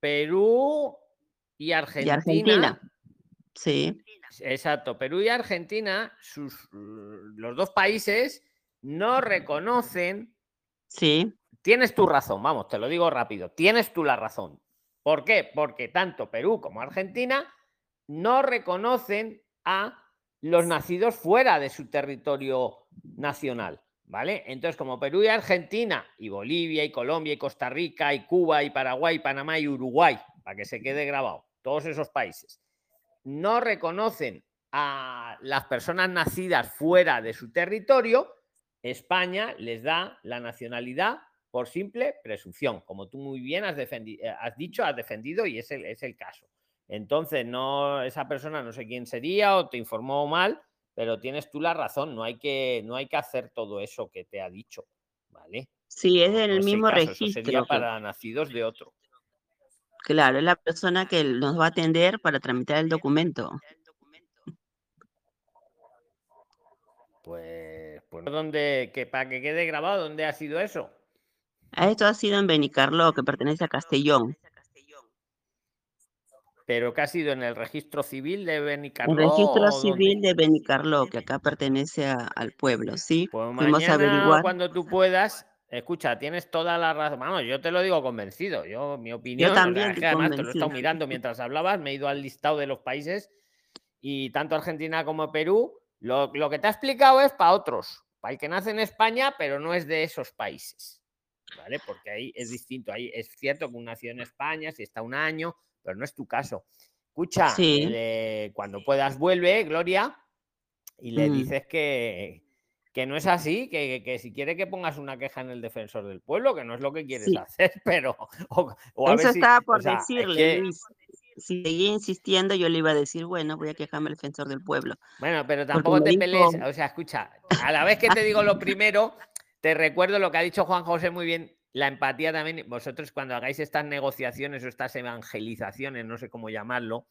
Perú y. Argentina. Sí, Exacto, Perú y Argentina, sus, los dos países no reconocen. sí, Tienes tu razón, vamos, te lo digo rápido. Tienes tú la razón. ¿Por qué? Porque tanto Perú como Argentina no reconocen a los nacidos fuera de su territorio nacional. ¿Vale? Entonces, como Perú y Argentina, y Bolivia, y Colombia, y Costa Rica, y Cuba, y Paraguay, Panamá y Uruguay, para que se quede grabado, todos esos países, no reconocen a las personas nacidas fuera de su territorio, España les da la nacionalidad por simple presunción, como tú muy bien has, eh, has dicho, has defendido y es el, es el caso. Entonces, no, esa persona no sé quién sería o te informó mal, pero tienes tú la razón, no hay que, no hay que hacer todo eso que te ha dicho, ¿vale? sí, es No, no el es el mismo caso, eso registro. sería para nacidos de otro. Claro, es la persona que nos va a atender para tramitar el documento. Pues, pues ¿dónde, que para que quede grabado, ¿dónde ha sido eso? Esto ha sido en Benicarló, que pertenece a Castellón. Pero que ha sido en el registro civil de El Benicarló registro o civil de Benicarló, que acá pertenece a- al pueblo, ¿sí? Pues Fuimos a mañana averiguar. cuando tú puedas, escucha, tienes toda la razón. Vamos, yo te lo digo convencido. Yo, mi opinión, o sea, también es que estoy además te lo he estado mirando mientras hablabas, me he ido al listado de los países y tanto Argentina como Perú, lo, lo que te ha explicado es para otros, para el que nace en España, pero no es de esos países. ¿Vale? Porque ahí es distinto. Ahí es cierto que un nació en España, si está un año, pero no es tu caso. Escucha, Sí. eh, cuando puedas vuelve, Gloria, y le Mm. dices que, que no es así, que, que si quiere que pongas una queja en el defensor del pueblo, que no es lo que quieres Sí. hacer, pero o, o a Eso ver si, estaba por o sea, es decirle, que- Luis. Si seguía insistiendo, yo le iba a decir, bueno, voy a quejarme al defensor del pueblo. Bueno, pero tampoco te dijo- pelees. O sea, escucha, a la vez que te digo lo primero, te recuerdo lo que ha dicho Juan José muy bien. La empatía también, vosotros cuando hagáis estas negociaciones o estas evangelizaciones, no sé cómo llamarlo,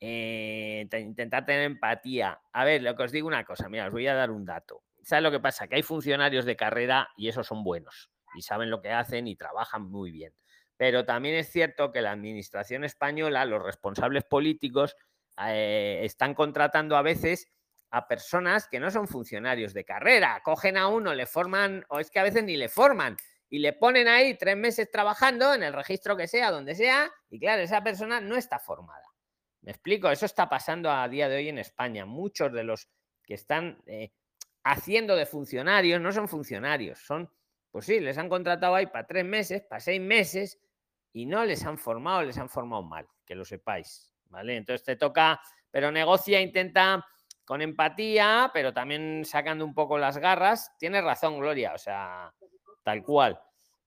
eh, te- intentar tener empatía. A ver, lo que os digo una cosa, mira, os voy a dar un dato. ¿Sabes lo que pasa? Que hay funcionarios de carrera y esos son buenos y saben lo que hacen y trabajan muy bien. Pero también es cierto que la administración española, los responsables políticos, eh, están contratando a veces a personas que no son funcionarios de carrera. Cogen a uno, le forman, o es que a veces ni le forman, y le ponen ahí tres meses trabajando en el registro que sea, donde sea, y claro, esa persona no está formada. Me explico, eso está pasando a día de hoy en España. Muchos de los que están eh, haciendo de funcionarios no son funcionarios, son, pues sí, les han contratado ahí para tres meses, para seis meses y no les han formado, les han formado mal, que lo sepáis, ¿vale? Entonces te toca, pero negocia, intenta con empatía, pero también sacando un poco las garras. Tienes razón, Gloria, o sea, tal cual.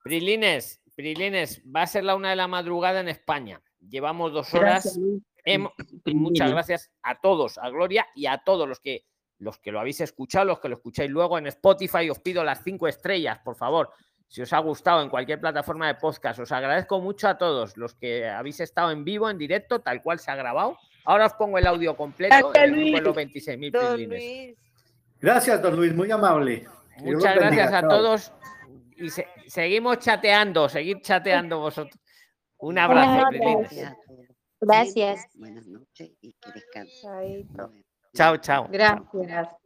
Prilines, Prilines, va a ser la una de la madrugada en España. Llevamos dos horas. Gracias, Primero. muchas gracias a todos, a Gloria y a todos los que los que lo habéis escuchado, los que lo escucháis luego en Spotify. Os pido las cinco estrellas, por favor. Si os ha gustado en cualquier plataforma de podcast, os agradezco mucho a todos los que habéis estado en vivo, en directo, tal cual se ha grabado. Ahora os pongo el audio completo. De Luis. los 26.000 Don Prilines. Luis. Gracias, don Luis, muy amable. Muchas gracias a todos y se- seguimos chateando, seguid chateando vosotros. Un abrazo, Prilines. Gracias. Buenas noches y que descansen. Chao, chao. Gracias.